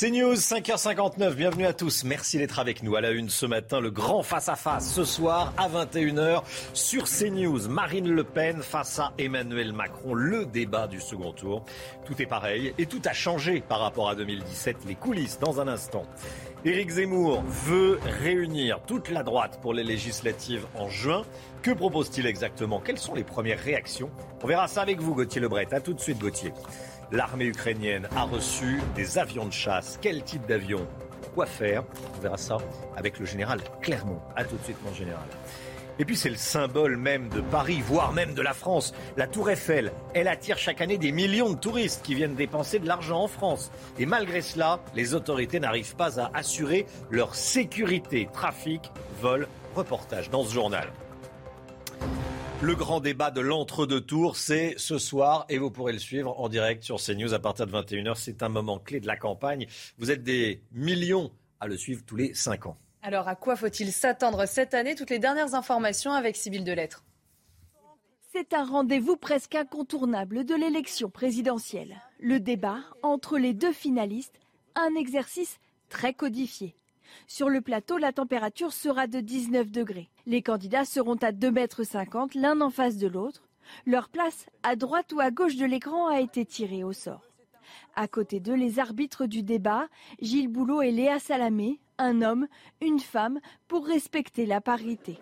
C'est News, 5h59, bienvenue à tous. Merci d'être avec nous à la une ce matin. Le grand face-à-face ce soir à 21h sur CNews. Marine Le Pen face à Emmanuel Macron. Le débat du second tour. Tout est pareil et tout a changé par rapport à 2017. Les coulisses dans un instant. Éric Zemmour veut réunir toute la droite pour les législatives en juin. Que propose-t-il exactement? Quelles sont les premières réactions? On verra ça avec vous, Gauthier Lebret. A tout de suite, Gauthier. L'armée ukrainienne a reçu des avions de chasse. Quel type d'avion? Quoi faire? On verra ça avec le général Clermont. A tout de suite, mon général. Et puis c'est le symbole même de Paris, voire même de la France. La tour Eiffel, elle attire chaque année des millions de touristes qui viennent dépenser de l'argent en France. Et malgré cela, les autorités n'arrivent pas à assurer leur sécurité. Trafic, vol, reportage dans ce journal. Le grand débat de l'entre-deux tours, c'est ce soir et vous pourrez le suivre en direct sur CNews à partir de 21h. C'est un moment clé de la campagne. Vous êtes des millions à le suivre tous les cinq ans. Alors à quoi faut-il s'attendre cette année? Toutes les dernières informations avec Sybille Delettre. C'est un rendez-vous presque incontournable de l'élection présidentielle. Le débat entre les deux finalistes, un exercice très codifié. Sur le plateau, la température sera de 19 degrés. Les candidats seront à 2,50 mètres l'un en face de l'autre. Leur place, à droite ou à gauche de l'écran, a été tirée au sort. À côté d'eux, les arbitres du débat, Gilles Boulot et Léa Salamé, un homme, une femme, pour respecter la parité.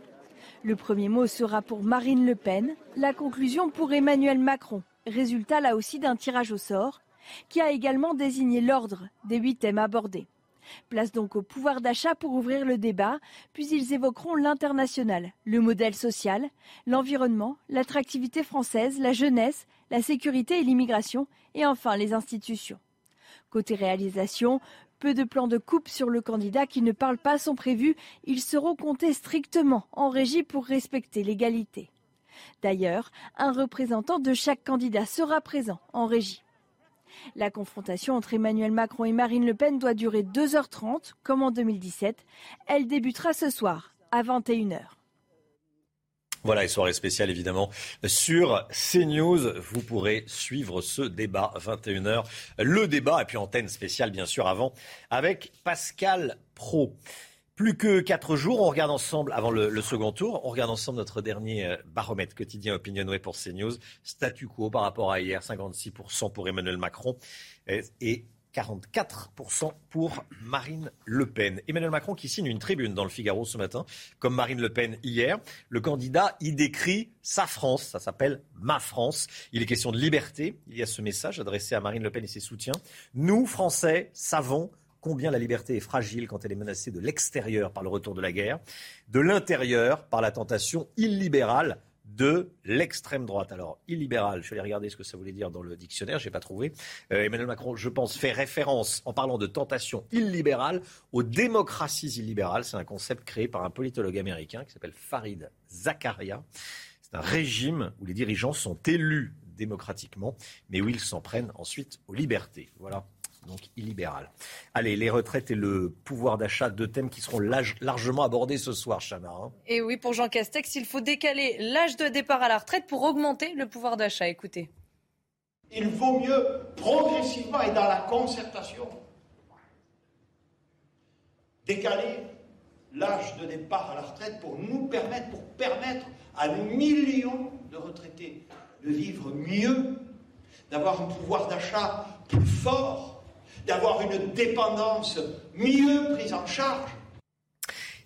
Le premier mot sera pour Marine Le Pen, la conclusion pour Emmanuel Macron, résultat là aussi d'un tirage au sort, qui a également désigné l'ordre des huit thèmes abordés. Place donc au pouvoir d'achat pour ouvrir le débat, puis ils évoqueront l'international, le modèle social, l'environnement, l'attractivité française, la jeunesse, la sécurité et l'immigration, et enfin les institutions. Côté réalisation, peu de plans de coupe sur le candidat qui ne parle pas sont prévus, ils seront comptés strictement en régie pour respecter l'égalité. D'ailleurs, un représentant de chaque candidat sera présent en régie. La confrontation entre Emmanuel Macron et Marine Le Pen doit durer 2h30, comme en 2017. Elle débutera ce soir, à 21h. Voilà, et soirée spéciale évidemment sur CNews. Vous pourrez suivre ce débat 21h. Le débat, et puis antenne spéciale bien sûr avant, avec Pascal Pro. Plus que quatre jours, on regarde ensemble, avant le, second tour, on regarde ensemble notre dernier euh, baromètre quotidien Opinionway pour CNews. Statu quo par rapport à hier, 56% pour Emmanuel Macron et 44% pour Marine Le Pen. Emmanuel Macron qui signe une tribune dans le Figaro ce matin, comme Marine Le Pen hier. Le candidat y décrit sa France, ça s'appelle Ma France. Il est question de liberté. Il y a ce message adressé à Marine Le Pen et ses soutiens. Nous, Français, savons combien la liberté est fragile quand elle est menacée de l'extérieur par le retour de la guerre, de l'intérieur par la tentation illibérale de l'extrême droite. Alors, illibéral, je vais regarder ce que ça voulait dire dans le dictionnaire, je n'ai pas trouvé. Euh, Emmanuel Macron, je pense, fait référence, en parlant de tentation illibérale, aux démocraties illibérales. C'est un concept créé par un politologue américain qui s'appelle Farid Zakaria. C'est un régime où les dirigeants sont élus démocratiquement, mais où ils s'en prennent ensuite aux libertés. Voilà donc illibéral. Allez, les retraites et le pouvoir d'achat, deux thèmes qui seront largement abordés ce soir, Chana. Hein. Et oui, pour Jean Castex, il faut décaler l'âge de départ à la retraite pour augmenter le pouvoir d'achat. Écoutez. Il vaut mieux progressivement et dans la concertation décaler l'âge de départ à la retraite pour nous permettre, pour permettre à des millions de retraités de vivre mieux, d'avoir un pouvoir d'achat plus fort, d'avoir une dépendance mieux prise en charge.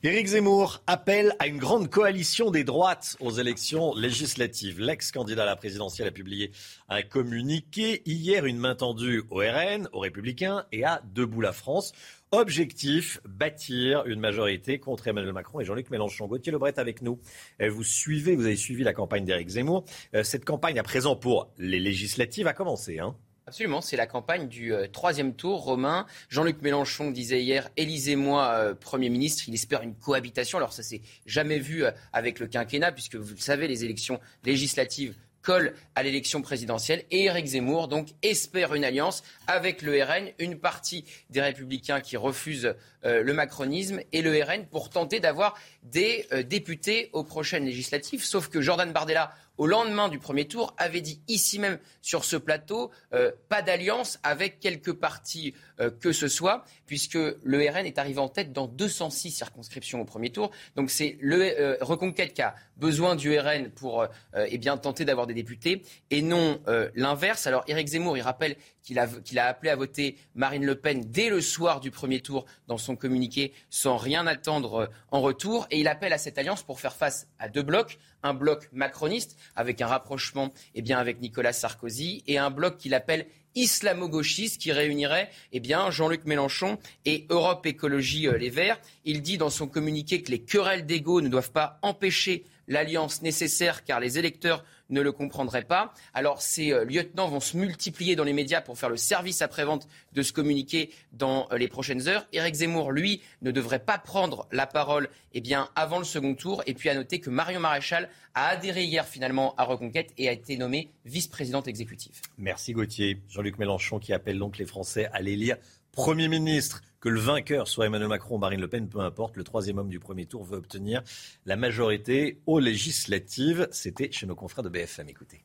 Éric Zemmour appelle à une grande coalition des droites aux élections législatives. L'ex-candidat à la présidentielle a publié un communiqué hier, une main tendue au RN, aux Républicains et à Debout la France. Objectif, bâtir une majorité contre Emmanuel Macron et Jean-Luc Mélenchon. Gauthier Lebret avec nous. Euh, vous suivez, vous avez suivi la campagne d'Éric Zemmour. Euh, cette campagne à présent pour les législatives a commencé. Hein Absolument, c'est la campagne du euh, troisième tour. Romain, Jean-Luc Mélenchon disait hier, élisez-moi euh, Premier ministre. Il espère une cohabitation. Alors ça s'est jamais vu euh, avec le quinquennat, puisque vous le savez, les élections législatives collent à l'élection présidentielle. Et Éric Zemmour, donc, espère une alliance avec le RN, une partie des républicains qui refusent le macronisme et le RN pour tenter d'avoir des députés aux prochaines législatives. Sauf que Jordan Bardella au lendemain du premier tour, avait dit ici même sur ce plateau, euh, pas d'alliance avec quelque parti euh, que ce soit, puisque le RN est arrivé en tête dans 206 circonscriptions au premier tour. Donc c'est le euh, Reconquête qui a besoin du RN pour eh bien, tenter d'avoir des députés et non l'inverse. Alors Éric Zemmour, il rappelle qu'il a, appelé à voter Marine Le Pen dès le soir du premier tour dans son communiqué sans rien attendre en retour. Et il appelle à cette alliance pour faire face à deux blocs un bloc macroniste avec un rapprochement eh bien, avec Nicolas Sarkozy et un bloc qu'il appelle islamo-gauchiste qui réunirait eh Jean-Luc Mélenchon et Europe Écologie euh, Les Verts. Il dit dans son communiqué que les querelles d'ego ne doivent pas empêcher l'alliance nécessaire car les électeurs ne le comprendraient pas. Alors ces euh, lieutenants vont se multiplier dans les médias pour faire le service après-vente de ce communiqué dans euh, les prochaines heures. Éric Zemmour, lui, ne devrait pas prendre la parole eh bien, avant le second tour. Et puis à noter que Marion Maréchal a adhéré hier finalement à Reconquête et a été nommée vice-présidente exécutive. Merci Gauthier. Jean-Luc Mélenchon qui appelle donc les Français à l'élire Premier ministre que le vainqueur soit Emmanuel Macron ou Marine Le Pen, peu importe, le troisième homme du premier tour veut obtenir la majorité aux législatives. C'était chez nos confrères de BFM. Écoutez.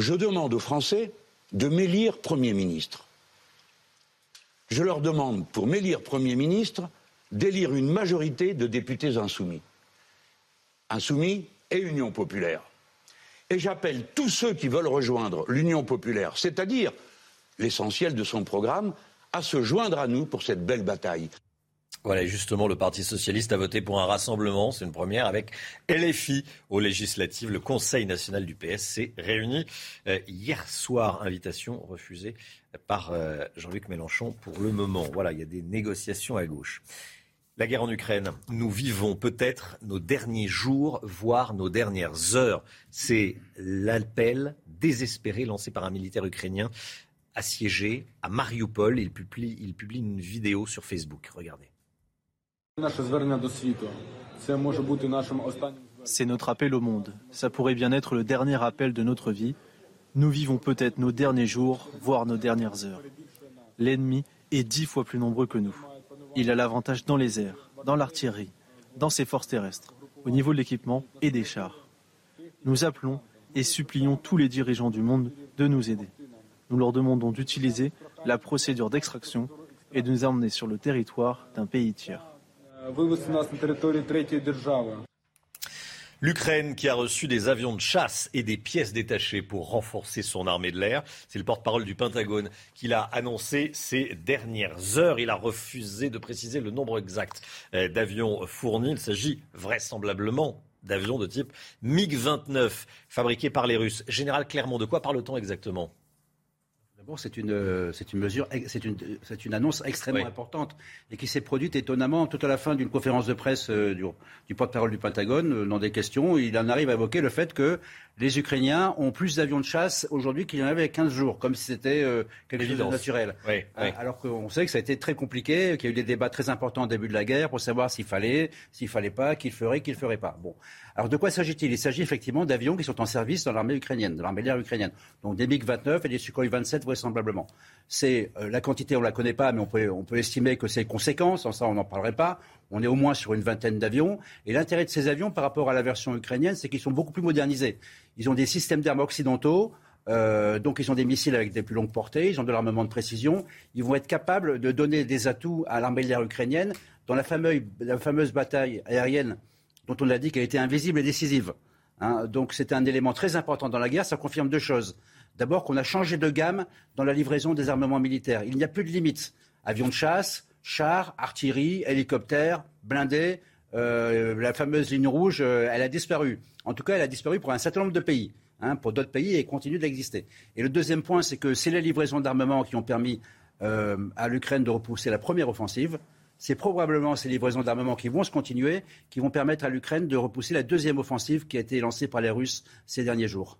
Je demande aux Français de m'élire Premier ministre. Je leur demande, pour m'élire Premier ministre, d'élire une majorité de députés insoumis. Insoumis et Union populaire. Et j'appelle tous ceux qui veulent rejoindre l'Union populaire, c'est-à-dire l'essentiel de son programme, à se joindre à nous pour cette belle bataille. Voilà, justement, le Parti socialiste a voté pour un rassemblement, c'est une première, avec LFI aux législatives. Le Conseil national du PS s'est réuni euh, hier soir. Invitation refusée par euh, Jean-Luc Mélenchon pour le moment. Voilà, il y a des négociations à gauche. La guerre en Ukraine, nous vivons peut-être nos derniers jours, voire nos dernières heures. C'est l'appel désespéré lancé par un militaire ukrainien assiégé à Mariupol. Il publie, il publie une vidéo sur Facebook. Regardez. C'est notre appel au monde. Ça pourrait bien être le dernier appel de notre vie. Nous vivons peut-être nos derniers jours, voire nos dernières heures. L'ennemi est dix fois plus nombreux que nous. Il a l'avantage dans les airs, dans l'artillerie, dans ses forces terrestres, au niveau de l'équipement et des chars. Nous appelons et supplions tous les dirigeants du monde de nous aider. Nous leur demandons d'utiliser la procédure d'extraction et de nous emmener sur le territoire d'un pays tiers. L'Ukraine qui a reçu des avions de chasse et des pièces détachées pour renforcer son armée de l'air. C'est le porte-parole du Pentagone qui l'a annoncé ces dernières heures. Il a refusé de préciser le nombre exact euh, d'avions fournis. Il s'agit vraisemblablement d'avions de type MiG-29 fabriqués par les Russes. Général Clermont, de quoi parle-t-on exactement? D'abord, c'est une, c'est une mesure, c'est une, c'est une annonce extrêmement importante et qui s'est produite étonnamment tout à la fin d'une conférence de presse euh, du, du porte-parole du Pentagone. Euh, dans des questions, il en arrive à évoquer le fait que les Ukrainiens ont plus d'avions de chasse aujourd'hui qu'il y en avait il y a 15 jours, comme si c'était euh, quelque chose de naturel. Oui, Alors qu'on sait que ça a été très compliqué, qu'il y a eu des débats très importants au début de la guerre pour savoir s'il fallait, s'il fallait pas, qu'il ferait, qu'il ferait pas. Bon. Alors de quoi s'agit-il? Il s'agit effectivement d'avions qui sont en service dans l'armée ukrainienne, dans l'armée de l'air ukrainienne. Donc des MiG-29 et des Sukhoi 27 vraisemblablement. C'est euh, la quantité, on la connaît pas, mais on peut, on peut estimer que c'est conséquence. En ça, on n'en parlerait pas. On est au moins sur une vingtaine d'avions. Et l'intérêt de ces avions par rapport à la version ukrainienne, c'est qu'ils sont beaucoup plus modernisés. Ils ont des systèmes d'armes occidentaux. Euh, donc ils ont des missiles avec des plus longues portées, ils ont de l'armement de précision, ils vont être capables de donner des atouts à l'armée de l'air ukrainienne dans la fameuse, bataille aérienne dont on a dit qu'elle était invisible et décisive. Hein. donc c'est un élément très important dans la guerre. Ça confirme deux choses. D'abord qu'on a changé de gamme dans la livraison des armements militaires. Il n'y a plus de limites. Avions de chasse, chars, artillerie, hélicoptères, blindés, euh, la fameuse ligne rouge, euh, elle a disparu. En tout cas, elle a disparu pour un certain nombre de pays. Hein, pour d'autres pays, elle continue d'exister. Et le deuxième point, c'est que c'est les livraisons d'armement qui ont permis euh, à l'Ukraine de repousser la première offensive. C'est probablement ces livraisons d'armement qui vont se continuer, qui vont permettre à l'Ukraine de repousser la deuxième offensive qui a été lancée par les Russes ces derniers jours.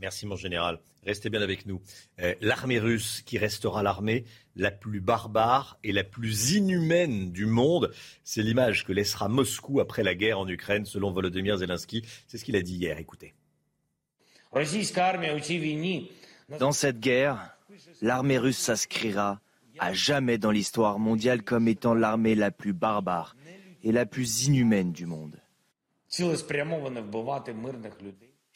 Merci mon général. Restez bien avec nous. Euh, l'armée russe qui restera l'armée la plus barbare et la plus inhumaine du monde. C'est l'image que laissera Moscou après la guerre en Ukraine, selon Volodymyr Zelensky. C'est ce qu'il a dit hier. Écoutez. Dans cette guerre, l'armée russe s'inscrira à jamais dans l'histoire mondiale comme étant l'armée la plus barbare et la plus inhumaine du monde.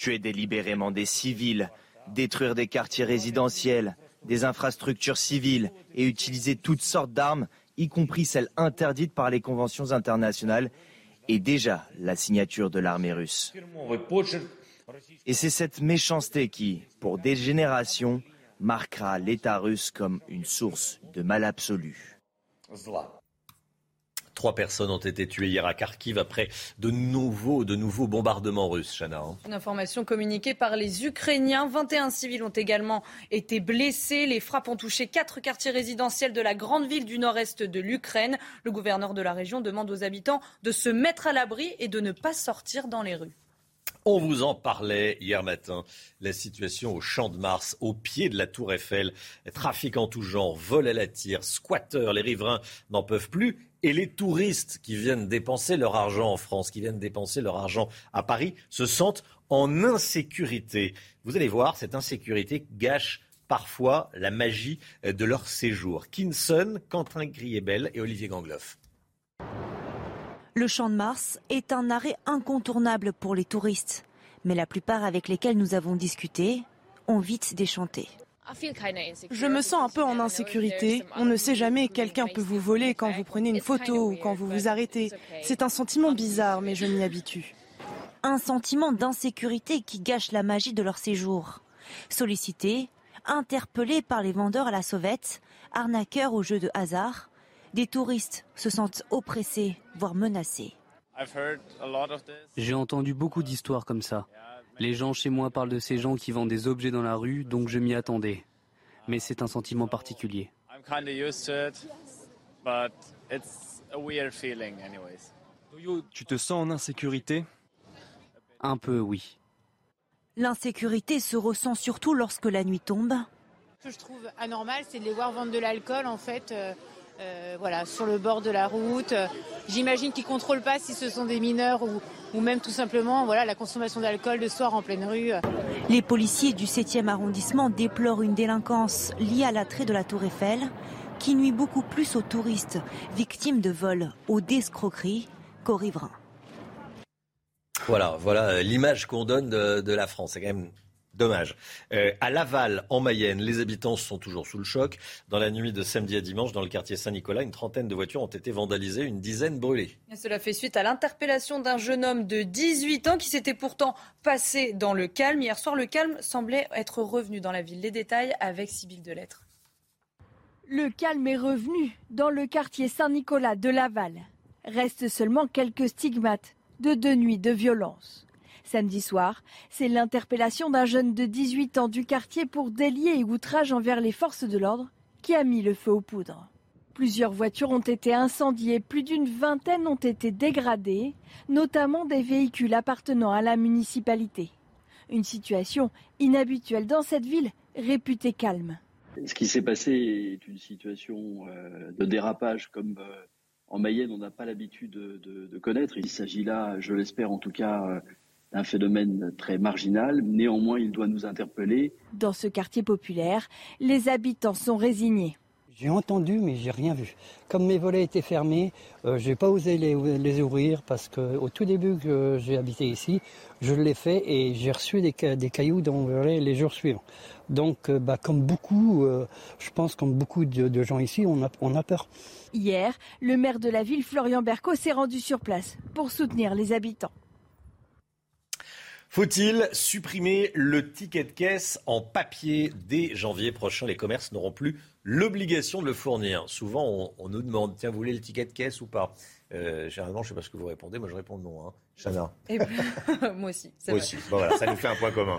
Tuer délibérément des civils, détruire des quartiers résidentiels, des infrastructures civiles et utiliser toutes sortes d'armes, y compris celles interdites par les conventions internationales, est déjà la signature de l'armée russe. Et c'est cette méchanceté qui, pour des générations, marquera l'État russe comme une source de mal absolu. Trois personnes ont été tuées hier à Kharkiv après de nouveaux, de nouveaux bombardements russes, Chana. hein. Une information communiquée par les Ukrainiens. 21 civils ont également été blessés. Les frappes ont touché quatre quartiers résidentiels de la grande ville du nord-est de l'Ukraine. Le gouverneur de la région demande aux habitants de se mettre à l'abri et de ne pas sortir dans les rues. On vous en parlait hier matin. La situation au Champ de Mars, au pied de la Tour Eiffel. Trafic en tout genre, vol à la tire, squatteurs, les riverains n'en peuvent plus. Et les touristes qui viennent dépenser leur argent en France, qui viennent dépenser leur argent à Paris, se sentent en insécurité. Vous allez voir, cette insécurité gâche parfois la magie de leur séjour. Kinson, Quentin Griebel et Olivier Gangloff. Le Champ de Mars est un arrêt incontournable pour les touristes. Mais la plupart avec lesquels nous avons discuté ont vite déchanté. Je me sens un peu en insécurité. On ne sait jamais, quelqu'un peut vous voler quand vous prenez une photo ou quand vous vous arrêtez. C'est un sentiment bizarre, mais je m'y habitue. Un sentiment d'insécurité qui gâche la magie de leur séjour. Sollicités, interpellés par les vendeurs à la sauvette, arnaqueurs aux jeux de hasard, des touristes se sentent oppressés, voire menacés. J'ai entendu beaucoup d'histoires comme ça. Les gens chez moi parlent de ces gens qui vendent des objets dans la rue, donc je m'y attendais. Mais c'est un sentiment particulier. Tu te sens en insécurité? Un peu, oui. L'insécurité se ressent surtout lorsque la nuit tombe. Ce que je trouve anormal, c'est de les voir vendre de l'alcool en fait. Euh, voilà, sur le bord de la route. J'imagine qu'ils contrôlent pas si ce sont des mineurs ou, ou même tout simplement voilà, la consommation d'alcool le soir en pleine rue. Les policiers du 7e arrondissement déplorent une délinquance liée à l'attrait de la Tour Eiffel qui nuit beaucoup plus aux touristes victimes de vols ou d'escroqueries qu'aux riverains. Voilà, voilà euh, l'image qu'on donne de, de la France. C'est quand même dommage. Euh, à Laval, en Mayenne, les habitants sont toujours sous le choc. Dans la nuit de samedi à dimanche, dans le quartier Saint-Nicolas, une trentaine de voitures ont été vandalisées, une dizaine brûlées. Et Cela fait suite à l'interpellation d'un jeune homme de 18 ans qui s'était pourtant passé dans le calme. Hier soir, le calme semblait être revenu dans la ville. Les détails avec Sybille Delettre. Le calme est revenu dans le quartier Saint-Nicolas de Laval. Restent seulement quelques stigmates de deux nuits de violence. Samedi soir, c'est l'interpellation d'un jeune de 18 ans du quartier pour délier et outrage envers les forces de l'ordre qui a mis le feu aux poudres. Plusieurs voitures ont été incendiées, plus d'une vingtaine ont été dégradées, notamment des véhicules appartenant à la municipalité. Une situation inhabituelle dans cette ville réputée calme. Ce qui s'est passé est une situation euh, de dérapage comme euh, en Mayenne on n'a pas l'habitude de, de- de connaître. Il s'agit là, je l'espère en tout cas, d'un phénomène très marginal. Néanmoins, il doit nous interpeller. Dans ce quartier populaire, les habitants sont résignés. J'ai entendu, mais j'ai rien vu. Comme mes volets étaient fermés, euh, j'ai pas osé les, les ouvrir parce que au tout début que j'ai habité ici, je l'ai fait et j'ai reçu des, ca- des cailloux dans mon volet les jours suivants. Donc, euh, bah, comme beaucoup, euh, je pense comme beaucoup de, de gens ici, on a, on a peur. Hier, le maire de la ville, Florian Berco, s'est rendu sur place pour soutenir les habitants. Faut-il supprimer le ticket de caisse en papier dès janvier prochain? Les commerces n'auront plus l'obligation de le fournir. Souvent, on, nous demande tiens, vous voulez le ticket de caisse ou pas? Euh, Généralement, je ne sais pas ce que vous répondez. Moi, je réponds non. Hein. Chana eh ben, Moi aussi. Moi aussi. Bon, voilà, ça nous fait un point commun.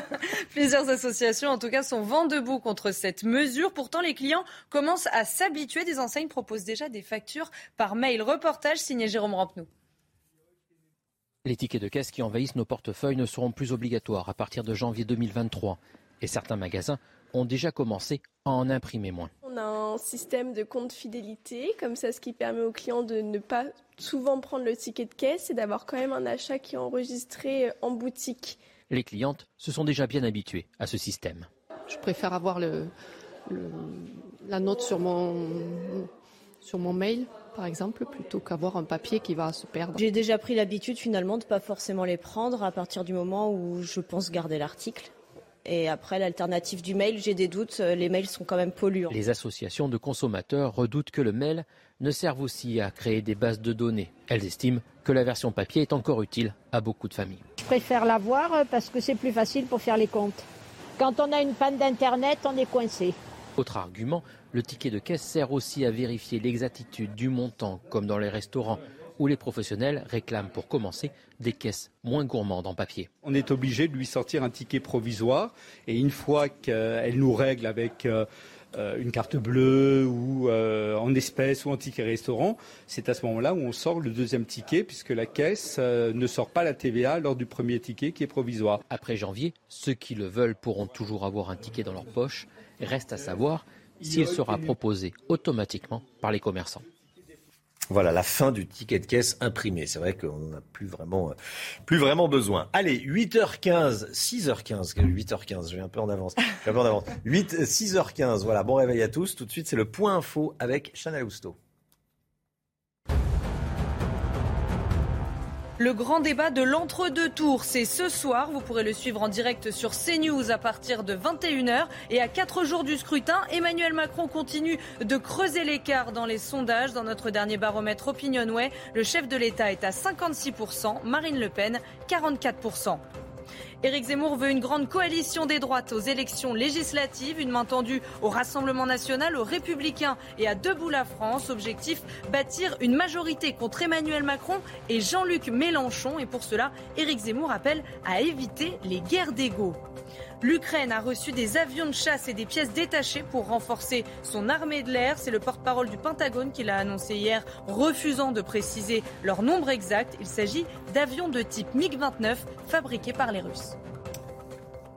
Plusieurs associations, en tout cas, sont vent debout contre cette mesure. Pourtant, les clients commencent à s'habituer. Des enseignes proposent déjà des factures par mail. Reportage signé Jérôme Rampenou. Les tickets de caisse qui envahissent nos portefeuilles ne seront plus obligatoires à partir de janvier 2023. Et certains magasins ont déjà commencé à en imprimer moins. On a un système de compte fidélité, comme ça, ce qui permet aux clients de ne pas souvent prendre le ticket de caisse et d'avoir quand même un achat qui est enregistré en boutique. Les clientes se sont déjà bien habituées à ce système. Je préfère avoir le, la note sur mon, sur mon mail par exemple, plutôt qu'avoir un papier qui va se perdre. J'ai déjà pris l'habitude finalement de ne pas forcément les prendre à partir du moment où je pense garder l'article. Et après, l'alternative du mail, j'ai des doutes, les mails sont quand même polluants. Les associations de consommateurs redoutent que le mail ne serve aussi à créer des bases de données. Elles estiment que la version papier est encore utile à beaucoup de familles. Je préfère l'avoir parce que c'est plus facile pour faire les comptes. Quand on a une panne d'Internet, on est coincé. Autre argument, le ticket de caisse sert aussi à vérifier l'exactitude du montant, comme dans les restaurants, où les professionnels réclament pour commencer des caisses moins gourmandes en papier. On est obligé de lui sortir un ticket provisoire et une fois qu'elle nous règle avec euh, euh, une carte bleue ou euh, en espèces ou en ticket restaurant, c'est à ce moment-là où on sort le deuxième ticket puisque la caisse ne sort pas la TVA lors du premier ticket qui est provisoire. Après janvier, ceux qui le veulent pourront toujours avoir un ticket dans leur poche. Reste à savoir s'il sera proposé automatiquement par les commerçants. Voilà la fin du ticket de caisse imprimé. C'est vrai qu'on n'en a plus vraiment, euh, plus vraiment besoin. Allez, 8h15, 6h15, 8h15, j'ai un peu en avance. Un peu en avance. 8, 6h15, voilà, bon réveil à tous. Tout de suite, c'est le point info avec Chanel Housteau. Le grand débat de l'entre-deux tours, c'est ce soir. Vous pourrez le suivre en direct sur CNews à partir de 21h. Et à quatre jours du scrutin, Emmanuel Macron continue de creuser l'écart dans les sondages. Dans notre dernier baromètre Opinionway, le chef de l'État est à 56%, Marine Le Pen 44%. Éric Zemmour veut une grande coalition des droites aux élections législatives, une main tendue au Rassemblement national, aux Républicains et à Debout la France. Objectif bâtir une majorité contre Emmanuel Macron et Jean-Luc Mélenchon. Et pour cela, Éric Zemmour appelle à éviter les guerres d'ego. L'Ukraine a reçu des avions de chasse et des pièces détachées pour renforcer son armée de l'air. C'est le porte-parole du Pentagone qui l'a annoncé hier, refusant de préciser leur nombre exact. Il s'agit d'avions de type MiG-29 fabriqués par les Russes.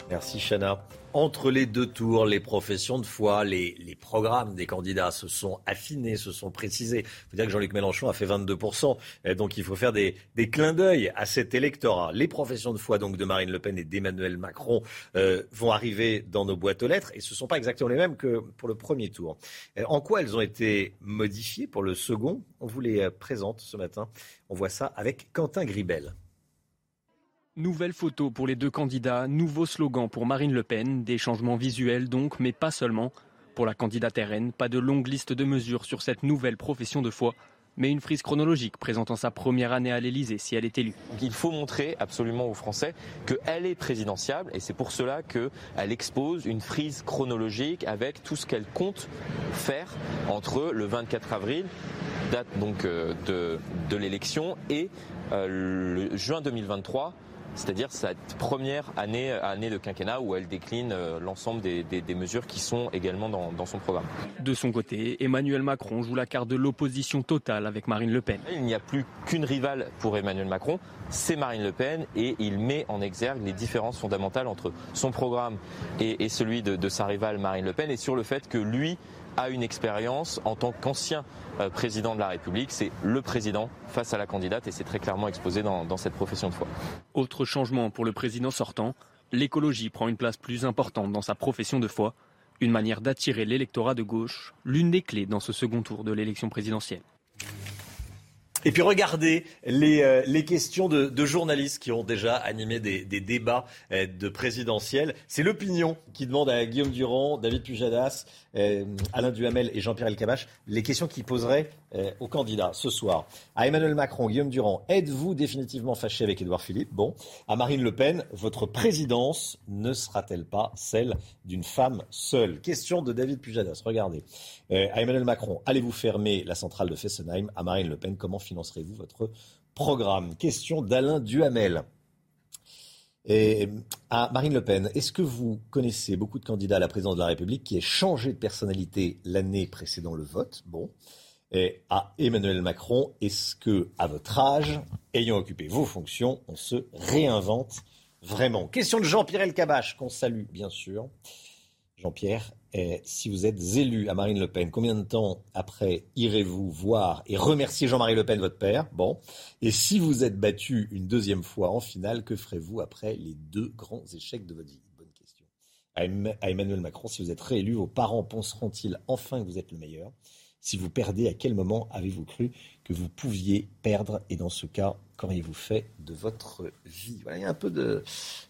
Merci Chana. Entre les deux tours, les professions de foi, les, programmes des candidats se sont affinés, se sont précisés. Il faut dire que Jean-Luc Mélenchon a fait 22%, donc il faut faire des, clins d'œil à cet électorat. Les professions de foi donc de Marine Le Pen et d'Emmanuel Macron euh, vont arriver dans nos boîtes aux lettres et ce ne sont pas exactement les mêmes que pour le premier tour. Euh, en quoi elles ont été modifiées pour le second? On vous les euh, présente ce matin. On voit ça avec Quentin Gribel. Nouvelle photo pour les deux candidats, nouveau slogan pour Marine Le Pen, des changements visuels donc, mais pas seulement. Pour la candidate RN, pas de longue liste de mesures sur cette nouvelle profession de foi, mais une frise chronologique présentant sa première année à l'Elysée si elle est élue. il faut montrer absolument aux Français qu'elle est présidentiable et c'est pour cela qu'elle expose une frise chronologique avec tout ce qu'elle compte faire entre le 24 avril, date donc euh, de, l'élection, et euh, le juin 2023 c'est-à-dire cette première année, année de quinquennat où elle décline euh, l'ensemble des, mesures qui sont également dans, son programme. De son côté, Emmanuel Macron joue la carte de l'opposition totale avec Marine Le Pen. Il n'y a plus qu'une rivale pour Emmanuel Macron, c'est Marine Le Pen et il met en exergue les différences fondamentales entre son programme et, celui de sa rivale Marine Le Pen et sur le fait que lui a une expérience en tant qu'ancien président de la République. C'est le président face à la candidate et c'est très clairement exposé dans, dans cette profession de foi. Autre changement pour le président sortant, l'écologie prend une place plus importante dans sa profession de foi, une manière d'attirer l'électorat de gauche, l'une des clés dans ce second tour de l'élection présidentielle. Et puis regardez les, euh, questions de, journalistes qui ont déjà animé des, débats euh, de présidentiels. C'est l'opinion qui demande à Guillaume Durand, David Pujadas, euh, Alain Duhamel et Jean-Pierre Elkabach les questions qu'ils poseraient euh, aux candidats ce soir. À Emmanuel Macron, Guillaume Durand, êtes-vous définitivement fâché avec Édouard Philippe? Bon. À Marine Le Pen, votre présidence ne sera-t-elle pas celle d'une femme seule? Question de David Pujadas. Regardez. Euh, à Emmanuel Macron, allez-vous fermer la centrale de Fessenheim? À Marine Le Pen, comment financerez-vous votre programme? Question d'Alain Duhamel. Et à Marine Le Pen, est-ce que vous connaissez beaucoup de candidats à la présidence de la République qui aient changé de personnalité l'année précédant le vote? Bon. À Emmanuel Macron, est-ce que, à votre âge, ayant occupé vos fonctions, on se réinvente vraiment? Question de Jean-Pierre Elkabach, qu'on salue bien sûr. Jean-Pierre, si vous êtes élu à Marine Le Pen, combien de temps après irez-vous voir et remercier Jean-Marie Le Pen, votre père? Bon. Et si vous êtes battu une deuxième fois en finale, que ferez-vous après les deux grands échecs de votre vie? Bonne question. À Emmanuel Macron, si vous êtes réélu, vos parents penseront-ils enfin que vous êtes le meilleur? Si vous perdez, à quel moment avez-vous cru que vous pouviez perdre Et dans ce cas, qu'auriez-vous fait de votre vie? Voilà, Il y a un peu de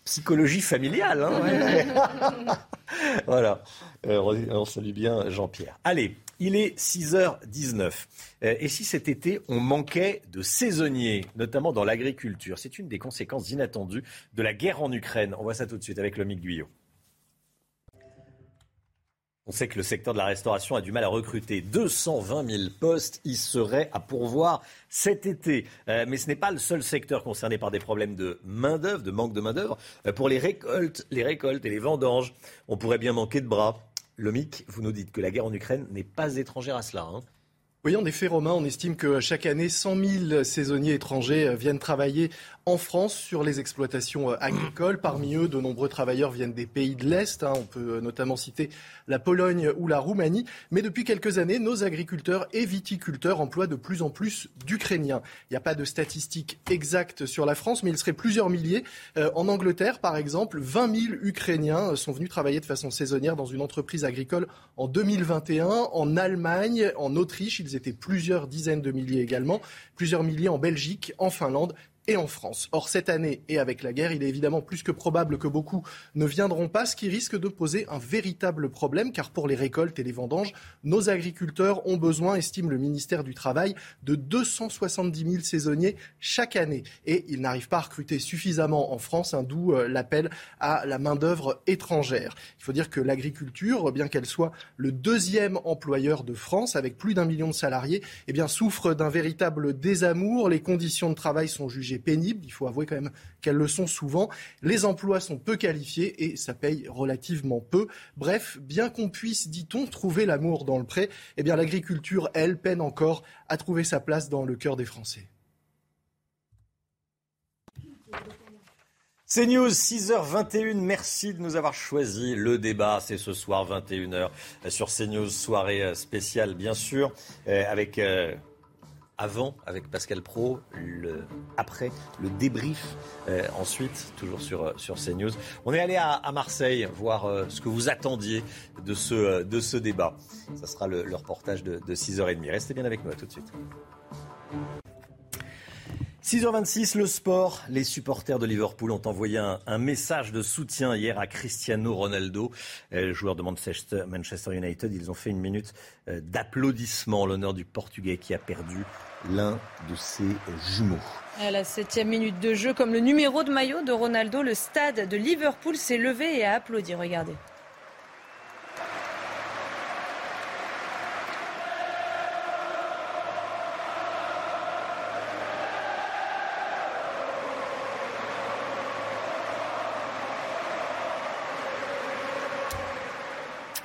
psychologie familiale. Hein voilà. Euh, on salue bien Jean-Pierre. Allez, il est 6h19. Euh, et si cet été, on manquait de saisonniers, notamment dans l'agriculture? C'est une des conséquences inattendues de la guerre en Ukraine. On voit ça tout de suite avec Lomique Guyot. On sait que le secteur de la restauration a du mal à recruter. 220 000 postes y seraient à pourvoir cet été. Euh, mais ce n'est pas le seul secteur concerné par des problèmes de main-d'œuvre, de manque de main-d'œuvre. Euh, pour les récoltes, les récoltes et les vendanges, on pourrait bien manquer de bras. Lomic, vous nous dites que la guerre en Ukraine n'est pas étrangère à cela. Hein. Oui, en effet, Romain, on estime que chaque année, 100 000 saisonniers étrangers euh, viennent travailler en France sur les exploitations euh, agricoles. Parmi eux, de nombreux travailleurs viennent des pays de l'Est. Hein. On peut euh, notamment citer la Pologne ou la Roumanie. Mais depuis quelques années, nos agriculteurs et viticulteurs emploient de plus en plus d'Ukrainiens. Il n'y a pas de statistiques exactes sur la France, mais il serait plusieurs milliers. en Angleterre, par exemple, 20 000 Ukrainiens sont venus travailler de façon saisonnière dans une entreprise agricole en 2021. En Allemagne, en Autriche, ils étaient plusieurs dizaines de milliers également, plusieurs milliers en Belgique, en Finlande et en France. Or, cette année et avec la guerre, il est évidemment plus que probable que beaucoup ne viendront pas, ce qui risque de poser un véritable problème, car pour les récoltes et les vendanges, nos agriculteurs ont besoin, estime le ministère du Travail, de 270 000 saisonniers chaque année. Et ils n'arrivent pas à recruter suffisamment en France, un d'où euh, l'appel à la main-d'œuvre étrangère. Il faut dire que l'agriculture, bien qu'elle soit le deuxième employeur de France, avec plus d'un million de salariés, eh bien, souffre d'un véritable désamour. Les conditions de travail sont jugées pénibles. Il faut avouer quand même qu'elles le sont souvent. Les emplois sont peu qualifiés et ça paye relativement peu. Bref, bien qu'on puisse, dit-on, trouver l'amour dans le pré, eh bien l'agriculture, elle, peine encore à trouver sa place dans le cœur des Français. C'est News, 6h21. Merci de nous avoir choisi. Le débat, c'est ce soir, 21h, sur CNews, soirée spéciale, bien sûr, euh, avec euh, avant avec Pascal Pro, le, après le débrief euh, ensuite, toujours sur, euh, sur CNews. On est allé à, Marseille voir euh, ce que vous attendiez de ce, de ce débat. Ça sera le, reportage de, de 6h30. Restez bien avec nous, à tout de suite. 6h26, le sport. Les supporters de Liverpool ont envoyé un, message de soutien hier à Cristiano Ronaldo, euh, joueur de Manchester, United. Ils ont fait une minute euh, d'applaudissement en l'honneur du Portugais qui a perdu l'un de ses jumeaux. À la septième minute de jeu, comme le numéro de maillot de Ronaldo, le stade de Liverpool s'est levé et a applaudi. Regardez.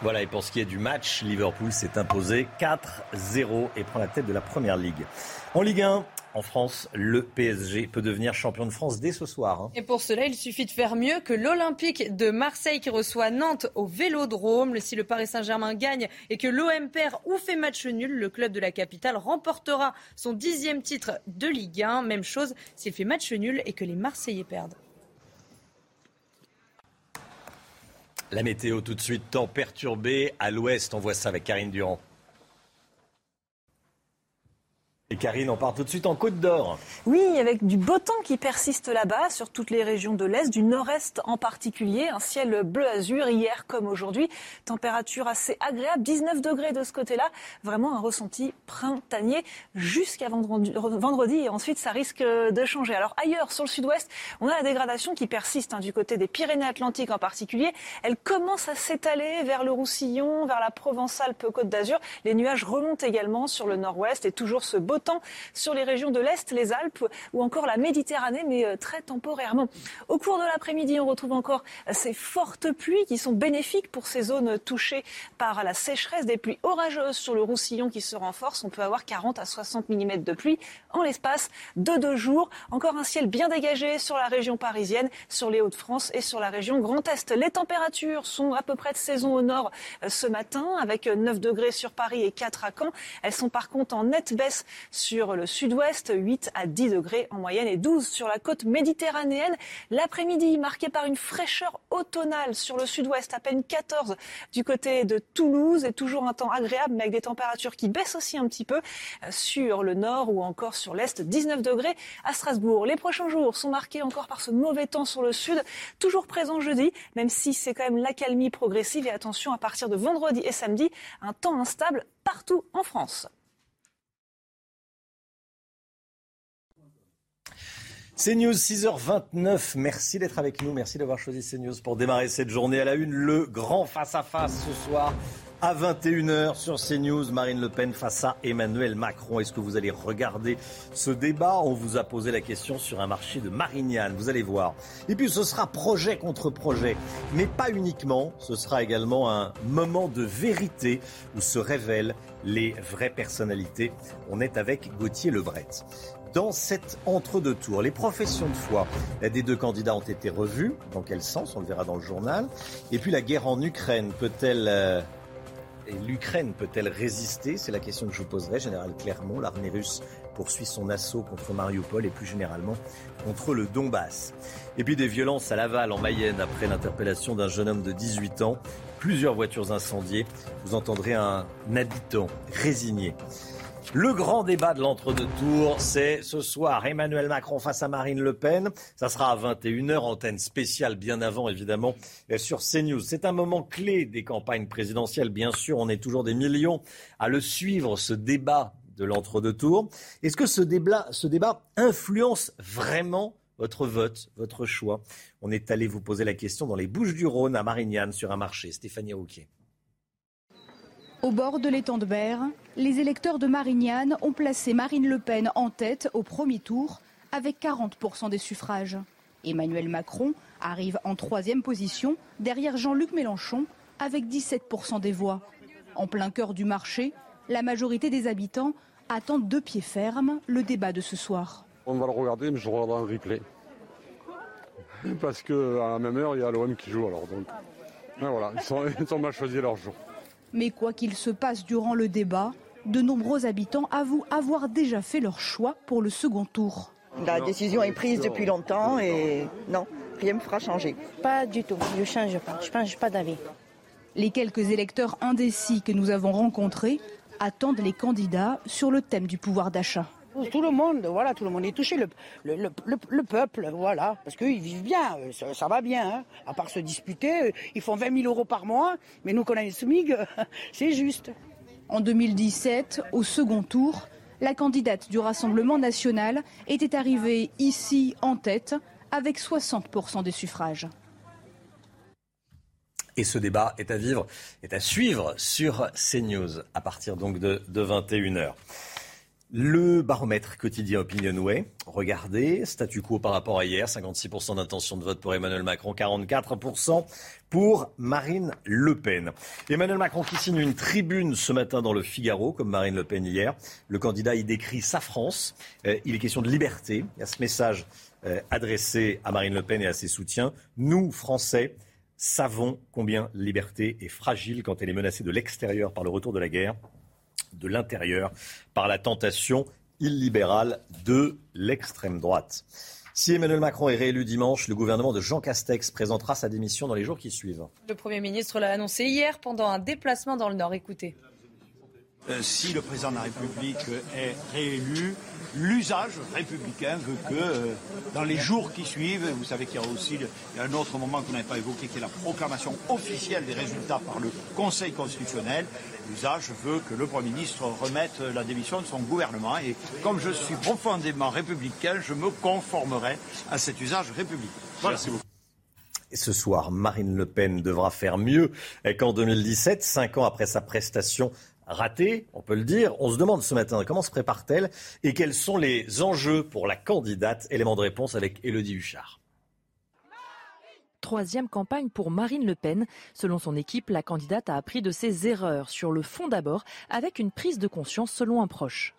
Voilà, et pour ce qui est du match, Liverpool s'est imposé 4-0 et prend la tête de la Première Ligue. En Ligue 1, en France, le PSG peut devenir champion de France dès ce soir. Hein. Et pour cela, il suffit de faire mieux que l'Olympique de Marseille qui reçoit Nantes au Vélodrome. Si le Paris Saint-Germain gagne et que l'OM perd ou fait match nul, le club de la capitale remportera son dixième titre de Ligue 1. Même chose s'il fait match nul et que les Marseillais perdent. La météo tout de suite, temps perturbé à l'ouest. On voit ça avec Karine Durand. Et Karine, on part tout de suite en Côte d'Or. Oui, avec du beau temps qui persiste là-bas, sur toutes les régions de l'Est, du Nord-Est en particulier. Un ciel bleu azur hier comme aujourd'hui. Température assez agréable, 19 degrés de ce côté-là. Vraiment un ressenti printanier jusqu'à vendredi, et ensuite ça risque de changer. Alors ailleurs, sur le sud-ouest, on a la dégradation qui persiste hein, du côté des Pyrénées-Atlantiques en particulier. Elle commence à s'étaler vers le Roussillon, vers la Provence-Alpes-Côte d'Azur. Les nuages remontent également sur le nord-ouest et toujours ce beau temps sur les régions de l'Est, les Alpes ou encore la Méditerranée, mais euh, très temporairement. Au cours de l'après-midi, on retrouve encore euh, ces fortes pluies qui sont bénéfiques pour ces zones touchées par la sécheresse, des pluies orageuses sur le Roussillon qui se renforcent. On peut avoir 40 à 60 mm de pluie en l'espace de deux jours. Encore un ciel bien dégagé sur la région parisienne, sur les Hauts-de-France et sur la région Grand Est. Les températures sont à peu près de saison au nord euh, ce matin, avec 9 degrés sur Paris et 4 à Caen. Elles sont par contre en nette baisse sur le sud-ouest, 8 à 10 degrés en moyenne et 12 sur la côte méditerranéenne. L'après-midi marqué par une fraîcheur automnale sur le sud-ouest, à peine 14 du côté de Toulouse et toujours un temps agréable mais avec des températures qui baissent aussi un petit peu euh, sur le nord ou encore sur l'est, 19 degrés à Strasbourg. Les prochains jours sont marqués encore par ce mauvais temps sur le sud, toujours présent jeudi, même si c'est quand même l'accalmie progressive et attention à partir de vendredi et samedi, un temps instable partout en France. CNews 6h29, merci d'être avec nous, merci d'avoir choisi CNews pour démarrer cette journée à la une. Le grand face-à-face ce soir à 21h sur CNews. Marine Le Pen face à Emmanuel Macron. Est-ce que vous allez regarder ce débat? On vous a posé la question sur un marché de Marignane, vous allez voir. Et puis ce sera projet contre projet, mais pas uniquement, ce sera également un moment de vérité où se révèlent les vraies personnalités. On est avec Gauthier Lebret dans cet entre-deux tours. Les professions de foi des deux candidats ont été revues. Dans quel sens? On le verra dans le journal. Et puis la guerre en Ukraine peut-elle... Euh, l'Ukraine peut-elle résister? C'est la question que je vous poserai. Général Clermont, l'armée russe poursuit son assaut contre Mariupol et plus généralement contre le Donbass. Et puis des violences à Laval en Mayenne après l'interpellation d'un jeune homme de 18 ans. Plusieurs voitures incendiées. Vous entendrez un habitant résigné. Le grand débat de l'entre-deux tours, c'est ce soir Emmanuel Macron face à Marine Le Pen. Ça sera à 21h, antenne spéciale bien avant évidemment sur CNews. C'est un moment clé des campagnes présidentielles. Bien sûr, on est toujours des millions à le suivre, ce débat de l'entre-deux tours. Est-ce que ce débat, ce débat influence vraiment votre vote, votre choix? On est allé vous poser la question dans les Bouches du Rhône à Marignane sur un marché. Stéphanie Rouquier. Au bord de l'étang de Berre, les électeurs de Marignane ont placé Marine Le Pen en tête au premier tour avec 40% des suffrages. Emmanuel Macron arrive en troisième position derrière Jean-Luc Mélenchon avec 17% des voix. En plein cœur du marché, la majorité des habitants attendent de pied ferme le débat de ce soir. On va le regarder, mais je regarderai un replay. Parce qu'à la même heure, il y a l'OM qui joue alors. Sont, ils ont mal choisi leur jour. Mais quoi qu'il se passe durant le débat, de nombreux habitants avouent avoir déjà fait leur choix pour le second tour. La décision est prise depuis longtemps et non, rien ne me fera changer. Pas du tout, je ne change pas, je ne change pas d'avis. Les quelques électeurs indécis que nous avons rencontrés attendent les candidats sur le thème du pouvoir d'achat. Tout le monde, voilà, tout le monde est touché, le, le, peuple, voilà, parce qu'ils vivent bien, euh, ça, va bien, hein. à part se disputer, euh, ils font 20 000 euros par mois, mais nous qu'on a les SMIG, c'est juste. En 2017, au second tour, la candidate du Rassemblement national était arrivée ici en tête avec 60% des suffrages. Et ce débat est à vivre, est à suivre sur CNews à partir donc de, de 21h. Le baromètre quotidien Opinionway, regardez, statu quo par rapport à hier, 56% d'intention de vote pour Emmanuel Macron, 44% pour Marine Le Pen. Emmanuel Macron qui signe une tribune ce matin dans le Figaro, comme Marine Le Pen hier. Le candidat y décrit sa France. Euh, il est question de liberté. Il y a ce message euh, adressé à Marine Le Pen et à ses soutiens. Nous, Français, savons combien liberté est fragile quand elle est menacée de l'extérieur par le retour de la guerre de l'intérieur par la tentation illibérale de l'extrême droite. Si Emmanuel Macron est réélu dimanche, le gouvernement de Jean Castex présentera sa démission dans les jours qui suivent. Le Premier ministre l'a annoncé hier pendant un déplacement dans le Nord. Écoutez. Euh, si le président de la République est réélu, l'usage républicain veut que euh, dans les jours qui suivent, vous savez qu'il y a aussi un autre moment que vous n'avez pas évoqué, qui est la proclamation officielle des résultats par le Conseil constitutionnel, l'usage veut que le Premier ministre remette la démission de son gouvernement. Et comme je suis profondément républicain, je me conformerai à cet usage républicain. Merci beaucoup. ce soir, Marine Le Pen devra faire mieux qu'en 2017, cinq ans après sa prestation ratée, on peut le dire. On se demande ce matin comment se prépare-t-elle et quels sont les enjeux pour la candidate. Élément de réponse avec Élodie Huchard. Troisième campagne pour Marine Le Pen. Selon son équipe, la candidate a appris de ses erreurs sur le fond d'abord, avec une prise de conscience selon un proche.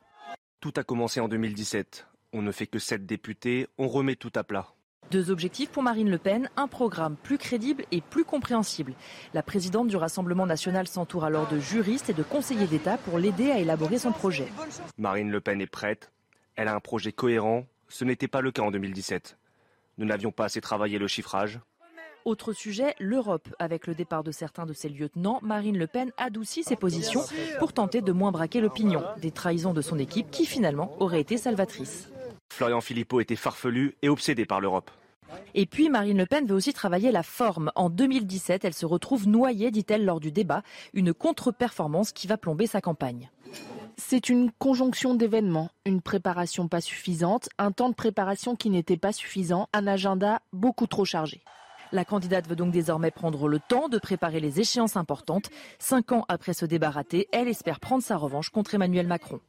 Tout a commencé en 2017. On ne fait que sept députés, on remet tout à plat. Deux objectifs pour Marine Le Pen, un programme plus crédible et plus compréhensible. La présidente du Rassemblement national s'entoure alors de juristes et de conseillers d'État pour l'aider à élaborer son projet. Marine Le Pen est prête, elle a un projet cohérent, ce n'était pas le cas en 2017. Nous n'avions pas assez travaillé le chiffrage. Autre sujet, l'Europe. Avec le départ de certains de ses lieutenants, Marine Le Pen adoucit ses positions pour tenter de moins braquer l'opinion. Des trahisons de son équipe qui finalement auraient été salvatrices. Florian Philippot était farfelu et obsédé par l'Europe. Et puis Marine Le Pen veut aussi travailler la forme. En 2017, elle se retrouve noyée, dit-elle, lors du débat, une contre-performance qui va plomber sa campagne. C'est une conjonction d'événements, une préparation pas suffisante, un temps de préparation qui n'était pas suffisant, un agenda beaucoup trop chargé. La candidate veut donc désormais prendre le temps de préparer les échéances importantes. Cinq ans après ce débat raté, elle espère prendre sa revanche contre Emmanuel Macron.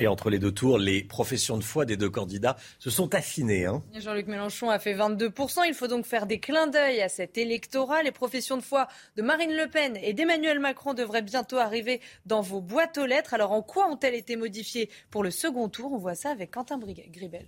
Et entre les deux tours, les professions de foi des deux candidats se sont affinées. Hein. Jean-Luc Mélenchon a fait 22%. Il faut donc faire des clins d'œil à cet électorat. Les professions de foi de Marine Le Pen et d'Emmanuel Macron devraient bientôt arriver dans vos boîtes aux lettres. Alors en quoi ont-elles été modifiées pour le second tour? On voit ça avec Quentin Gribel.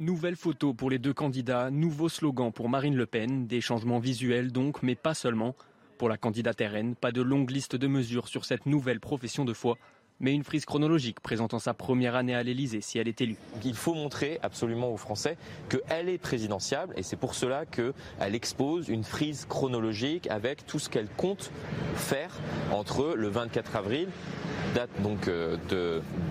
Nouvelle photo pour les deux candidats, nouveau slogan pour Marine Le Pen, des changements visuels donc, mais pas seulement. Pour la candidate RN, pas de longue liste de mesures sur cette nouvelle profession de foi mais une frise chronologique présentant sa première année à l'Elysée si elle est élue. Il faut montrer absolument aux Français qu'elle est présidentiable et c'est pour cela qu'elle expose une frise chronologique avec tout ce qu'elle compte faire entre le 24 avril, date donc euh,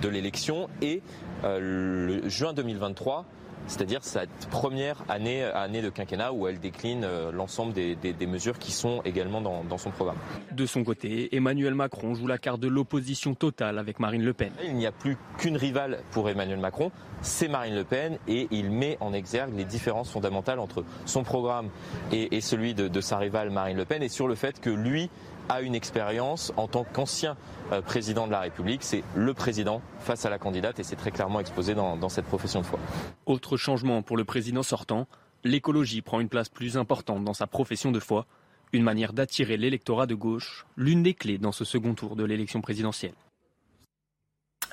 de, l'élection, et euh, le juin 2023 c'est-à-dire cette première année, année de quinquennat où elle décline euh, l'ensemble des, mesures qui sont également dans, son programme. De son côté, Emmanuel Macron joue la carte de l'opposition totale avec Marine Le Pen. Il n'y a plus qu'une rivale pour Emmanuel Macron, c'est Marine Le Pen et il met en exergue les différences fondamentales entre son programme et, celui de sa rivale Marine Le Pen et sur le fait que lui a une expérience en tant qu'ancien euh, président de la République. C'est le président face à la candidate et c'est très clairement exposé dans, cette profession de foi. Autre changement pour le président sortant, l'écologie prend une place plus importante dans sa profession de foi, une manière d'attirer l'électorat de gauche, l'une des clés dans ce second tour de l'élection présidentielle.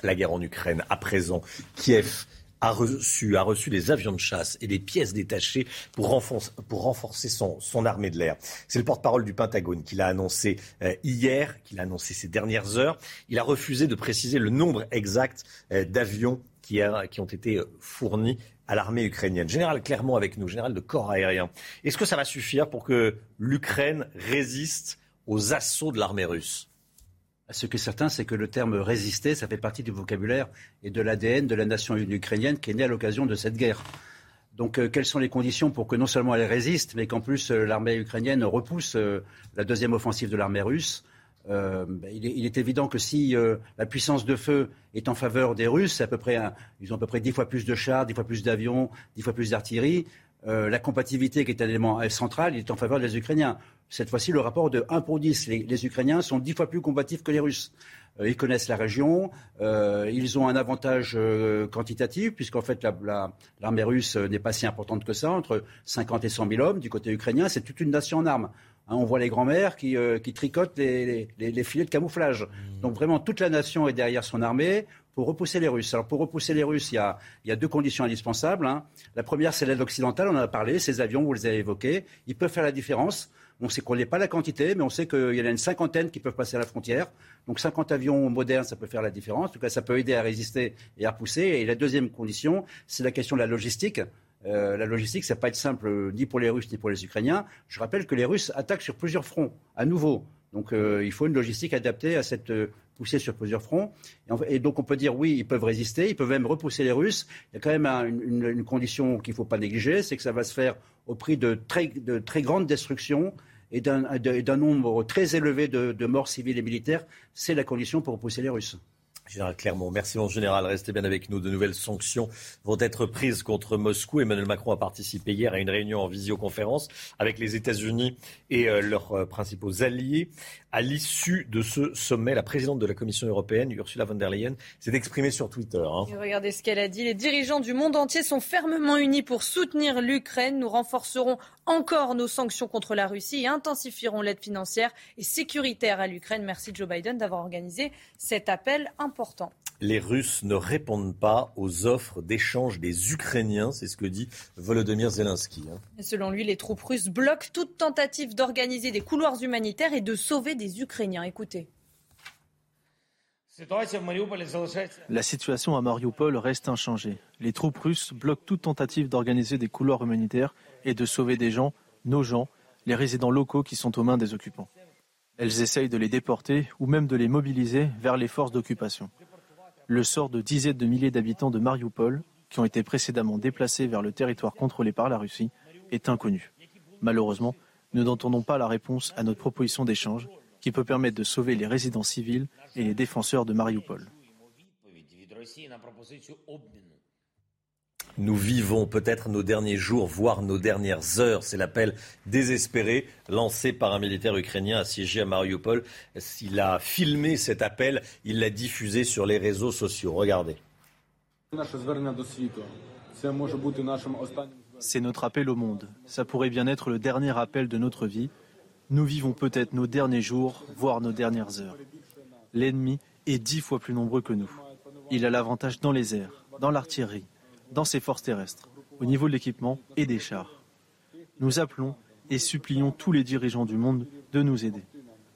La guerre en Ukraine, à présent, Kiev a reçu, a reçu des avions de chasse et des pièces détachées pour renforcer, son armée de l'air. C'est le porte-parole du Pentagone qui l'a annoncé euh, hier, qui l'a annoncé ces dernières heures. Il a refusé de préciser le nombre exact euh, d'avions qui, qui, ont été euh, fournis à l'armée ukrainienne. Général Clermont avec nous, général de corps aérien. Est-ce que ça va suffire pour que l'Ukraine résiste aux assauts de l'armée russe? Ce qui est certain, c'est que le terme résister, ça fait partie du vocabulaire et de l'ADN de la nation ukrainienne qui est née à l'occasion de cette guerre. Donc, euh, quelles sont les conditions pour que non seulement elle résiste, mais qu'en plus euh, l'armée ukrainienne repousse euh, la deuxième offensive de l'armée russe? Ben, il, est, évident que si la puissance de feu est en faveur des Russes, à peu près ils ont à peu près dix fois plus de chars, dix fois plus d'avions, dix fois plus d'artillerie. La compatibilité, qui est un élément central, il est en faveur des Ukrainiens. Cette fois-ci, le rapport de 1 pour 10. Les, Ukrainiens sont 10 fois plus combatifs que les Russes. Euh, ils connaissent la région, euh, ils ont un avantage euh, quantitatif, puisqu'en fait, l'armée russe n'est pas si importante que ça, entre 50 et 100 000 hommes. Du côté ukrainien, c'est toute une nation en armes. Hein, on voit les grands-mères qui, tricotent les, filets de camouflage. Mmh. Donc vraiment, toute la nation est derrière son armée pour repousser les Russes. Alors pour repousser les Russes, il y a, deux conditions indispensables. Hein. La première, c'est l'aide occidentale, on en a parlé, ces avions, vous les avez évoqués. Ils peuvent faire la différence. On sait qu'on n'est pas la quantité, mais on sait qu'il y en a une cinquantaine qui peuvent passer à la frontière. Donc 50 avions modernes, ça peut faire la différence. En tout cas, ça peut aider à résister et à repousser. Et la deuxième condition, c'est la question de la logistique. Euh, la logistique, ça va pas être simple ni pour les Russes ni pour les Ukrainiens. Je rappelle que les Russes attaquent sur plusieurs fronts, à nouveau. Donc il faut une logistique adaptée à cette poussée sur plusieurs fronts. Et, donc on peut dire oui, ils peuvent résister, ils peuvent même repousser les Russes. Il y a quand même une, condition qu'il ne faut pas négliger, c'est que ça va se faire au prix de très, de grandes destructions et d'un nombre très élevé de morts civiles et militaires. C'est la condition pour repousser les Russes. Général Clermont, merci mon général. Restez bien avec nous. De nouvelles sanctions vont être prises contre Moscou. Emmanuel Macron a participé hier à une réunion en visioconférence avec les États-Unis et euh, leurs euh, principaux alliés. À l'issue de ce sommet, la présidente de la Commission européenne, Ursula von der Leyen, s'est exprimée sur Twitter. Hein. regardez ce qu'elle a dit. Les dirigeants du monde entier sont fermement unis pour soutenir l'Ukraine. Nous renforcerons encore nos sanctions contre la Russie et intensifierons l'aide financière et sécuritaire à l'Ukraine. Merci Joe Biden d'avoir organisé cet appel important. Les Russes ne répondent pas aux offres d'échange des Ukrainiens, c'est ce que dit Volodymyr Zelensky. Hein. Selon lui, les troupes russes bloquent toute tentative d'organiser des couloirs humanitaires et de sauver des Ukrainiens. Écoutez. La situation à Mariupol reste inchangée. Les troupes russes bloquent toute tentative d'organiser des couloirs humanitaires et de sauver des gens, nos gens, les résidents locaux qui sont aux mains des occupants. Elles essayent de les déporter ou même de les mobiliser vers les forces d'occupation. Le sort de dizaines de milliers d'habitants de Mariupol, qui ont été précédemment déplacés vers le territoire contrôlé par la Russie, est inconnu. Malheureusement, nous n'entendons pas la réponse à notre proposition d'échange qui peut permettre de sauver les résidents civils et les défenseurs de Mariupol. Nous vivons peut-être nos derniers jours, voire nos dernières heures. C'est l'appel désespéré lancé par un militaire ukrainien assiégé à Mariupol. Il a filmé cet appel, il l'a diffusé sur les réseaux sociaux. Regardez. C'est notre appel au monde. Ça pourrait bien être le dernier appel de notre vie. Nous vivons peut-être nos derniers jours, voire nos dernières heures. L'ennemi est dix fois plus nombreux que nous. Il a l'avantage dans les airs, dans l'artillerie, dans ses forces terrestres, au niveau de l'équipement et des chars. Nous appelons et supplions tous les dirigeants du monde de nous aider.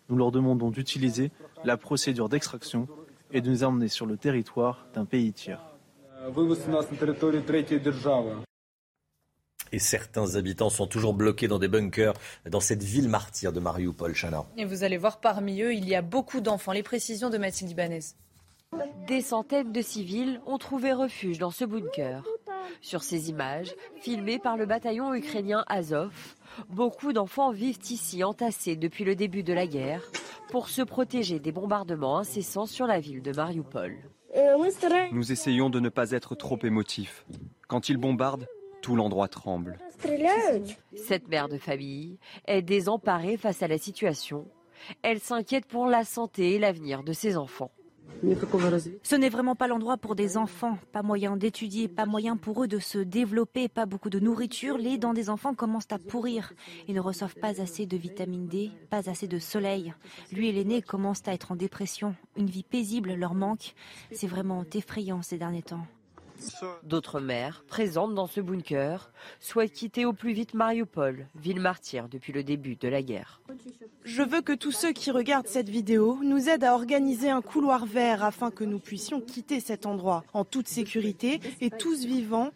Nous leur demandons d'utiliser la procédure d'extraction et de nous emmener sur le territoire d'un pays tiers. Et certains habitants sont toujours bloqués dans des bunkers dans cette ville martyre de Mariupol, Chana. Et vous allez voir parmi eux, il y a beaucoup d'enfants. Les précisions de Mathilde Ibanez. Des centaines de civils ont trouvé refuge dans ce bunker. Sur ces images, filmées par le bataillon ukrainien Azov, beaucoup d'enfants vivent ici entassés depuis le début de la guerre pour se protéger des bombardements incessants sur la ville de Mariupol. Nous essayons de ne pas être trop émotifs. Quand ils bombardent, tout l'endroit tremble. Cette mère de famille est désemparée face à la situation. Elle s'inquiète pour la santé et l'avenir de ses enfants. Ce n'est vraiment pas l'endroit pour des enfants. Pas moyen d'étudier, pas moyen pour eux de se développer, pas beaucoup de nourriture. Les dents des enfants commencent à pourrir. Ils ne reçoivent pas assez de vitamine D, pas assez de soleil. Lui et l'aîné commencent à être en dépression. Une vie paisible leur manque. C'est vraiment effrayant ces derniers temps. D'autres mères, présentes dans ce bunker, souhaitent quitter au plus vite Mariupol, ville martyre depuis le début de la guerre. Je veux que tous ceux qui regardent cette vidéo nous aident à organiser un couloir vert afin que nous puissions quitter cet endroit en toute sécurité et tous vivants.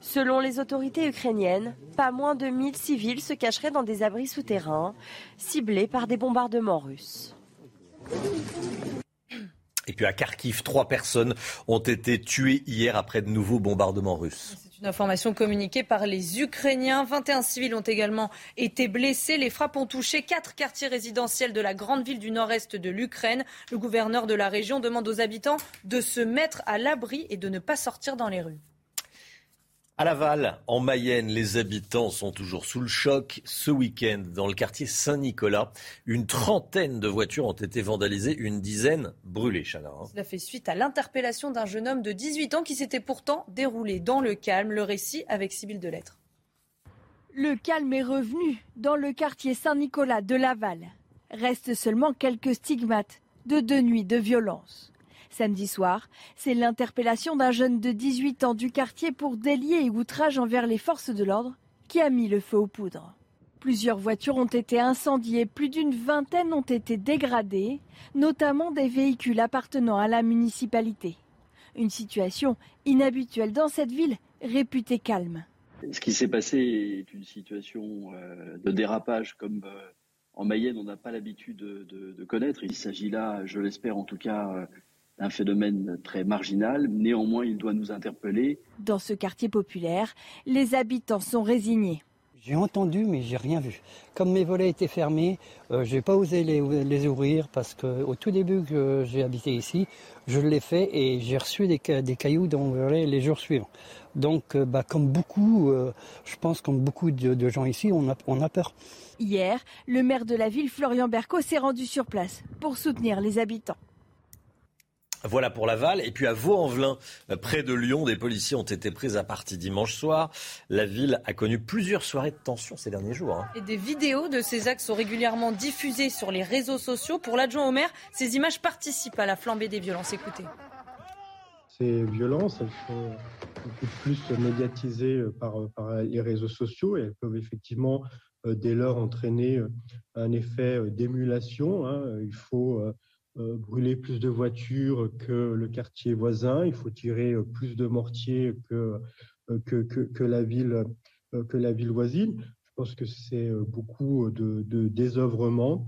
Selon les autorités ukrainiennes, pas moins de 1000 civils se cacheraient dans des abris souterrains, ciblés par des bombardements russes. Et puis à Kharkiv, trois personnes ont été tuées hier après de nouveaux bombardements russes. C'est une information communiquée par les Ukrainiens. 21 civils ont également été blessés. Les frappes ont touché quatre quartiers résidentiels de la grande ville du nord-est de l'Ukraine. Le gouverneur de la région demande aux habitants de se mettre à l'abri et de ne pas sortir dans les rues. À Laval, en Mayenne, les habitants sont toujours sous le choc. Ce week-end, dans le quartier Saint-Nicolas, une trentaine de voitures ont été vandalisées, une dizaine brûlées. Chana, hein. Cela fait suite à l'interpellation d'un jeune homme de 18 ans qui s'était pourtant déroulé dans le calme. Le récit avec Sybille Delettre. Le calme est revenu dans le quartier Saint-Nicolas de Laval. Restent seulement quelques stigmates de deux nuits de violence. Samedi soir, c'est l'interpellation d'un jeune de 18 ans du quartier pour délier et outrage envers les forces de l'ordre qui a mis le feu aux poudres. Plusieurs voitures ont été incendiées, plus d'une vingtaine ont été dégradées, notamment des véhicules appartenant à la municipalité. Une situation inhabituelle dans cette ville réputée calme. Ce qui s'est passé est une situation euh, de dérapage comme euh, en Mayenne, on n'a pas l'habitude de, connaître. Il s'agit là, je l'espère en tout cas, d'un phénomène très marginal. Néanmoins, il doit nous interpeller. Dans ce quartier populaire, les habitants sont résignés. J'ai entendu, mais j'ai rien vu. Comme mes volets étaient fermés, euh, je n'ai pas osé les, ouvrir parce qu'au tout début que j'ai habité ici, je l'ai fait et j'ai reçu des, cailloux dans mon volet les jours suivants. Donc, euh, bah, comme beaucoup, euh, je pense comme beaucoup de, gens ici, on a, on a peur. Hier, le maire de la ville, Florian Berco, s'est rendu sur place pour soutenir les habitants. Voilà pour Laval. Et puis à Vaux-en-Velin, près de Lyon, des policiers ont été pris à partie dimanche soir. La ville a connu plusieurs soirées de tension ces derniers jours. Hein. Et des vidéos de ces actes sont régulièrement diffusées sur les réseaux sociaux. Pour l'adjoint au maire, ces images participent à la flambée des violences. Écoutez. Ces violences, elles sont beaucoup plus médiatisées par, les réseaux sociaux et elles peuvent effectivement euh, dès lors entraîner euh, un effet euh, d'émulation. Hein. Il faut euh, brûler plus de voitures que le quartier voisin, il faut tirer euh, plus de mortiers que, euh, que, que, la, ville, que la ville voisine. Je pense que c'est beaucoup de, de désœuvrement.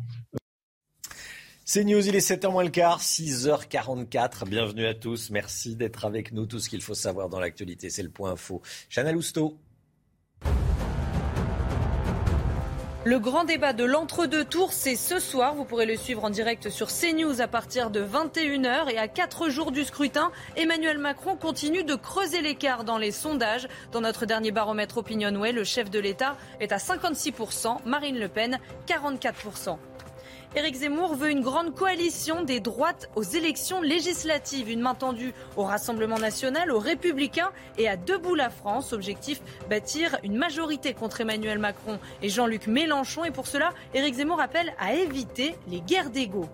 C'est News, il est 7h moins le quart, 6h44. Bienvenue à tous. Merci d'être avec nous. Tout ce qu'il faut savoir dans l'actualité, c'est le point info. Chana Lousteau. Le grand débat de l'entre-deux tours, c'est ce soir. Vous pourrez le suivre en direct sur CNews à partir de 21h. Et à 4 jours du scrutin, Emmanuel Macron continue de creuser l'écart dans les sondages. Dans notre dernier baromètre Opinionway, le chef de l'État est à 56%, Marine Le Pen 44%. Éric Zemmour veut une grande coalition des droites aux élections législatives. Une main tendue au Rassemblement national, aux Républicains et à Debout la France. Objectif bâtir une majorité contre Emmanuel Macron et Jean-Luc Mélenchon. Et pour cela, Éric Zemmour appelle à éviter les guerres d'ego.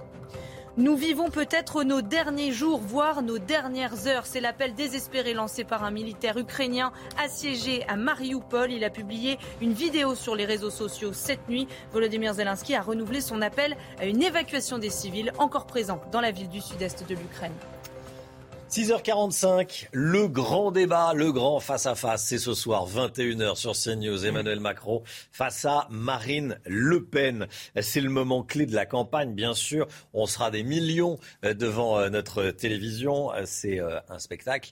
Nous vivons peut-être nos derniers jours, voire nos dernières heures. C'est l'appel désespéré lancé par un militaire ukrainien assiégé à Mariupol. Il a publié une vidéo sur les réseaux sociaux cette nuit. Volodymyr Zelensky a renouvelé son appel à une évacuation des civils encore présents dans la ville du sud-est de l'Ukraine. 6h45, le grand débat, le grand face-à-face, c'est ce soir 21h sur CNews. Emmanuel Macron face à Marine Le Pen. C'est le moment clé de la campagne, bien sûr. On sera des millions euh, devant euh, notre télévision. Euh, c'est un spectacle.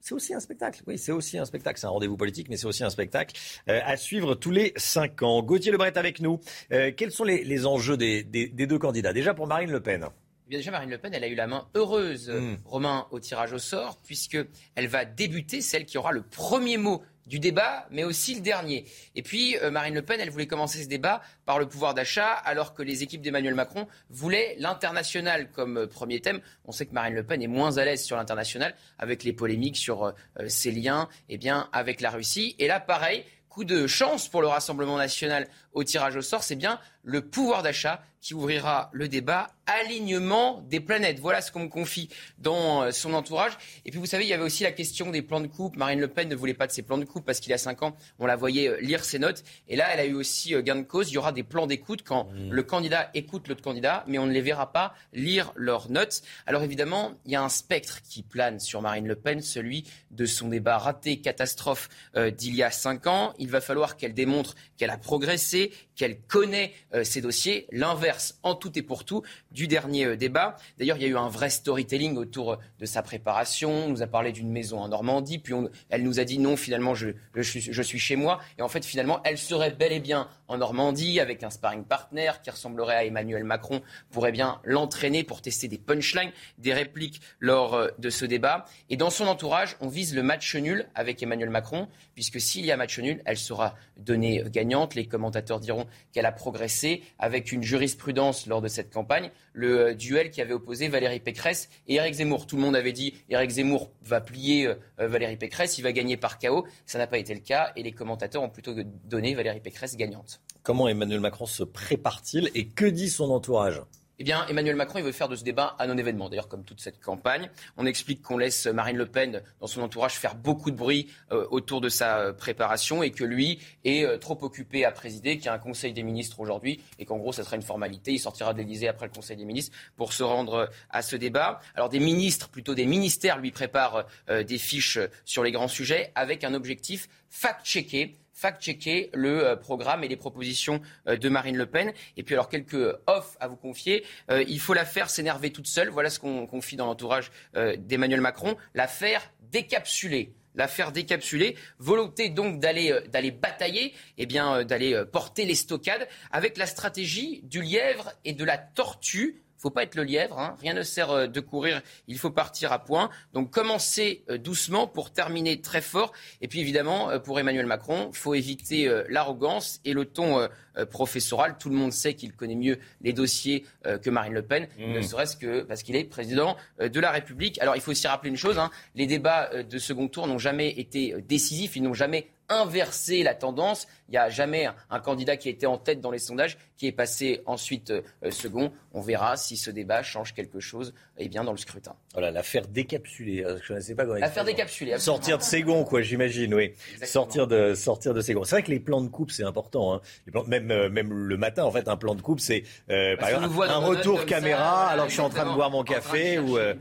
C'est aussi un spectacle. Oui, c'est aussi un spectacle. C'est un rendez-vous politique, mais c'est aussi un spectacle à suivre tous les cinq ans. Gauthier Lebret avec nous. quels sont les, enjeux des deux candidats? Déjà pour Marine Le Pen. Eh bien déjà, Marine Le Pen, elle a eu la main heureuse, hmm. Romain, au tirage au sort, puisqu'elle va débuter, celle qui aura le premier mot du débat, mais aussi le dernier. Et puis, euh, Marine Le Pen, elle voulait commencer ce débat par le pouvoir d'achat, alors que les équipes d'Emmanuel Macron voulaient l'international comme euh, premier thème. On sait que Marine Le Pen est moins à l'aise sur l'international, avec les polémiques sur euh, ses liens eh bien, avec la Russie. Et là, pareil, coup de chance pour le Rassemblement national au tirage au sort, c'est bien le pouvoir d'achat qui ouvrira le débat alignement des planètes. Voilà ce qu'on me confie dans euh, son entourage. Et puis vous savez, il y avait aussi la question des plans de coupe. Marine Le Pen ne voulait pas de ses plans de coupe parce qu'il y a cinq ans, on la voyait euh, lire ses notes. Et là, elle a eu aussi euh, gain de cause. Il y aura des plans d'écoute quand mmh. le candidat écoute l'autre candidat, mais on ne les verra pas lire leurs notes. Alors évidemment, il y a un spectre qui plane sur Marine Le Pen, celui de son débat raté, catastrophe d'il y a cinq ans. Il va falloir qu'elle démontre qu'elle a progressé, qu'elle connaît euh, ces dossiers, l'inverse en tout et pour tout du dernier euh, débat. D'ailleurs, il y a eu un vrai storytelling autour euh, de sa préparation. On nous a parlé d'une maison en Normandie, puis elle nous a dit non, finalement, je, suis chez moi. Et en fait, finalement, elle serait bel et bien en Normandie avec un sparring partner qui ressemblerait à Emmanuel Macron, pourrait bien l'entraîner pour tester des punchlines, des répliques lors de ce débat. Et dans son entourage, on vise le match nul avec Emmanuel Macron, puisque s'il y a match nul, elle sera donnée gagnante. Les commentateurs diront qu'elle a progressé avec une jurisprudence lors de cette campagne, le euh, duel qui avait opposé Valérie Pécresse et Éric Zemmour. Tout le monde avait dit Éric Zemmour va plier euh, euh, Valérie Pécresse, il va gagner par chaos. Ça n'a pas été le cas et les commentateurs ont plutôt donné Valérie Pécresse gagnante. Comment Emmanuel Macron se prépare-t-il et que dit son entourage? Eh bien, Emmanuel Macron, il veut faire de ce débat un non-événement. D'ailleurs, comme toute cette campagne, on explique qu'on laisse Marine Le Pen, dans son entourage, faire beaucoup de bruit euh, autour de sa euh, préparation et que lui est euh, trop occupé à présider, qu'il y a un Conseil des ministres aujourd'hui et qu'en gros, ça sera une formalité. Il sortira de l'Élysée après le Conseil des ministres pour se rendre à ce débat. Alors, des ministres, plutôt des ministères, lui préparent des fiches sur les grands sujets avec un objectif fact-checker fact-checker le programme et les propositions de Marine Le Pen. Et puis alors quelques off à vous confier. il faut la faire s'énerver toute seule. Voilà ce qu'on confie dans l'entourage d'Emmanuel Macron. La faire décapsuler l'affaire décapsulée, volonté donc d'aller euh, d'aller batailler, eh bien euh, d'aller euh, porter les stockades avec la stratégie du lièvre et de la tortue faut pas être le lièvre, hein. rien ne sert de courir, il faut partir à point. Donc commencer doucement pour terminer très fort. Et puis évidemment, pour Emmanuel Macron, il faut éviter l'arrogance et le ton euh, professoral. Tout le monde sait qu'il connaît mieux les dossiers euh, que Marine Le Pen, mmh. ne serait-ce que parce qu'il est président euh, de la République. Alors il faut aussi rappeler une chose, hein, les débats de second tour n'ont jamais été décisifs, ils n'ont jamais inversé la tendance. Il n'y a jamais un, candidat qui a été en tête dans les sondages qui est passé ensuite second. On verra si ce débat change quelque chose eh bien, dans le scrutin. Voilà, l'affaire décapsulée. Je ne sais pas comment L'affaire décapsulée. Sortir de Ségon, quoi, j'imagine, oui. Sortir de, sortir de Ségon. C'est vrai que les plans de coupe, c'est important. Hein. Les plans, même euh, même, le matin, en fait, un plan de coupe, c'est euh, par exemple un retour caméra alors que je suis en train de boire mon café ou euh,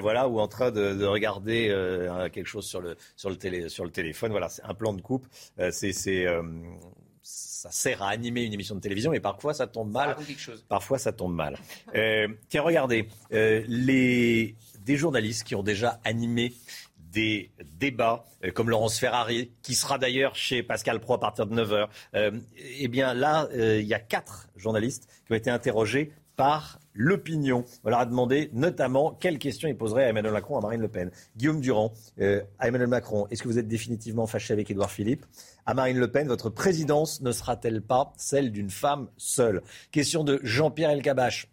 voilà ou en train de, regarder quelque chose sur le sur le télé sur le téléphone. Voilà, c'est un plan de coupe. c'est ça sert à animer une émission de télévision et parfois ça tombe mal. Parfois ça tombe mal. tiens, regardez, les, des journalistes qui ont déjà animé des débats, euh, comme Laurence Ferrari, qui sera d'ailleurs chez Pascal Pro à partir de 9h. Euh, eh bien là, euh, il y a quatre journalistes qui ont été interrogés par l'opinion. On leur a demandé notamment quelles questions ils poseraient à Emmanuel Macron, à Marine Le Pen. Guillaume Durand, à Emmanuel Macron, est-ce que vous êtes définitivement fâché avec Édouard Philippe? À Marine Le Pen, votre présidence ne sera-t-elle pas celle d'une femme seule? Question de Jean-Pierre Elkabach.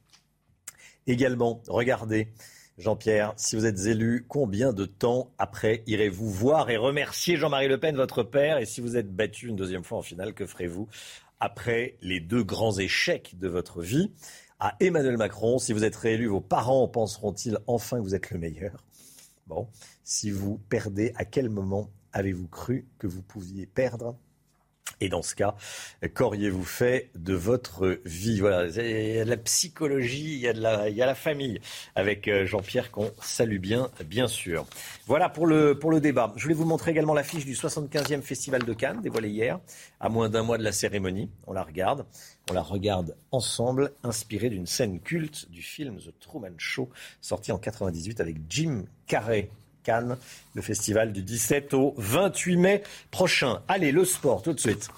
Également, regardez. Jean-Pierre, si vous êtes élu, combien de temps après irez-vous voir et remercier Jean-Marie Le Pen, votre père? Et si vous êtes battu une deuxième fois en finale, que ferez-vous après les deux grands échecs de votre vie? À Emmanuel Macron, si vous êtes réélu, vos parents penseront-ils enfin que vous êtes le meilleur? Bon, si vous perdez, à quel moment avez-vous cru que vous pouviez perdre? Et dans ce cas, qu'auriez-vous fait de votre vie? Voilà, il y a de la psychologie, il y a, de la, il y a la famille avec euh, Jean-Pierre qu'on salue bien, bien sûr. Voilà pour le, pour le débat. Je voulais vous montrer également l'affiche du 75e Festival de Cannes, dévoilée hier, à moins d'un mois de la cérémonie. On la regarde. On la regarde ensemble, inspirée d'une scène culte du film The Truman Show, sorti en 98 avec Jim Carrey le festival du 17 au 28 mai prochain. Allez, le sport tout de suite.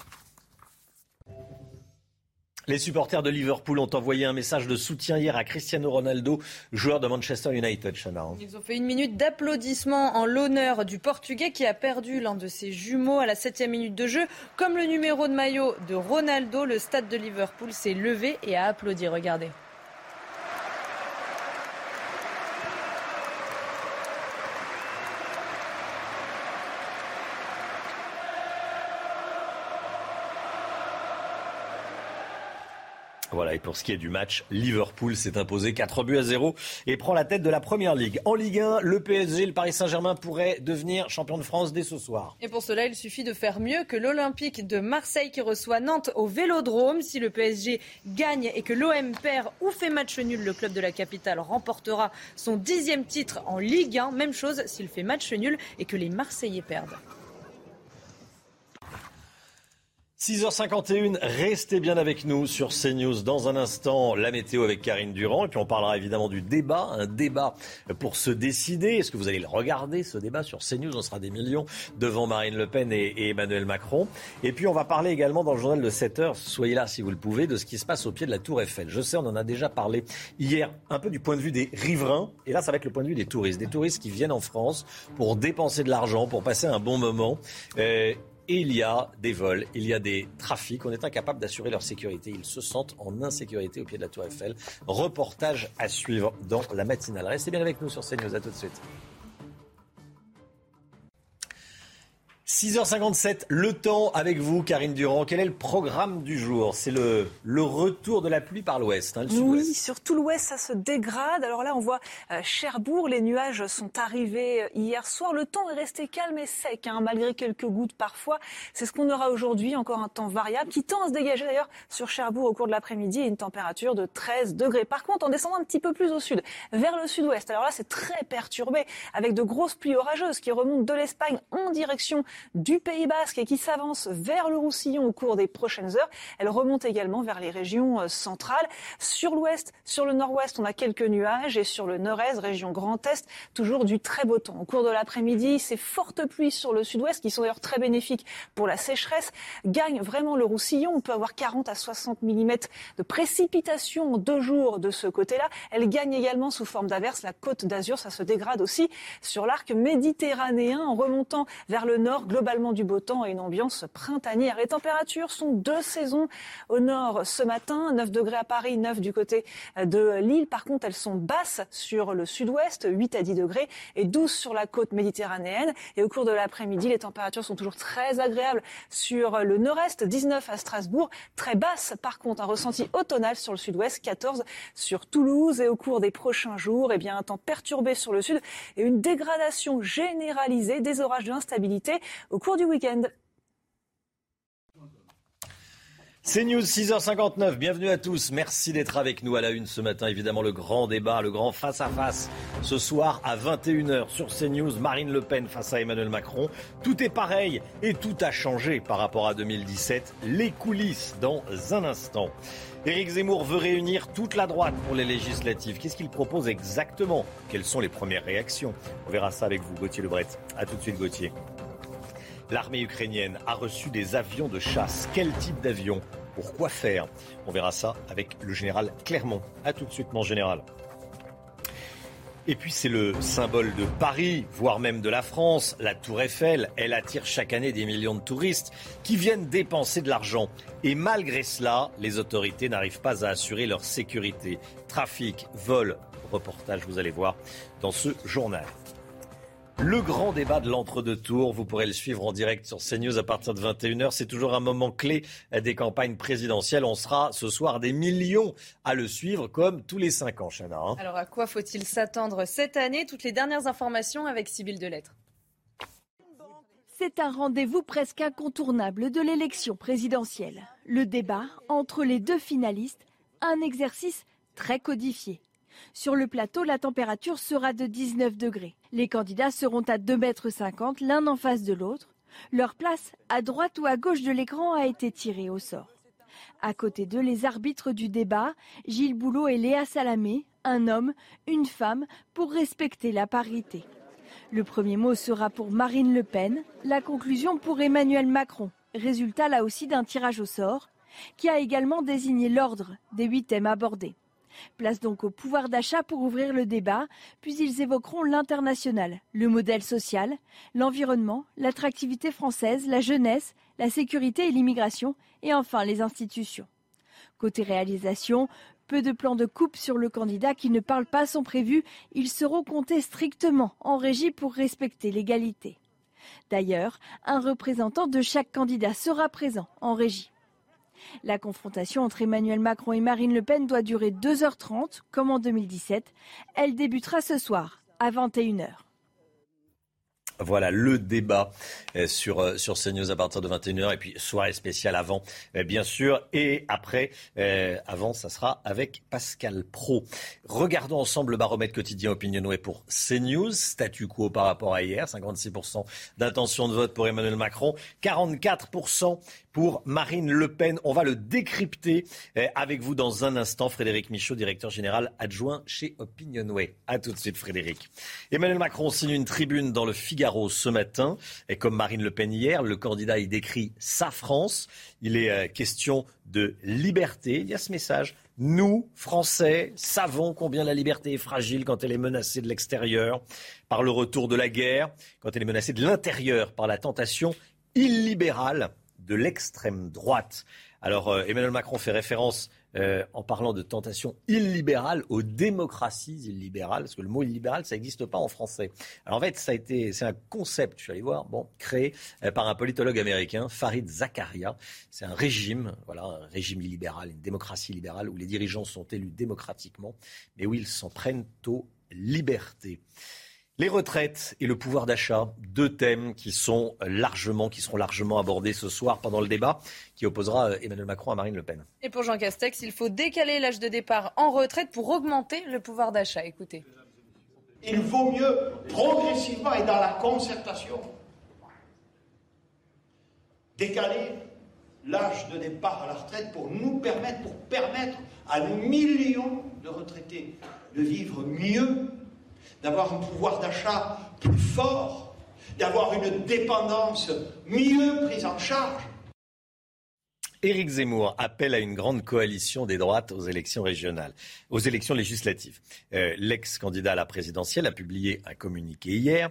Les supporters de Liverpool ont envoyé un message de soutien hier à Cristiano Ronaldo, joueur de Manchester United. Ils ont fait une minute d'applaudissement en l'honneur du Portugais qui a perdu l'un de ses jumeaux à la septième minute de jeu. Comme le numéro de maillot de Ronaldo, le stade de Liverpool s'est levé et a applaudi. Regardez. Voilà, et pour ce qui est du match, Liverpool s'est imposé 4 buts à 0 et prend la tête de la première ligue. En Ligue 1, le PSG, le Paris Saint-Germain pourraient devenir champion de France dès ce soir. Et pour cela, il suffit de faire mieux que l'Olympique de Marseille qui reçoit Nantes au Vélodrome. Si le PSG gagne et que l'OM perd ou fait match nul, le club de la capitale remportera son dixième titre en Ligue 1. Même chose s'il fait match nul et que les Marseillais perdent. 6h51, restez bien avec nous sur CNews. Dans un instant, la météo avec Karine Durand. Et puis on parlera évidemment du débat, un débat pour se décider. Est-ce que vous allez le regarder, ce débat sur CNews? On sera des millions devant Marine Le Pen et, Emmanuel Macron. Et puis on va parler également dans le journal de 7h, soyez là si vous le pouvez, de ce qui se passe au pied de la Tour Eiffel. Je sais, on en a déjà parlé hier, un peu du point de vue des riverains. Et là, ça va être le point de vue des touristes. Des touristes qui viennent en France pour dépenser de l'argent, pour passer un bon moment. Euh, il y a des vols, il y a des trafics. On est incapable d'assurer leur sécurité. Ils se sentent en insécurité au pied de la Tour Eiffel. Reportage à suivre dans la matinale. Restez bien avec nous sur CNews. À tout de suite. 6h57, le temps avec vous, Karine Durand. Quel est le programme du jour? C'est le, le retour de la pluie par l'ouest. Hein, oui, sur tout l'ouest, ça se dégrade. Alors là, on voit euh, Cherbourg, les nuages sont arrivés euh, hier soir. Le temps est resté calme et sec, hein, malgré quelques gouttes parfois. C'est ce qu'on aura aujourd'hui, encore un temps variable, qui tend à se dégager d'ailleurs sur Cherbourg au cours de l'après-midi, une température de 13 degrés. Par contre, en descendant un petit peu plus au sud, vers le sud-ouest, alors là, c'est très perturbé, avec de grosses pluies orageuses qui remontent de l'Espagne en direction du Pays Basque et qui s'avance vers le Roussillon au cours des prochaines heures. Elle remonte également vers les régions euh, centrales. Sur l'ouest, sur le nord-ouest, on a quelques nuages et sur le nord-est, région Grand Est, toujours du très beau temps. Au cours de l'après-midi, ces fortes pluies sur le sud-ouest, qui sont d'ailleurs très bénéfiques pour la sécheresse, gagnent vraiment le Roussillon. On peut avoir 40 à 60 mm de précipitations en deux jours de ce côté-là. Elle gagne également sous forme d'averse la côte d'Azur. Ça se dégrade aussi sur l'arc méditerranéen en remontant vers le nord, globalement du beau temps et une ambiance printanière. Les températures sont deux saisons au nord ce matin, 9 degrés à Paris, 9 du côté de Lille. Par contre, elles sont basses sur le sud-ouest, 8 à 10 degrés et 12 sur la côte méditerranéenne. Et au cours de l'après-midi, les températures sont toujours très agréables sur le nord-est, 19 à Strasbourg, très basse par contre, un ressenti automnal sur le sud-ouest, 14 sur Toulouse et au cours des prochains jours, eh bien, un temps perturbé sur le sud et une dégradation généralisée des orages de l'instabilité au cours du week-end. C'est News 6h59, bienvenue à tous. Merci d'être avec nous à la une ce matin. Évidemment, le grand débat, le grand face-à-face ce soir à 21h sur CNews. Marine Le Pen face à Emmanuel Macron. Tout est pareil et tout a changé par rapport à 2017. Les coulisses dans un instant. Éric Zemmour veut réunir toute la droite pour les législatives. Qu'est-ce qu'il propose exactement? Quelles sont les premières réactions? On verra ça avec vous, Gauthier Lebret. A tout de suite, Gauthier. L'armée ukrainienne a reçu des avions de chasse. Quel type d'avion? Pourquoi faire? On verra ça avec le général Clermont. A tout de suite, mon général. Et puis c'est le symbole de Paris, voire même de la France, la Tour Eiffel. Elle attire chaque année des millions de touristes qui viennent dépenser de l'argent. Et malgré cela, les autorités n'arrivent pas à assurer leur sécurité. Trafic, vol, reportage, vous allez voir dans ce journal. Le grand débat de l'entre-deux tours, vous pourrez le suivre en direct sur CNews à partir de 21h. C'est toujours un moment clé des campagnes présidentielles. On sera ce soir des millions à le suivre comme tous les cinq ans, Chana. Hein. Alors à quoi faut-il s'attendre cette année? Toutes les dernières informations avec Sybille Delettre. C'est un rendez-vous presque incontournable de l'élection présidentielle. Le débat entre les deux finalistes, un exercice très codifié. Sur le plateau, la température sera de 19 degrés. Les candidats seront à 2,50 mètres l'un en face de l'autre. Leur place, à droite ou à gauche de l'écran, a été tirée au sort. À côté d'eux, les arbitres du débat, Gilles Boulot et Léa Salamé, un homme, une femme, pour respecter la parité. Le premier mot sera pour Marine Le Pen, la conclusion pour Emmanuel Macron, résultat là aussi d'un tirage au sort, qui a également désigné l'ordre des huit thèmes abordés. Place donc au pouvoir d'achat pour ouvrir le débat, puis ils évoqueront l'international, le modèle social, l'environnement, l'attractivité française, la jeunesse, la sécurité et l'immigration, et enfin les institutions. Côté réalisation, peu de plans de coupe sur le candidat qui ne parle pas sont prévus, ils seront comptés strictement en régie pour respecter l'égalité. D'ailleurs, un représentant de chaque candidat sera présent en régie. La confrontation entre Emmanuel Macron et Marine Le Pen doit durer 2h30, comme en 2017. Elle débutera ce soir à 21h. Voilà le débat euh, sur, euh, sur CNews à partir de 21h et puis soirée spéciale avant, euh, bien sûr. Et après, avant, ça sera avec Pascal Pro. Regardons ensemble le baromètre quotidien Opinionway pour CNews. Statu quo par rapport à hier. 56% d'intention de vote pour Emmanuel Macron. 44% pour Marine Le Pen. On va le décrypter avec vous dans un instant. Frédéric Michaud, directeur général adjoint chez Opinionway. A tout de suite, Frédéric. Emmanuel Macron signe une tribune dans le Figaro ce matin. Et comme Marine Le Pen hier, le candidat y décrit sa France. Il est euh, question de liberté. Il y a ce message. Nous, Français, savons combien la liberté est fragile quand elle est menacée de l'extérieur par le retour de la guerre, quand elle est menacée de l'intérieur par la tentation illibérale de l'extrême droite. Alors euh, Emmanuel Macron fait référence euh, en parlant de tentation illibérale aux démocraties illibérales, parce que le mot illibéral, ça n'existe pas en français. Alors en fait, ça a été, c'est un concept, je suis allé voir, bon, créé euh, par un politologue américain, Farid Zakaria. C'est un régime, voilà, un régime illibéral, une démocratie libérale, où les dirigeants sont élus démocratiquement, mais où ils s'en prennent aux libertés. Les retraites et le pouvoir d'achat, deux thèmes qui sont largement, qui seront largement abordés ce soir pendant le débat qui opposera euh, Emmanuel Macron à Marine Le Pen. Et pour Jean Castex, il faut décaler l'âge de départ en retraite pour augmenter le pouvoir d'achat. Écoutez. Il vaut mieux progressivement et dans la concertation décaler l'âge de départ à la retraite pour nous permettre, pour permettre à nos millions de retraités de vivre mieux, d'avoir un pouvoir d'achat plus fort, d'avoir une dépendance mieux prise en charge. Éric Zemmour appelle à une grande coalition des droites aux élections régionales, aux élections législatives. Euh, l'ex-candidat à la présidentielle a publié un communiqué hier.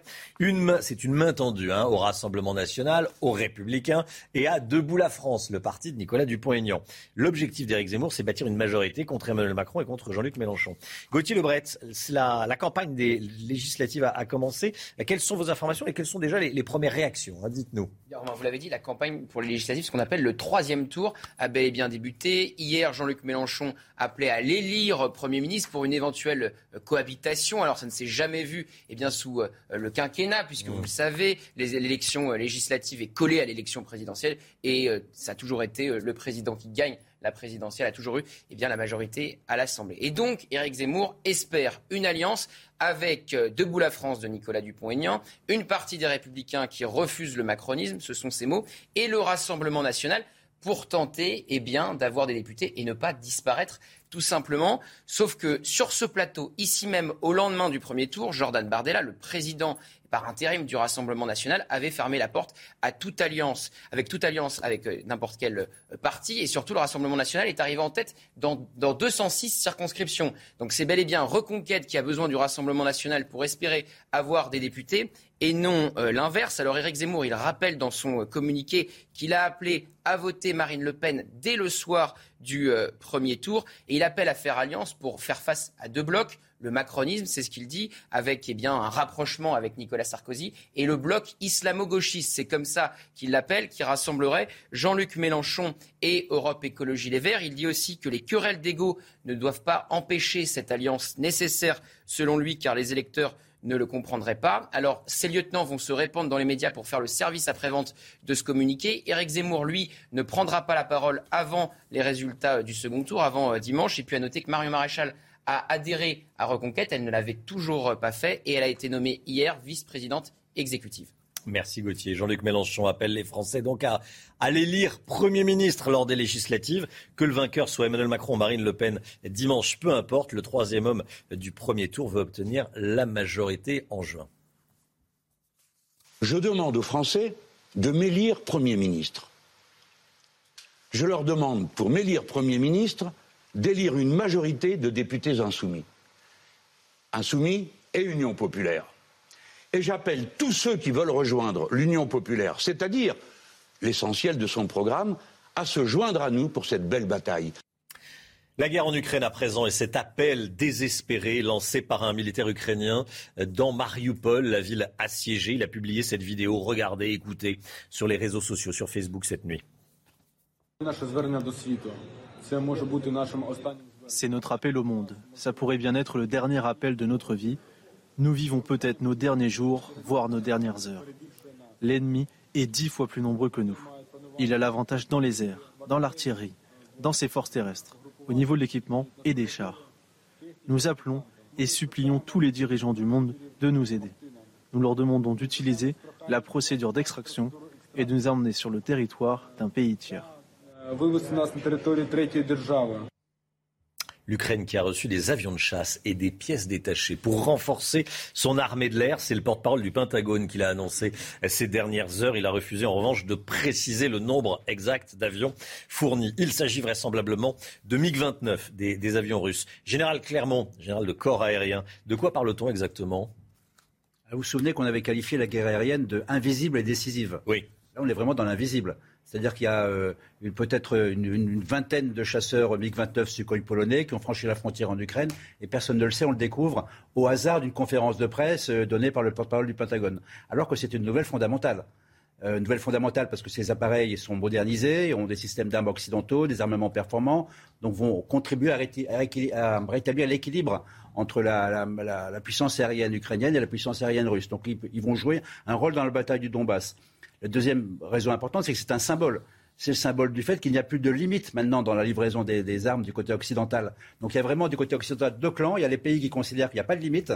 c'est une main tendue hein, au Rassemblement national, aux Républicains et à Debout la France, le parti de Nicolas Dupont-Aignan. L'objectif d'Éric Zemmour, c'est bâtir une majorité contre Emmanuel Macron et contre Jean-Luc Mélenchon. Gauthier Lebret, la, la campagne des législatives a, commencé. Quelles sont vos informations et quelles sont déjà les, premières réactions hein, Dites-nous. Vous l'avez dit, la campagne pour les législatives, ce qu'on appelle le troisième tour a bel et bien débuté. Hier, Jean-Luc Mélenchon appelait à l'élire Premier ministre pour une éventuelle euh, cohabitation. Alors ça ne s'est jamais vu eh bien, sous euh, le quinquennat, puisque vous le savez, l'élection euh, législative est collée à l'élection présidentielle et ça a toujours été le président qui gagne la présidentielle a toujours eu eh bien, la majorité à l'Assemblée. Et donc, Éric Zemmour espère une alliance avec Debout la France de Nicolas Dupont-Aignan, une partie des Républicains qui refusent le macronisme, ce sont ces mots, et le Rassemblement national pour tenter eh bien, d'avoir des députés et ne pas disparaître tout simplement. Sauf que sur ce plateau, ici même, au lendemain du premier tour, Jordan Bardella, le président par intérim du Rassemblement national, avait fermé la porte à toute alliance, avec toute alliance avec euh, n'importe quel euh, parti. Et surtout, le Rassemblement national est arrivé en tête dans, dans 206 circonscriptions. Donc c'est bel et bien Reconquête qui a besoin du Rassemblement national pour espérer avoir des députés et non euh, l'inverse. Alors Éric Zemmour, il rappelle dans son communiqué qu'il a appelé à voter Marine Le Pen dès le soir du premier tour et il appelle à faire alliance pour faire face à deux blocs. Le macronisme, c'est ce qu'il dit, avec eh bien, un rapprochement avec Nicolas Sarkozy, et le bloc islamo-gauchiste, c'est comme ça qu'il l'appelle, qui rassemblerait Jean-Luc Mélenchon et Europe Écologie Les Verts. Il dit aussi que les querelles d'ego ne doivent pas empêcher cette alliance nécessaire, selon lui, car les électeurs ne le comprendraient pas. Alors, ces lieutenants vont se répandre dans les médias pour faire le service après-vente de ce communiqué. Éric Zemmour, lui, ne prendra pas la parole avant les résultats euh, du second tour, avant euh, dimanche. Et puis à noter que Marion Maréchal a adhéré à Reconquête. Elle ne l'avait toujours euh, pas fait et elle a été nommée hier vice-présidente exécutive. Merci Gauthier. Jean-Luc Mélenchon appelle les Français donc à aller lire Premier ministre lors des législatives. Que le vainqueur soit Emmanuel Macron ou Marine Le Pen dimanche, peu importe. Le troisième homme du premier tour veut obtenir la majorité en juin. Je demande aux Français de m'élire Premier ministre. Je leur demande, pour m'élire Premier ministre, d'élire une majorité de députés insoumis. Insoumis et Union populaire. Et j'appelle tous ceux qui veulent rejoindre l'Union populaire, c'est-à-dire l'essentiel de son programme, à se joindre à nous pour cette belle bataille. La guerre en Ukraine à présent et cet appel désespéré lancé par un militaire ukrainien dans Mariupol, la ville assiégée. Il a publié cette vidéo. Regardez, écoutez sur les réseaux sociaux, sur Facebook cette nuit. C'est notre appel au monde. Ça pourrait bien être le dernier appel de notre vie nous vivons peut-être nos derniers jours, voire nos dernières heures. L'ennemi est dix fois plus nombreux que nous. Il a l'avantage dans les airs, dans l'artillerie, dans ses forces terrestres, au niveau de l'équipement et des chars. Nous appelons et supplions tous les dirigeants du monde de nous aider. Nous leur demandons d'utiliser la procédure d'extraction et de nous emmener sur le territoire d'un pays tiers. L'Ukraine qui a reçu des avions de chasse et des pièces détachées pour renforcer son armée de l'air. C'est le porte-parole du Pentagone qui l'a annoncé ces dernières heures. Il a refusé en revanche de préciser le nombre exact d'avions fournis. Il s'agit vraisemblablement de MiG-29, des, avions russes. Général Clermont, général de corps aérien, de quoi parle-t-on exactement? Vous vous souvenez qu'on avait qualifié la guerre aérienne de invisible et décisive? Oui. Là, on est vraiment dans l'invisible. C'est-à-dire qu'il y a euh, peut-être une, vingtaine de chasseurs MiG-29 Sukhoi polonais qui ont franchi la frontière en Ukraine et personne ne le sait, on le découvre au hasard d'une conférence de presse euh, donnée par le porte-parole du Pentagone. Alors que c'est une nouvelle fondamentale. Euh, une nouvelle fondamentale parce que ces appareils sont modernisés, ont des systèmes d'armes occidentaux, des armements performants, donc vont contribuer à, rétablir l'équilibre entre la, puissance aérienne ukrainienne et la puissance aérienne russe. Donc ils vont jouer un rôle dans la bataille du Donbass. La deuxième raison importante, c'est que c'est un symbole. C'est le symbole du fait qu'il n'y a plus de limite maintenant dans la livraison des, armes du côté occidental. Donc il y a vraiment du côté occidental deux clans. Il y a les pays qui considèrent qu'il n'y a pas de limite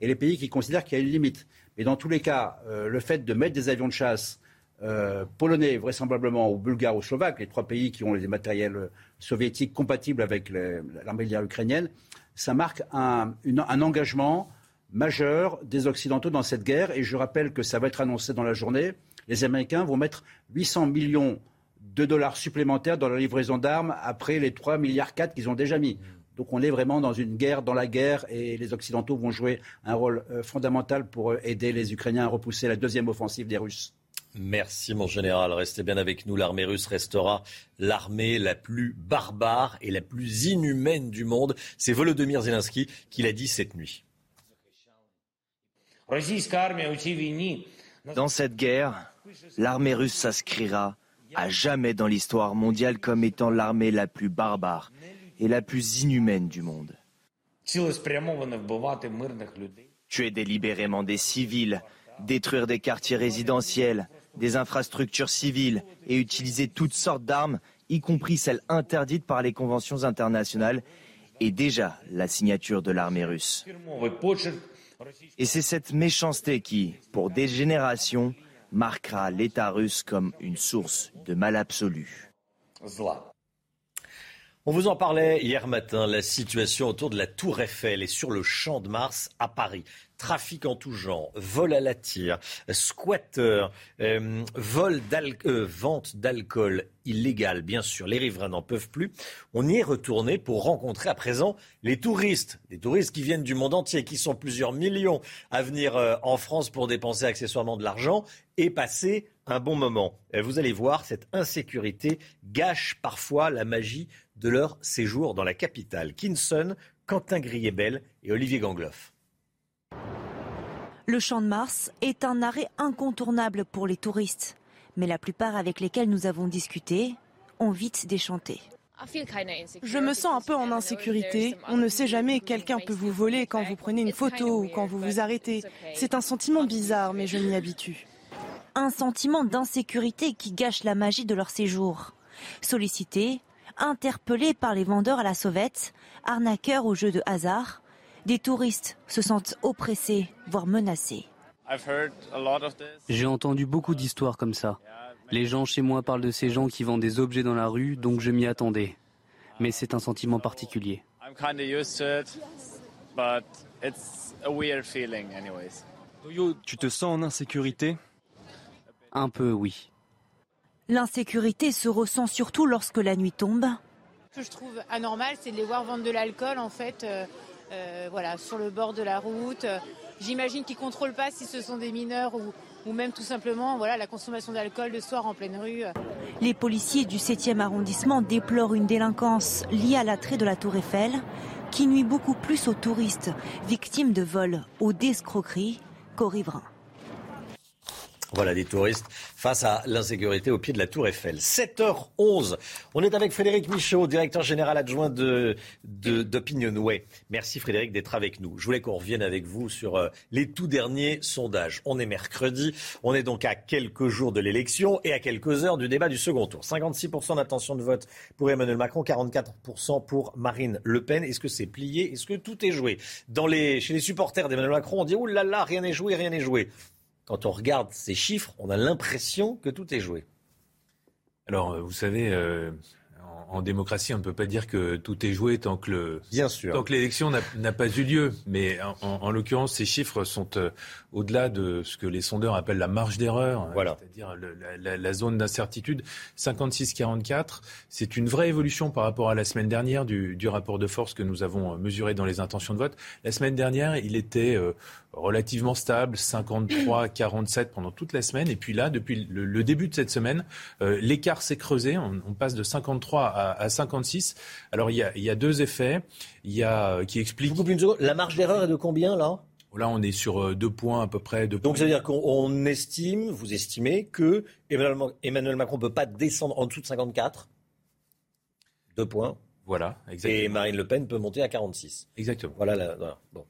et les pays qui considèrent qu'il y a une limite. Mais dans tous les cas, euh, le fait de mettre des avions de chasse euh, polonais, vraisemblablement, ou bulgares ou slovaques, les trois pays qui ont des matériels soviétiques compatibles avec l'armée ukrainienne, ça marque un, un, engagement majeur des Occidentaux dans cette guerre. Et je rappelle que ça va être annoncé dans la journée. Les Américains vont mettre 800 millions de dollars supplémentaires dans la livraison d'armes après les 3 milliards 4 qu'ils ont déjà mis. Donc on est vraiment dans une guerre dans la guerre et les Occidentaux vont jouer un rôle euh, fondamental pour euh, aider les Ukrainiens à repousser la deuxième offensive des Russes. Merci mon général, restez bien avec nous. L'armée russe restera l'armée la plus barbare et la plus inhumaine du monde. C'est Volodymyr Zelensky qui l'a dit cette nuit. Dans cette guerre, l'armée russe s'inscrira à jamais dans l'histoire mondiale comme étant l'armée la plus barbare et la plus inhumaine du monde. Tuer délibérément des civils, détruire des quartiers résidentiels, des infrastructures civiles et utiliser toutes sortes d'armes, y compris celles interdites par les conventions internationales, est déjà la signature de l'armée russe. Et c'est cette méchanceté qui, pour des générations, marquera l'État russe comme une source de mal absolu. On vous en parlait hier matin, la situation autour de la Tour Eiffel et sur le Champ de Mars à Paris trafic en tout genre, vol à la tire, squatter, euh, vol euh, vente d'alcool illégal, bien sûr. Les riverains n'en peuvent plus. On y est retourné pour rencontrer à présent les touristes, les touristes qui viennent du monde entier, qui sont plusieurs millions à venir euh, en France pour dépenser accessoirement de l'argent et passer un bon moment. Vous allez voir, cette insécurité gâche parfois la magie de leur séjour dans la capitale. Kinson, Quentin Griebel et Olivier Gangloff. Le Champ de Mars est un arrêt incontournable pour les touristes, mais la plupart avec lesquels nous avons discuté ont vite déchanté. Je me sens un peu en insécurité. On ne sait jamais, quelqu'un peut vous voler quand vous prenez une photo ou quand vous vous arrêtez. C'est un sentiment bizarre, mais je m'y habitue. Un sentiment d'insécurité qui gâche la magie de leur séjour. Sollicités, interpellés par les vendeurs à la sauvette, arnaqueurs au jeu de hasard, des touristes se sentent oppressés, voire menacés. J'ai entendu beaucoup d'histoires comme ça. Les gens chez moi parlent de ces gens qui vendent des objets dans la rue, donc je m'y attendais. Mais c'est un sentiment particulier. Tu te sens en insécurité? Un peu, oui. L'insécurité se ressent surtout lorsque la nuit tombe. Ce que je trouve anormal, c'est de les voir vendre de l'alcool en fait. Euh, euh, voilà, sur le bord de la route. J'imagine qu'ils ne contrôlent pas si ce sont des mineurs ou, ou même tout simplement voilà, la consommation d'alcool le soir en pleine rue. Les policiers du 7e arrondissement déplorent une délinquance liée à l'attrait de la Tour Eiffel qui nuit beaucoup plus aux touristes victimes de vols ou d'escroqueries qu'aux riverains. Voilà des touristes face à l'insécurité au pied de la Tour Eiffel. 7h11. On est avec Frédéric Michaud, directeur général adjoint de, d'Opinionway. Merci Frédéric d'être avec nous. Je voulais qu'on revienne avec vous sur euh, les tout derniers sondages. On est mercredi. On est donc à quelques jours de l'élection et à quelques heures du débat du second tour. 56% d'intention de vote pour Emmanuel Macron, 44% pour Marine Le Pen. Est-ce que c'est plié? Est-ce que tout est joué? Dans les, Chez les supporters d'Emmanuel Macron, on dit « Ouh là là, rien n'est joué, rien n'est joué » quand on regarde ces chiffres, on a l'impression que tout est joué. Alors, euh, vous savez, euh, en, démocratie, on ne peut pas dire que tout est joué tant que le Bien sûr. tant que l'élection n'a pas eu lieu. Mais en, l'occurrence, ces chiffres sont euh, au-delà de ce que les sondeurs appellent la marge d'erreur, voilà. c'est-à-dire la, zone d'incertitude. 56-44, c'est une vraie évolution par rapport à la semaine dernière du, du, rapport de force que nous avons mesuré dans les intentions de vote. La semaine dernière, il était relativement stable, 53-47 pendant toute la semaine. Et puis là, depuis le, début de cette semaine, euh, l'écart s'est creusé. On, passe de 53 à, 56. Alors il y, a, il y, a, deux effets. Il y a euh, qui expliquent. La marge d'erreur est de combien là? Là, on est sur euh, deux points à peu près. Donc, ça veut dire qu'on estime, vous estimez, que Emmanuel Macron ne peut pas descendre en dessous de 54 Deux points. Voilà, exactement. Et Marine Le Pen peut monter à 46. Exactement. Voilà, voilà. Bon.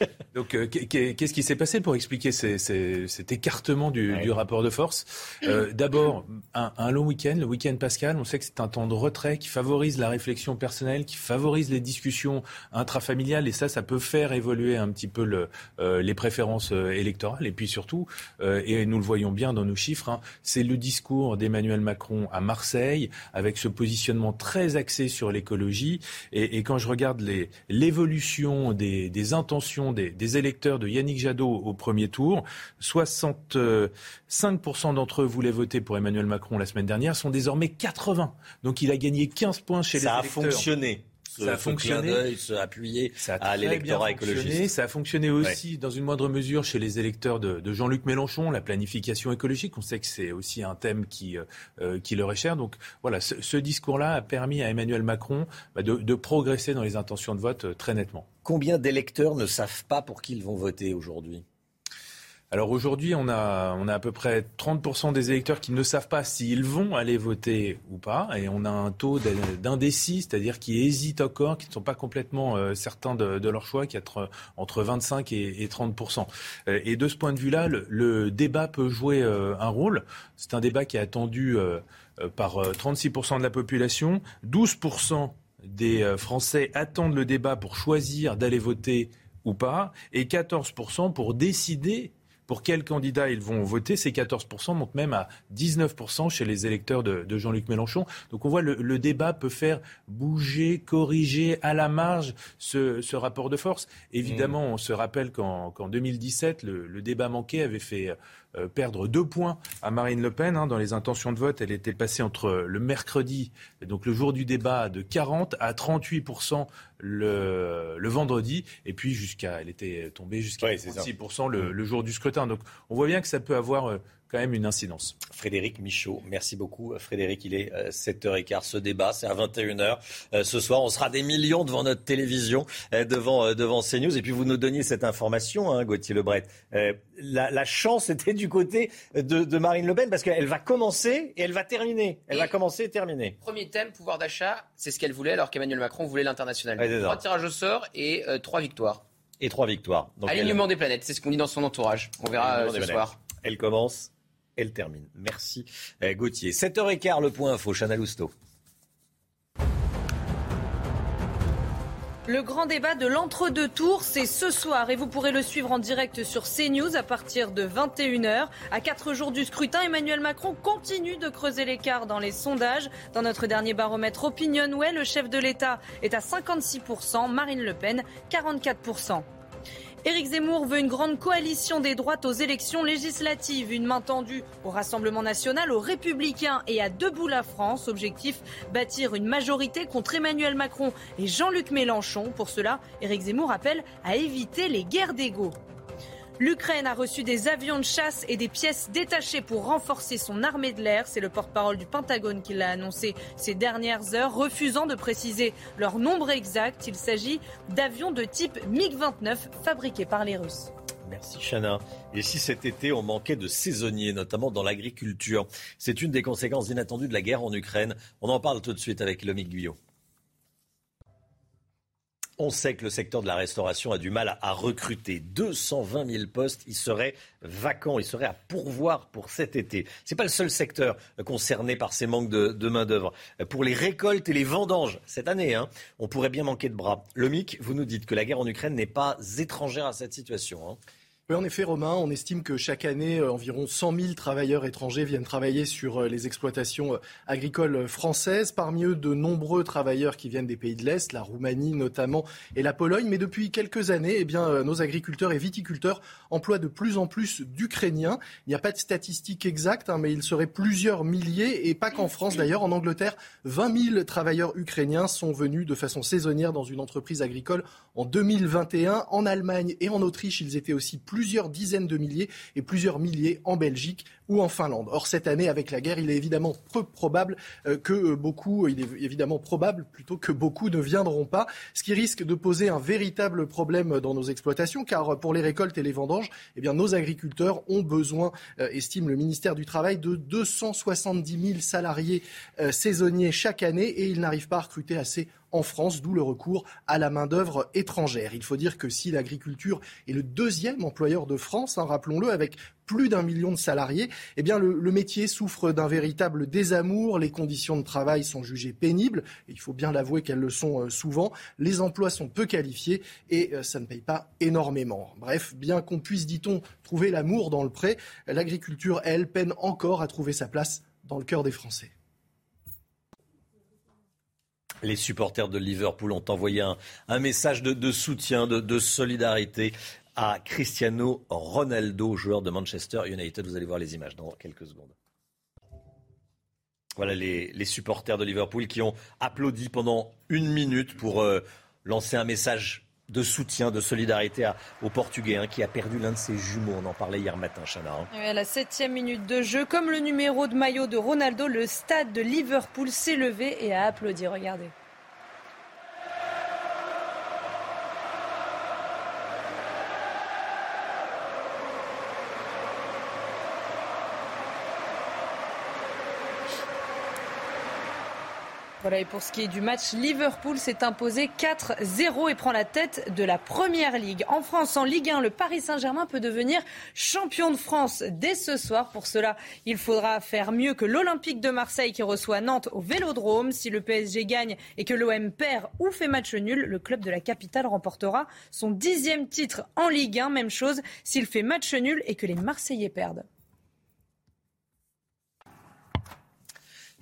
Donc, euh, qu'est-ce qui s'est passé pour expliquer cet écartement du, rapport de force? Euh, D'abord, un, long week-end, le week-end pascal. On sait que c'est un temps de retrait qui favorise la réflexion personnelle, qui favorise les discussions intrafamiliales, et ça, ça peut faire évoluer un petit peu le, euh, les préférences électorales. Et puis surtout, et nous le voyons bien dans nos chiffres, hein, c'est le discours d'Emmanuel Macron à Marseille, avec ce positionnement très axé sur l'écologie. Et, quand je regarde l'évolution des, des intentions des, électeurs de Yannick Jadot au premier tour. 65% d'entre eux voulaient voter pour Emmanuel Macron la semaine dernière, sont désormais 80. Donc il a gagné 15 points chez les électeurs. Ça a fonctionné ça a fonctionné. se appuyer à l'électorat écologiste. Ça a fonctionné aussi, dans une moindre mesure, chez les électeurs de, Jean-Luc Mélenchon, la planification écologique. On sait que c'est aussi un thème qui, euh, qui leur est cher. Donc voilà, ce, discours-là a permis à Emmanuel Macron bah, de progresser dans les intentions de vote euh, très nettement. Combien d'électeurs ne savent pas pour qui ils vont voter aujourd'hui? Alors aujourd'hui, on a, on a à peu près 30% des électeurs qui ne savent pas s'ils vont aller voter ou pas. Et on a un taux d'indécis, c'est-à-dire qui hésitent encore, qui ne sont pas complètement euh, certains de, leur choix, qui est entre, 25 et, 30%. Euh, et de ce point de vue-là, le, débat peut jouer euh, un rôle. C'est un débat qui est attendu par 36% de la population. 12% des Français attendent le débat pour choisir d'aller voter ou pas, et 14% pour décider pour quel candidat ils vont voter. Ces 14% montent même à 19% chez les électeurs de, Jean-Luc Mélenchon. Donc on voit le, le débat peut faire bouger, corriger à la marge ce, rapport de force. Évidemment, on se rappelle qu'en 2017, le, le, débat manqué avait fait euh, perdre deux points à Marine Le Pen. Hein, dans les intentions de vote, elle était passée entre le mercredi, donc le jour du débat, de 40 à 38 le, le vendredi, et puis jusqu'à, elle était tombée jusqu'à 36 le, le, jour du scrutin. Donc on voit bien que ça peut avoir euh, quand même une incidence. Frédéric Michaud, merci beaucoup. Frédéric, il est 7h15. Euh, Ce débat, c'est à 21h. Euh, ce soir, on sera des millions devant notre télévision, euh, devant, devant CNews. Et puis, vous nous donniez cette information, hein, Gauthier Lebret. La, chance était du côté de, Marine Le Pen parce qu'elle va commencer et elle va terminer. Elle va commencer et terminer. Premier thème, pouvoir d'achat, c'est ce qu'elle voulait alors qu'Emmanuel Macron voulait l'international. trois tirages au sort et trois victoires. Et trois victoires. Alignement des planètes, c'est ce qu'on dit dans son entourage. On verra ce soir. Elle commence elle termine. Merci eh, Gauthier. 7h15, le point info, Chana Lousteau. Le grand débat de l'entre-deux tours, c'est ce soir et vous pourrez le suivre en direct sur CNews à partir de 21h. À quatre jours du scrutin, Emmanuel Macron continue de creuser l'écart dans les sondages. Dans notre dernier baromètre Opinionway, le chef de l'État est à 56%, Marine Le Pen 44%. Éric Zemmour veut une grande coalition des droites aux élections législatives, une main tendue au Rassemblement national, aux Républicains et à Debout la France. Objectif bâtir une majorité contre Emmanuel Macron et Jean-Luc Mélenchon. Pour cela, Éric Zemmour appelle à éviter les guerres d'ego. L'Ukraine a reçu des avions de chasse et des pièces détachées pour renforcer son armée de l'air. C'est le porte-parole du Pentagone qui l'a annoncé ces dernières heures, refusant de préciser leur nombre exact. Il s'agit d'avions de type MiG-29 fabriqués par les Russes. Merci Chana. Et si cet été on manquait de saisonniers, notamment dans l'agriculture, c'est une des conséquences inattendues de la guerre en Ukraine. On en parle tout de suite avec Lomique Guyot. On sait que le secteur de la restauration a du mal à recruter. 220 000 postes, ils seraient vacants, ils seraient à pourvoir pour cet été. Ce n'est pas le seul secteur concerné par ces manques de, main-d'œuvre. Pour les récoltes et les vendanges, cette année, hein, on pourrait bien manquer de bras. Le MIC, vous nous dites que la guerre en Ukraine n'est pas étrangère à cette situation. Hein. En effet, Romain, on estime que chaque année, euh, environ 100 000 travailleurs étrangers viennent travailler sur euh, les exploitations euh, agricoles françaises. Parmi eux, de nombreux travailleurs qui viennent des pays de l'Est, la Roumanie notamment et la Pologne. Mais depuis quelques années, eh bien, nos agriculteurs et viticulteurs emploient de plus en plus d'Ukrainiens. Il n'y a pas de statistiques exactes, hein, mais il serait plusieurs milliers, et pas qu'en France d'ailleurs. En Angleterre, 20 000 travailleurs ukrainiens sont venus de façon saisonnière dans une entreprise agricole en 2021. En Allemagne et en Autriche, ils étaient aussi plus plusieurs dizaines de milliers et plusieurs milliers en Belgique ou en Finlande. Or, cette année, avec la guerre, il est évidemment peu probable euh, que euh, beaucoup, il est évidemment probable plutôt que beaucoup ne viendront pas, ce qui risque de poser un véritable problème dans nos exploitations, car pour les récoltes et les vendanges, eh bien, nos agriculteurs ont besoin, euh, estime le ministère du Travail, de 270 000 salariés saisonniers chaque année et ils n'arrivent pas à recruter assez en France, d'où le recours à la main-d'œuvre étrangère. Il faut dire que si l'agriculture est le deuxième employeur de France, hein, rappelons-le, avec plus d'un million de salariés, eh bien le, métier souffre d'un véritable désamour, les conditions de travail sont jugées pénibles, il faut bien l'avouer qu'elles le sont euh, souvent, les emplois sont peu qualifiés et euh, ça ne paye pas énormément. Bref, bien qu'on puisse, dit-on, trouver l'amour dans le pré, l'agriculture, elle, peine encore à trouver sa place dans le cœur des Français. Les supporters de Liverpool ont envoyé un, message de, soutien, de, solidarité à Cristiano Ronaldo, joueur de Manchester United. Vous allez voir les images dans quelques secondes. Voilà les, supporters de Liverpool qui ont applaudi pendant une minute pour euh, lancer un message de soutien, de solidarité au Portugais hein, qui a perdu l'un de ses jumeaux. On en parlait hier matin, Chana. Hein. à la septième minute de jeu, comme le numéro de maillot de Ronaldo, le stade de Liverpool s'est levé et a applaudi. Regardez. Voilà, et pour ce qui est du match, Liverpool s'est imposé 4-0 et prend la tête de la Première Ligue. En France, en Ligue 1, le Paris Saint-Germain peut devenir champion de France dès ce soir. Pour cela, il faudra faire mieux que l'Olympique de Marseille qui reçoit Nantes au Vélodrome. Si le PSG gagne et que l'OM perd ou fait match nul, le club de la capitale remportera son dixième titre en Ligue 1. Même chose s'il fait match nul et que les Marseillais perdent.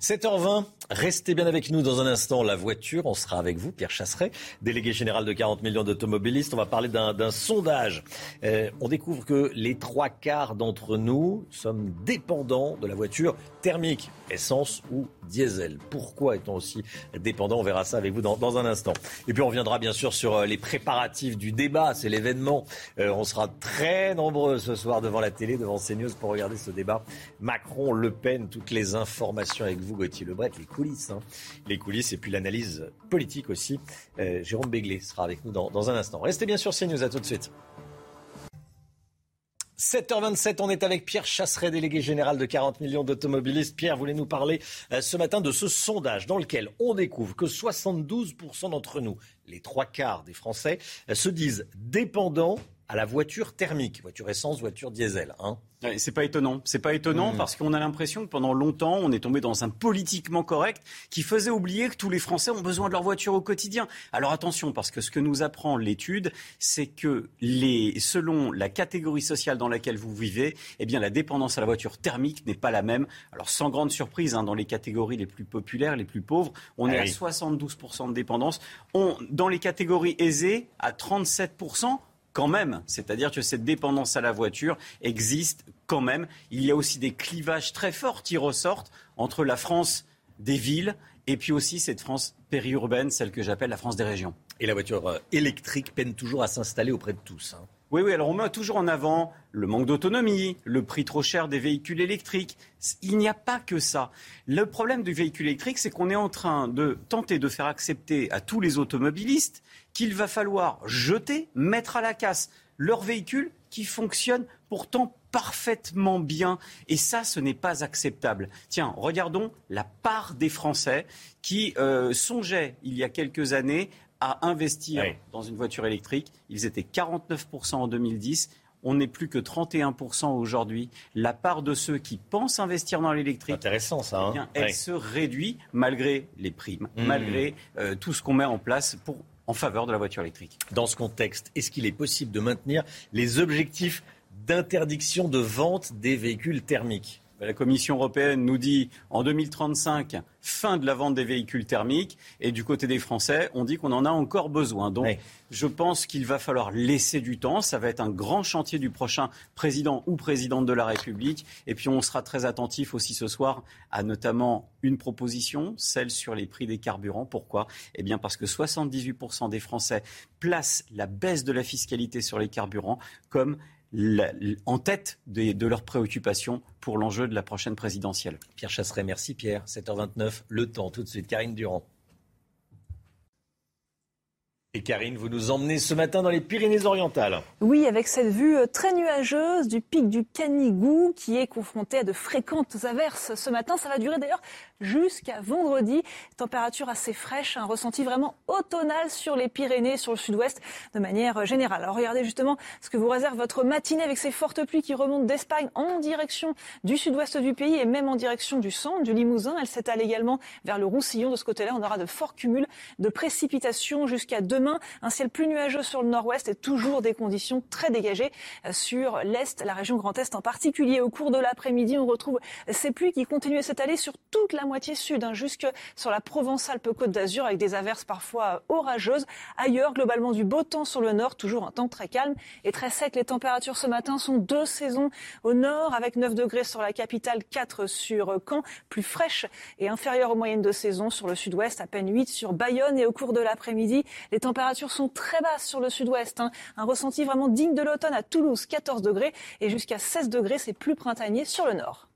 7h20, restez bien avec nous dans un instant. La voiture, on sera avec vous, Pierre Chasseret, délégué général de 40 millions d'automobilistes. On va parler d'un sondage. Euh, on découvre que les trois quarts d'entre nous sommes dépendants de la voiture thermique, essence ou diesel. Pourquoi est-on aussi dépendant? On verra ça avec vous dans, un instant. Et puis on reviendra bien sûr sur euh, les préparatifs du débat. C'est l'événement. Euh, on sera très nombreux ce soir devant la télé, devant CNews pour regarder ce débat. Macron, Le Pen, toutes les informations avec vous, Gauthier Lebret, les coulisses. Hein. Les coulisses et puis l'analyse politique aussi. Euh, Jérôme Béglé sera avec nous dans, un instant. Restez bien sûr CNews. À tout de suite. 7h27, on est avec Pierre Chasseret, délégué général de 40 millions d'automobilistes. Pierre, voulez nous parler euh, ce matin de ce sondage dans lequel on découvre que 72% d'entre nous, les trois quarts des Français, euh, se disent dépendants à la voiture thermique, voiture essence, voiture diesel. Hein. C'est pas étonnant. C'est pas étonnant hmm. parce qu'on a l'impression que pendant longtemps, on est tombé dans un politiquement correct qui faisait oublier que tous les Français ont besoin de leur voiture au quotidien. Alors attention, parce que ce que nous apprend l'étude, c'est que les, selon la catégorie sociale dans laquelle vous vivez, eh bien la dépendance à la voiture thermique n'est pas la même. Alors sans grande surprise, hein, dans les catégories les plus populaires, les plus pauvres, on ah est à 72% de dépendance. On, dans les catégories aisées, à 37% quand même. C'est-à-dire que cette dépendance à la voiture existe quand même. Il y a aussi des clivages très forts qui ressortent entre la France des villes et puis aussi cette France périurbaine, celle que j'appelle la France des régions. Et la voiture euh, électrique peine toujours à s'installer auprès de tous. Hein. Oui, oui, alors on met toujours en avant le manque d'autonomie, le prix trop cher des véhicules électriques. Il n'y a pas que ça. Le problème du véhicule électrique, c'est qu'on est en train de tenter de faire accepter à tous les automobilistes qu'il va falloir jeter, mettre à la casse leur véhicule qui fonctionne pourtant parfaitement bien. Et ça, ce n'est pas acceptable. Tiens, regardons la part des Français qui euh, songeaient il y a quelques années à investir dans une voiture électrique. Ils étaient 49% en 2010 on n'est plus que 31% aujourd'hui. La part de ceux qui pensent investir dans l'électrique, intéressant ça, hein. eh elle se réduit malgré les primes, mmh. malgré euh, tout ce qu'on met en place pour en faveur de la voiture électrique. Dans ce contexte, est-ce qu'il est possible de maintenir les objectifs d'interdiction de vente des véhicules thermiques? La Commission européenne nous dit en 2035 fin de la vente des véhicules thermiques et du côté des Français, on dit qu'on en a encore besoin. Donc je pense qu'il va falloir laisser du temps. Ça va être un grand chantier du prochain président ou présidente de la République. Et puis on sera très attentif aussi ce soir à notamment une proposition, celle sur les prix des carburants. Pourquoi? Eh bien parce que 78% des Français placent la baisse de la fiscalité sur les carburants comme en tête de, leurs préoccupations pour l'enjeu de la prochaine présidentielle. Pierre Chasseret, merci Pierre. 7h29, le temps tout de suite. Karine Durand. Et Karine, vous nous emmenez ce matin dans les Pyrénées-Orientales. Oui, avec cette vue euh, très nuageuse du pic du Canigou qui est confronté à de fréquentes averses ce matin. Ça va durer d'ailleurs jusqu'à vendredi. Température assez fraîche, un ressenti vraiment automnal sur les Pyrénées, sur le sud-ouest de manière générale. Alors regardez justement ce que vous réserve votre matinée avec ces fortes pluies qui remontent d'Espagne en direction du sud-ouest du pays et même en direction du centre, du Limousin. Elle s'étale également vers le Roussillon. De ce côté-là, on aura de forts cumuls de précipitations jusqu'à demain. Un ciel plus nuageux sur le nord-ouest et toujours des conditions très dégagées sur l'est, la région Grand Est en particulier. Au cours de l'après-midi, on retrouve ces pluies qui continuent à s'étaler sur toute la moitié sud, hein, jusque sur la Provence-Alpes-Côte d'Azur avec des averses parfois orageuses. Ailleurs, globalement du beau temps sur le nord, toujours un temps très calme et très sec. Les températures ce matin sont deux saisons au nord avec 9 degrés sur la capitale, 4 sur Caen, plus fraîche et inférieure aux moyennes de saison sur le sud-ouest, à peine 8 sur Bayonne et au cours de l'après-midi, les températures sont très basses sur le sud-ouest. Hein. Un ressenti vraiment digne de l'automne à Toulouse, 14 degrés et jusqu'à 16 degrés, c'est plus printanier sur le nord.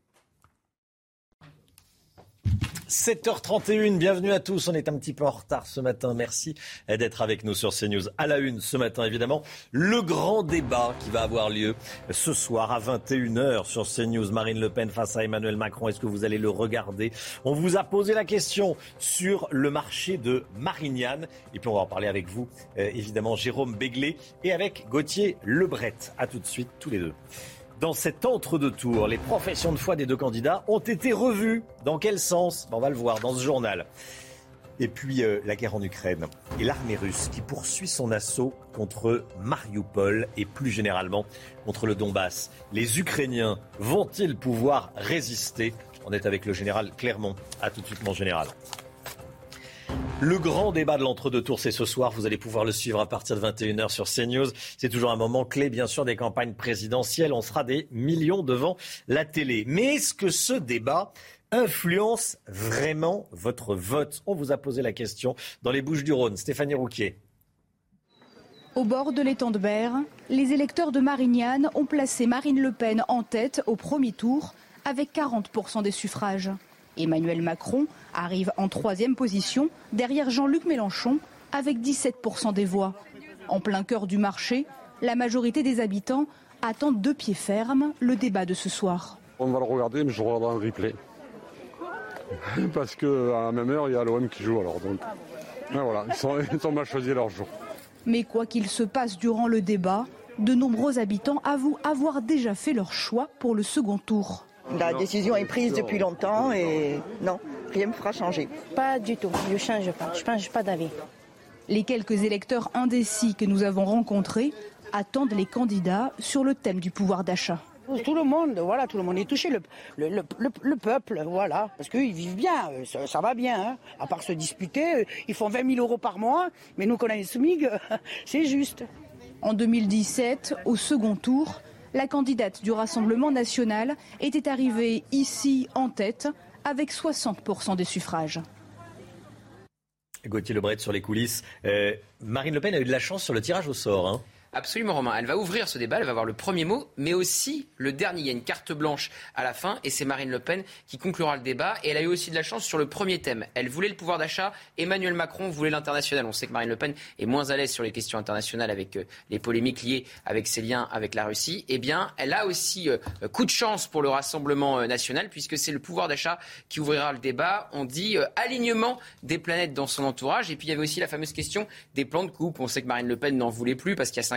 7h31, bienvenue à tous. On est un petit peu en retard ce matin. Merci d'être avec nous sur CNews. À la une ce matin, évidemment, le grand débat qui va avoir lieu ce soir à 21h sur CNews. Marine Le Pen face à Emmanuel Macron. Est-ce que vous allez le regarder? On vous a posé la question sur le marché de Marignane. Et puis on va en parler avec vous, euh, évidemment, Jérôme Béglé et avec Gauthier Lebret. À tout de suite, tous les deux. Dans cet entre-deux tours, les professions de foi des deux candidats ont été revues. Dans quel sens? On va le voir dans ce journal. Et puis euh, la guerre en Ukraine et l'armée russe qui poursuit son assaut contre Mariupol et plus généralement contre le Donbass. Les Ukrainiens vont-ils pouvoir résister? On est avec le général Clermont. A tout de suite mon général. Le grand débat de l'entre-deux tours, c'est ce soir. Vous allez pouvoir le suivre à partir de 21h sur CNews. C'est toujours un moment clé, bien sûr, des campagnes présidentielles. On sera des millions devant la télé. Mais est-ce que ce débat influence vraiment votre vote? On vous a posé la question dans les Bouches du Rhône. Stéphanie Rouquier. Au bord de l'étang de Berre, les électeurs de Marignane ont placé Marine Le Pen en tête au premier tour avec 40% des suffrages. Emmanuel Macron arrive en troisième position derrière Jean-Luc Mélenchon avec 17% des voix. En plein cœur du marché, la majorité des habitants attendent de pied ferme le débat de ce soir. On va le regarder, mais je regarderai un replay. Parce qu'à la même heure, il y a l'OM qui joue alors. Donc, voilà, ils, sont, ils ont mal choisi leur jour. Mais quoi qu'il se passe durant le débat, de nombreux habitants avouent avoir déjà fait leur choix pour le second tour. La décision est prise depuis longtemps et non, rien ne me fera changer. Pas du tout, je ne change pas, je ne change pas d'avis. Les quelques électeurs indécis que nous avons rencontrés attendent les candidats sur le thème du pouvoir d'achat. Tout le monde, voilà, tout le monde est touché, le, le, peuple, voilà, parce qu'ils vivent bien, euh, ça, va bien, hein. à part se disputer, euh, ils font 20 000 euros par mois, mais nous qu'on a les SMIG, c'est juste. En 2017, au second tour, la candidate du Rassemblement national était arrivée ici en tête avec 60% des suffrages. Gauthier Lebret sur les coulisses. Euh, Marine Le Pen a eu de la chance sur le tirage au sort. Hein. Absolument, Romain. Elle va ouvrir ce débat, elle va avoir le premier mot, mais aussi le dernier. Il y a une carte blanche à la fin, et c'est Marine Le Pen qui conclura le débat. Et elle a eu aussi de la chance sur le premier thème. Elle voulait le pouvoir d'achat, Emmanuel Macron voulait l'international. On sait que Marine Le Pen est moins à l'aise sur les questions internationales avec euh, les polémiques liées avec ses liens avec la Russie. Eh bien, elle a aussi euh, coup de chance pour le Rassemblement euh, national, puisque c'est le pouvoir d'achat qui ouvrira le débat. On dit alignement des planètes dans son entourage. Et puis, il y avait aussi la fameuse question des plans de coupe. On sait que Marine Le Pen n'en voulait plus parce qu'il y a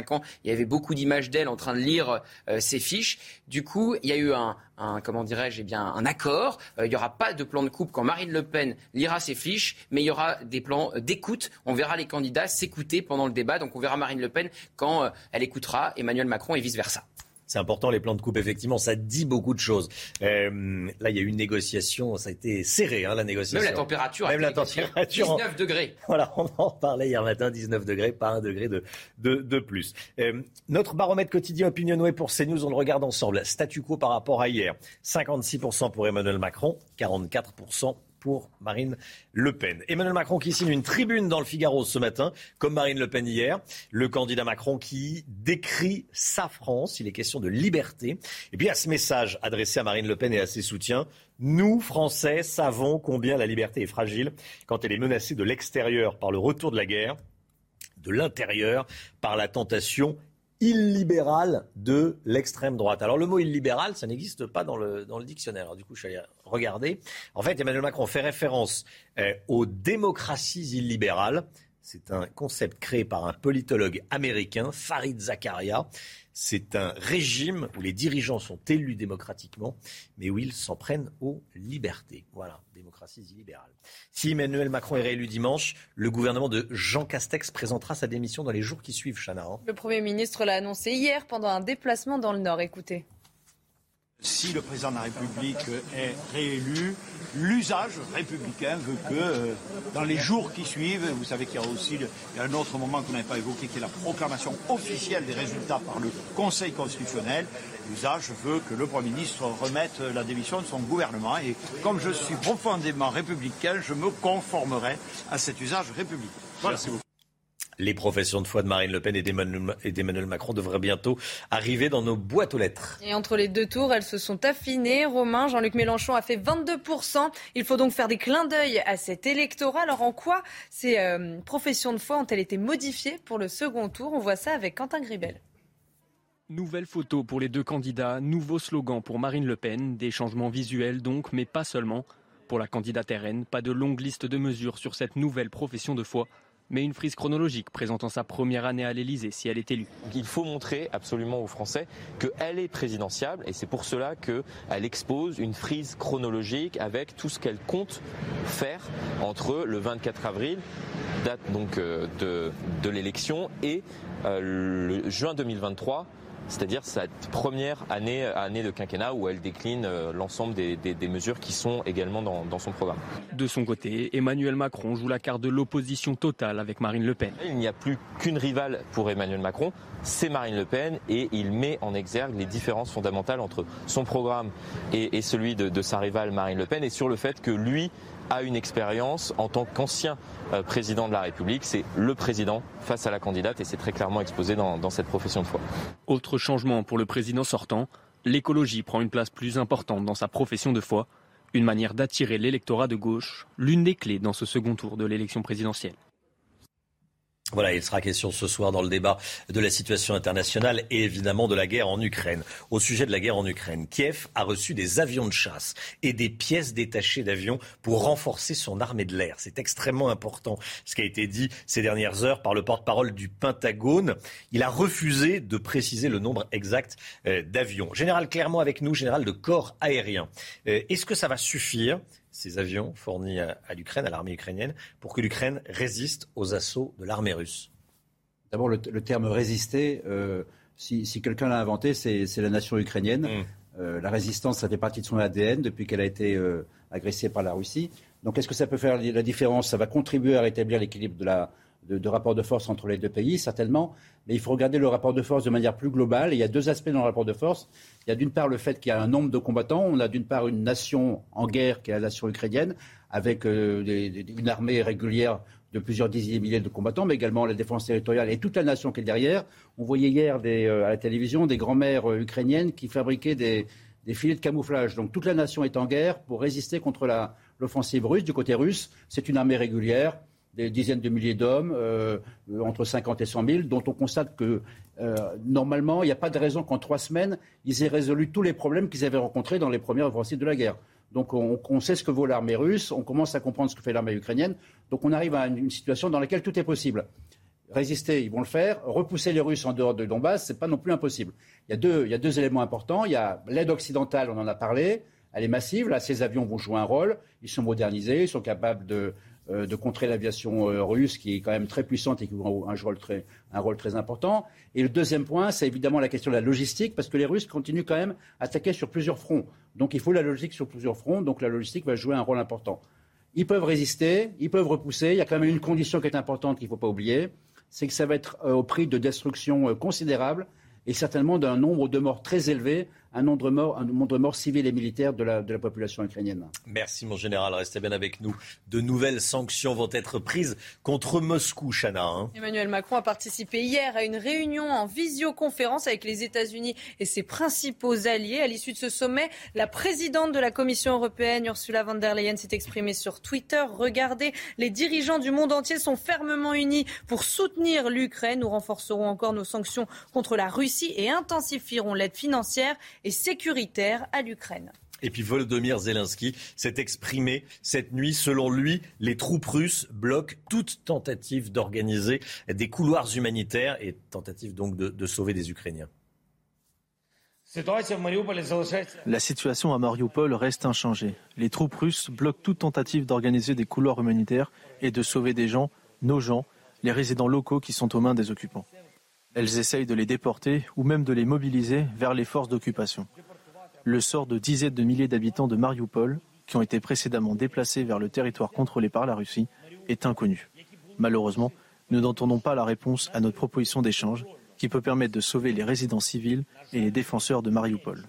il y avait beaucoup d'images d'elle en train de lire euh, ses fiches. Du coup, il y a eu un, comment dirais-je, eh un accord. Euh, il n'y aura pas de plan de coupe quand Marine Le Pen lira ses fiches, mais il y aura des plans euh, d'écoute. On verra les candidats s'écouter pendant le débat. Donc on verra Marine Le Pen quand elle écoutera Emmanuel Macron et vice-versa. C'est important, les plans de coupe, effectivement, ça dit beaucoup de choses. Euh, là, il y a eu une négociation, ça a été serré, hein, la négociation. Même la température, Même la température 19 degrés. Voilà, on en parlait hier matin, 19 degrés, pas un degré de, de, plus. Euh, notre baromètre quotidien Opinionway pour CNews, on le regarde ensemble. Statu quo par rapport à hier. 56% pour Emmanuel Macron, 44% pour Marine Le Pen. Emmanuel Macron qui signe une tribune dans le Figaro ce matin, comme Marine Le Pen hier. Le candidat Macron qui décrit sa France. Il est question de liberté. Et puis à ce message adressé à Marine Le Pen et à ses soutiens, nous, Français, savons combien la liberté est fragile quand elle est menacée de l'extérieur par le retour de la guerre, de l'intérieur par la tentation illibéral de l'extrême droite. Alors le mot illibéral, ça n'existe pas dans le, dans le dictionnaire. Alors, du coup, je suis allé regarder. En fait, Emmanuel Macron fait référence euh, aux démocraties illibérales. C'est un concept créé par un politologue américain, Farid Zakaria. C'est un régime où les dirigeants sont élus démocratiquement, mais où ils s'en prennent aux libertés. Voilà, démocratie illibérale. Si Emmanuel Macron est réélu dimanche, le gouvernement de Jean Castex présentera sa démission dans les jours qui suivent, Chana. Hein. Le Premier ministre l'a annoncé hier pendant un déplacement dans le Nord. Écoutez. Si le président de la République est réélu, l'usage républicain veut que euh, dans les jours qui suivent, vous savez qu'il y a aussi un autre moment qu'on n'avait pas évoqué, qui est la proclamation officielle des résultats par le Conseil constitutionnel, l'usage veut que le Premier ministre remette la démission de son gouvernement. Et comme je suis profondément républicain, je me conformerai à cet usage républicain. Voilà. Merci beaucoup. Les professions de foi de Marine Le Pen et d'Emmanuel Macron devraient bientôt arriver dans nos boîtes aux lettres. Et entre les deux tours, elles se sont affinées. Romain, Jean-Luc Mélenchon a fait 22%. Il faut donc faire des clins d'œil à cet électorat. Alors en quoi ces euh, professions de foi ont-elles été modifiées pour le second tour? On voit ça avec Quentin Gribel. Nouvelle photo pour les deux candidats, nouveau slogan pour Marine Le Pen, des changements visuels donc, mais pas seulement. Pour la candidate RN, pas de longue liste de mesures sur cette nouvelle profession de foi mais une frise chronologique présentant sa première année à l'Elysée si elle est élue. Il faut montrer absolument aux Français qu'elle est présidentiable et c'est pour cela qu'elle expose une frise chronologique avec tout ce qu'elle compte faire entre le 24 avril, date donc euh, de, l'élection, et euh, le juin 2023 c'est-à-dire cette première année, année de quinquennat où elle décline euh, l'ensemble des, mesures qui sont également dans, dans, son programme. De son côté, Emmanuel Macron joue la carte de l'opposition totale avec Marine Le Pen. Il n'y a plus qu'une rivale pour Emmanuel Macron, c'est Marine Le Pen, et il met en exergue les différences fondamentales entre son programme et, celui de, de sa rivale Marine Le Pen, et sur le fait que lui a une expérience en tant qu'ancien euh, président de la République. C'est le président face à la candidate et c'est très clairement exposé dans, dans cette profession de foi. Autre changement pour le président sortant, l'écologie prend une place plus importante dans sa profession de foi, une manière d'attirer l'électorat de gauche, l'une des clés dans ce second tour de l'élection présidentielle. Voilà, il sera question ce soir dans le débat de la situation internationale et évidemment de la guerre en Ukraine. Au sujet de la guerre en Ukraine, Kiev a reçu des avions de chasse et des pièces détachées d'avions pour renforcer son armée de l'air. C'est extrêmement important ce qui a été dit ces dernières heures par le porte-parole du Pentagone. Il a refusé de préciser le nombre exact euh, d'avions. Général Clermont avec nous, général de corps aérien. Euh, est-ce que ça va suffire ces avions fournis à, l'Ukraine, à l'armée ukrainienne, pour que l'Ukraine résiste aux assauts de l'armée russe D'abord, le, terme résister, euh, si, quelqu'un l'a inventé, c'est la nation ukrainienne. Mm. Euh, la résistance, ça fait partie de son ADN depuis qu'elle a été euh, agressée par la Russie. Donc, est-ce que ça peut faire la différence? Ça va contribuer à rétablir l'équilibre de la, de, rapport de force entre les deux pays, certainement. Mais il faut regarder le rapport de force de manière plus globale. il y a deux aspects dans le rapport de force. Il y a d'une part le fait qu'il y a un nombre de combattants. On a d'une part une nation en guerre, qui est la nation ukrainienne, avec euh, une armée régulière de plusieurs dizaines de milliers de combattants, mais également la défense territoriale et toute la nation qui est derrière. On voyait hier euh, à la télévision des grands-mères euh, ukrainiennes qui fabriquaient des, des filets de camouflage. Donc toute la nation est en guerre pour résister contre l'offensive russe. Du côté russe, c'est une armée régulière des dizaines de milliers d'hommes, euh, entre 50 et 100 000, dont on constate que euh, normalement, il n'y a pas de raison qu'en trois semaines, ils aient résolu tous les problèmes qu'ils avaient rencontrés dans les premières offensives de la guerre. Donc on, sait ce que vaut l'armée russe, on commence à comprendre ce que fait l'armée ukrainienne, donc on arrive à une, situation dans laquelle tout est possible. Résister, ils vont le faire. Repousser les Russes en dehors de Donbass, ce n'est pas non plus impossible. Il y, a deux, éléments importants. Il y a l'aide occidentale, on en a parlé, elle est massive. Là, ces avions vont jouer un rôle. Ils sont modernisés, ils sont capables de, de contrer l'aviation euh, russe, qui est quand même très puissante et qui joue un rôle très, important. Et le deuxième point, c'est évidemment la question de la logistique, parce que les Russes continuent quand même à attaquer sur plusieurs fronts. Donc il faut la logistique sur plusieurs fronts, donc la logistique va jouer un rôle important. Ils peuvent résister, ils peuvent repousser. Il y a quand même une condition qui est importante qu'il ne faut pas oublier, c'est que ça va être euh, au prix de destruction considérable et certainement d'un nombre de morts très élevé un nombre de morts, un nombre morts civils et militaires de la, de la population ukrainienne. Merci mon général, restez bien avec nous. De nouvelles sanctions vont être prises contre Moscou, Chana. Hein. Emmanuel Macron a participé hier à une réunion en visioconférence avec les États-Unis et ses principaux alliés. À l'issue de ce sommet, la présidente de la Commission européenne, Ursula von der Leyen, s'est exprimée sur Twitter. Regardez, les dirigeants du monde entier sont fermement unis pour soutenir l'Ukraine. Nous renforcerons encore nos sanctions contre la Russie et intensifierons l'aide financière et sécuritaire à l'Ukraine. Et puis Volodymyr Zelensky s'est exprimé cette nuit. Selon lui, les troupes russes bloquent toute tentative d'organiser des couloirs humanitaires et tentative donc de, de sauver des Ukrainiens. La situation à Mariupol reste inchangée. Les troupes russes bloquent toute tentative d'organiser des couloirs humanitaires et de sauver des gens, nos gens, les résidents locaux qui sont aux mains des occupants. Elles essayent de les déporter ou même de les mobiliser vers les forces d'occupation. Le sort de dizaines de milliers d'habitants de Mariupol, qui ont été précédemment déplacés vers le territoire contrôlé par la Russie, est inconnu. Malheureusement, nous n'entendons pas la réponse à notre proposition d'échange qui peut permettre de sauver les résidents civils et les défenseurs de Mariupol.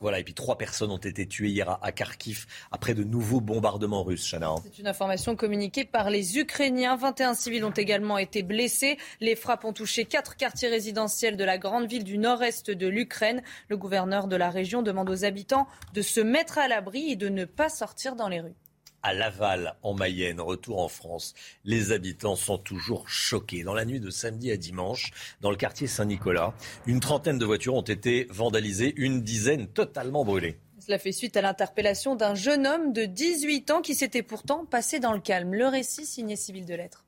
Voilà, et puis trois personnes ont été tuées hier à Kharkiv après de nouveaux bombardements russes, Chana. C'est une information communiquée par les Ukrainiens. 21 civils ont également été blessés. Les frappes ont touché quatre quartiers résidentiels de la grande ville du nord-est de l'Ukraine. Le gouverneur de la région demande aux habitants de se mettre à l'abri et de ne pas sortir dans les rues. À Laval, en Mayenne, retour en France. Les habitants sont toujours choqués. Dans la nuit de samedi à dimanche, dans le quartier Saint-Nicolas, une trentaine de voitures ont été vandalisées, une dizaine totalement brûlées. Cela fait suite à l'interpellation d'un jeune homme de 18 ans qui s'était pourtant passé dans le calme. Le récit signé civil de lettres.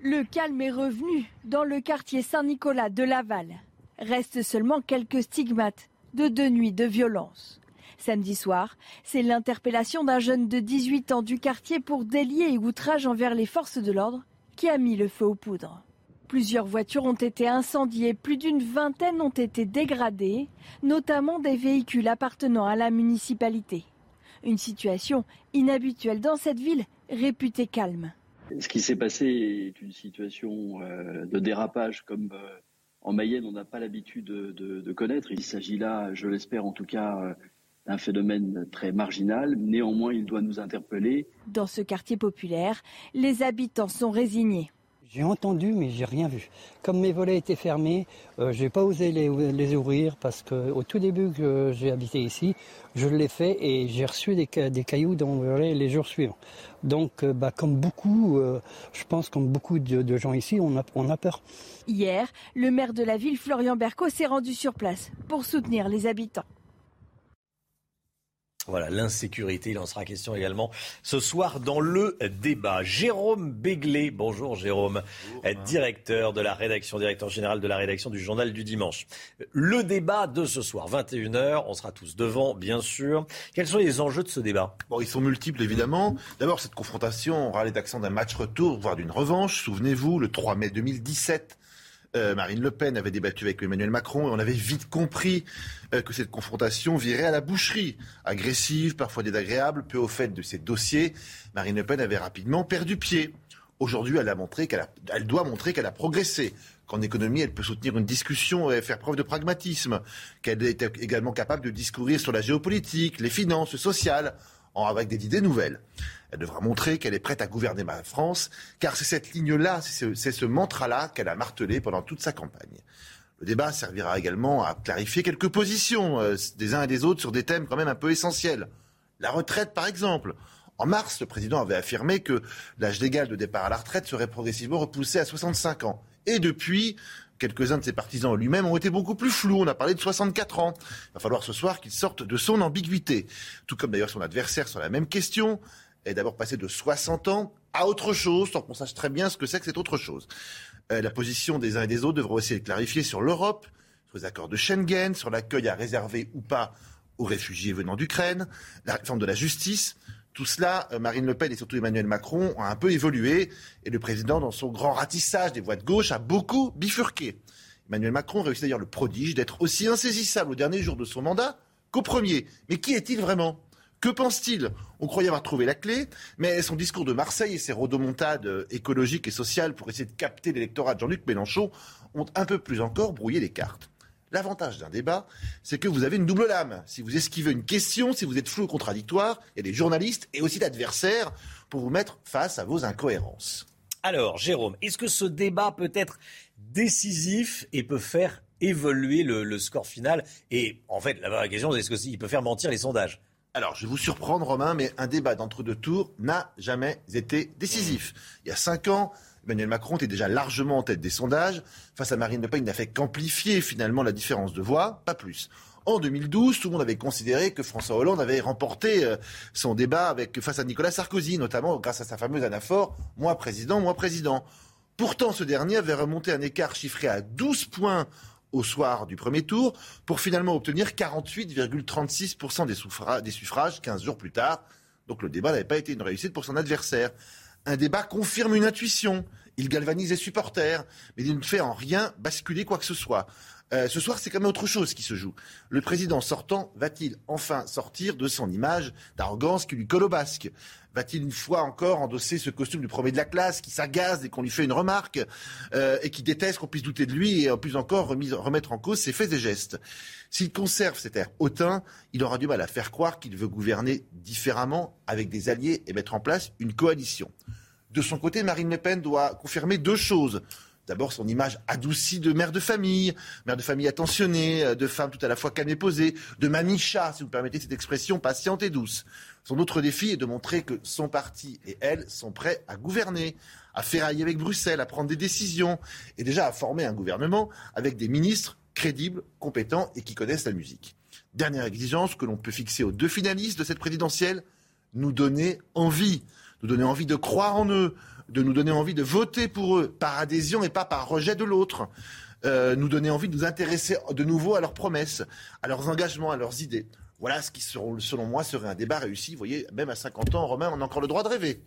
Le calme est revenu dans le quartier Saint-Nicolas de Laval. Restent seulement quelques stigmates de deux nuits de violence. Samedi soir, c'est l'interpellation d'un jeune de 18 ans du quartier pour délier et outrage envers les forces de l'ordre qui a mis le feu aux poudres. Plusieurs voitures ont été incendiées, plus d'une vingtaine ont été dégradées, notamment des véhicules appartenant à la municipalité. Une situation inhabituelle dans cette ville réputée calme. Ce qui s'est passé est une situation euh, de dérapage comme euh, en Mayenne on n'a pas l'habitude de, de, connaître. Il s'agit là, je l'espère en tout cas, euh, d'un phénomène très marginal. Néanmoins, il doit nous interpeller. Dans ce quartier populaire, les habitants sont résignés. J'ai entendu, mais j'ai rien vu. Comme mes volets étaient fermés, euh, j'ai pas osé les, les, ouvrir parce que au tout début que j'ai habité ici, je l'ai fait et j'ai reçu des, des, cailloux dans mon volet les jours suivants. Donc, euh, bah, comme beaucoup, euh, je pense comme beaucoup de, de, gens ici, on a, on a peur. Hier, le maire de la ville, Florian Berco, s'est rendu sur place pour soutenir les habitants. Voilà, l'insécurité, il en sera question également ce soir dans le débat. Jérôme Béglé, bonjour Jérôme, bonjour, directeur de la rédaction, directeur général de la rédaction du journal du dimanche. Le débat de ce soir, 21h, on sera tous devant, bien sûr. Quels sont les enjeux de ce débat? Bon, ils sont multiples évidemment. D'abord, cette confrontation aura les accents d'un match retour, voire d'une revanche. Souvenez-vous, le 3 mai 2017, euh, Marine Le Pen avait débattu avec Emmanuel Macron et on avait vite compris euh, que cette confrontation virait à la boucherie. Agressive, parfois désagréable, peu au fait de ses dossiers, Marine Le Pen avait rapidement perdu pied. Aujourd'hui, elle, elle doit montrer qu'elle a progressé. Qu'en économie, elle peut soutenir une discussion et faire preuve de pragmatisme. Qu'elle est également capable de discourir sur la géopolitique, les finances, le social, avec des idées nouvelles. Elle devra montrer qu'elle est prête à gouverner ma France, car c'est cette ligne-là, c'est ce, ce mantra-là qu'elle a martelé pendant toute sa campagne. Le débat servira également à clarifier quelques positions euh, des uns et des autres sur des thèmes quand même un peu essentiels. La retraite, par exemple. En mars, le président avait affirmé que l'âge légal de départ à la retraite serait progressivement repoussé à 65 ans. Et depuis, quelques-uns de ses partisans lui-même ont été beaucoup plus flous. On a parlé de 64 ans. Il va falloir ce soir qu'il sorte de son ambiguïté. Tout comme d'ailleurs son adversaire sur la même question est d'abord passé de 60 ans à autre chose, sans qu'on sache très bien ce que c'est que cette autre chose. Euh, la position des uns et des autres devra aussi être clarifiée sur l'Europe, sur les accords de Schengen, sur l'accueil à réserver ou pas aux réfugiés venant d'Ukraine, la réforme de la justice. Tout cela, euh, Marine Le Pen et surtout Emmanuel Macron ont un peu évolué et le président, dans son grand ratissage des voix de gauche, a beaucoup bifurqué. Emmanuel Macron réussit d'ailleurs le prodige d'être aussi insaisissable au dernier jour de son mandat qu'au premier. Mais qui est-il vraiment? Que pense-t-il? On croyait avoir trouvé la clé, mais son discours de Marseille et ses rodomontades écologiques et sociales pour essayer de capter l'électorat de Jean-Luc Mélenchon ont un peu plus encore brouillé les cartes. L'avantage d'un débat, c'est que vous avez une double lame. Si vous esquivez une question, si vous êtes flou ou contradictoire, il y a des journalistes et aussi l'adversaire pour vous mettre face à vos incohérences. Alors, Jérôme, est-ce que ce débat peut être décisif et peut faire évoluer le, score final? Et en fait, la vraie question, c'est est-ce qu'il peut faire mentir les sondages? Alors, je vais vous surprendre, Romain, mais un débat d'entre-deux tours n'a jamais été décisif. Il y a cinq ans, Emmanuel Macron était déjà largement en tête des sondages. Face à Marine Le Pen, il n'a fait qu'amplifier finalement la différence de voix, pas plus. En 2012, tout le monde avait considéré que François Hollande avait remporté euh, son débat avec, face à Nicolas Sarkozy, notamment grâce à sa fameuse anaphore « moi président, moi président ». Pourtant, ce dernier avait remonté un écart chiffré à 12 points au soir du premier tour pour finalement obtenir 48,36% des, des suffrages 15 jours plus tard. Donc le débat n'avait pas été une réussite pour son adversaire. Un débat confirme une intuition. Il galvanise les supporters, mais il ne fait en rien basculer quoi que ce soit. Euh, ce soir, c'est quand même autre chose qui se joue. Le président sortant va-t-il enfin sortir de son image d'arrogance qui lui colle au basque Va-t-il une fois encore endosser ce costume du premier de la classe qui s'agace dès qu'on lui fait une remarque euh, et qui déteste qu'on puisse douter de lui et en plus encore remettre en cause ses faits et gestes? S'il conserve cet air hautain, il aura du mal à faire croire qu'il veut gouverner différemment avec des alliés et mettre en place une coalition. De son côté, Marine Le Pen doit confirmer deux choses. D'abord, son image adoucie de mère de famille, mère de famille attentionnée, euh, de femme tout à la fois calme et posée, de manicha, si vous permettez cette expression, patiente et douce. Son autre défi est de montrer que son parti et elle sont prêts à gouverner, à ferrailler avec Bruxelles, à prendre des décisions et déjà à former un gouvernement avec des ministres crédibles, compétents et qui connaissent la musique. Dernière exigence que l'on peut fixer aux deux finalistes de cette présidentielle, nous donner envie, nous donner envie de croire en eux, de nous donner envie de voter pour eux, par adhésion et pas par rejet de l'autre. Euh, nous donner envie de nous intéresser de nouveau à leurs promesses, à leurs engagements, à leurs idées. Voilà ce qui, selon moi, serait un débat réussi. Vous voyez, même à 50 ans, Romain, on a encore le droit de rêver.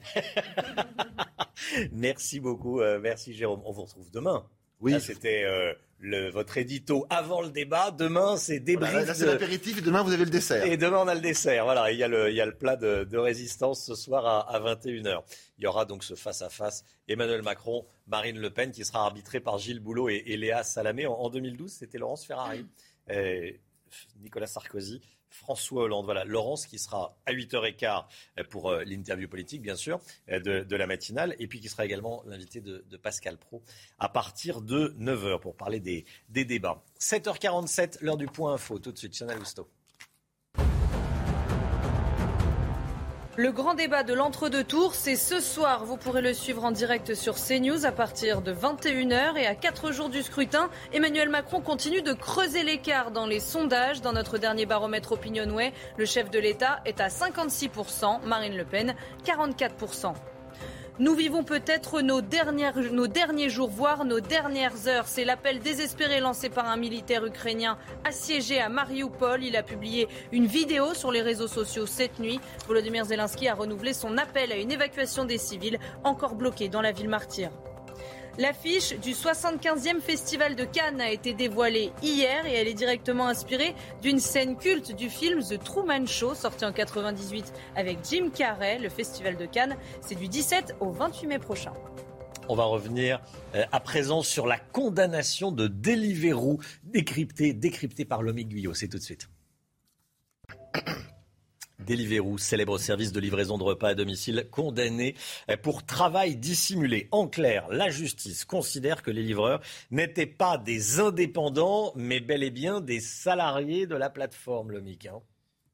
merci beaucoup. Euh, merci, Jérôme. On vous retrouve demain. Oui. C'était euh, le, votre édito avant le débat. Demain, c'est débrief. Voilà, là, c'est l'apéritif et demain, vous avez le dessert. Et demain, on a le dessert. Voilà, il y a le, il y a le plat de, de résistance ce soir à, à 21h. Il y aura donc ce face-à-face Emmanuel Macron, Marine Le Pen, qui sera arbitré par Gilles Boulot et, et Léa Salamé. En, en 2012, c'était Laurence Ferrari. Et Nicolas Sarkozy François Hollande. Voilà, Laurence qui sera à 8h15 pour euh, l'interview politique, bien sûr, euh, de, la matinale, et puis qui sera également l'invité de, Pascal Pro à partir de 9h pour parler des, des débats. 7h47, l'heure du point info. Tout de suite, Chanel. Le grand débat de l'entre-deux tours, c'est ce soir. Vous pourrez le suivre en direct sur CNews à partir de 21h. Et à 4 jours du scrutin, Emmanuel Macron continue de creuser l'écart dans les sondages. Dans notre dernier baromètre Opinionway, le chef de l'État est à 56%, Marine Le Pen 44%. Nous vivons peut-être nos, nos derniers jours, voire nos dernières heures. C'est l'appel désespéré lancé par un militaire ukrainien assiégé à Mariupol. Il a publié une vidéo sur les réseaux sociaux cette nuit. Volodymyr Zelensky a renouvelé son appel à une évacuation des civils encore bloqués dans la ville martyre. L'affiche du 75e Festival de Cannes a été dévoilée hier et elle est directement inspirée d'une scène culte du film The Truman Show sorti en 98 avec Jim Carrey. Le Festival de Cannes, c'est du 17 au 28 mai prochain. On va revenir euh, à présent sur la condamnation de Deliveroo, décryptée, décryptée par Lomi Guyot. C'est tout de suite. Deliveroo, célèbre service de livraison de repas à domicile, condamné pour travail dissimulé. En clair, la justice considère que les livreurs n'étaient pas des indépendants, mais bel et bien des salariés de la plateforme, le MIC. Hein.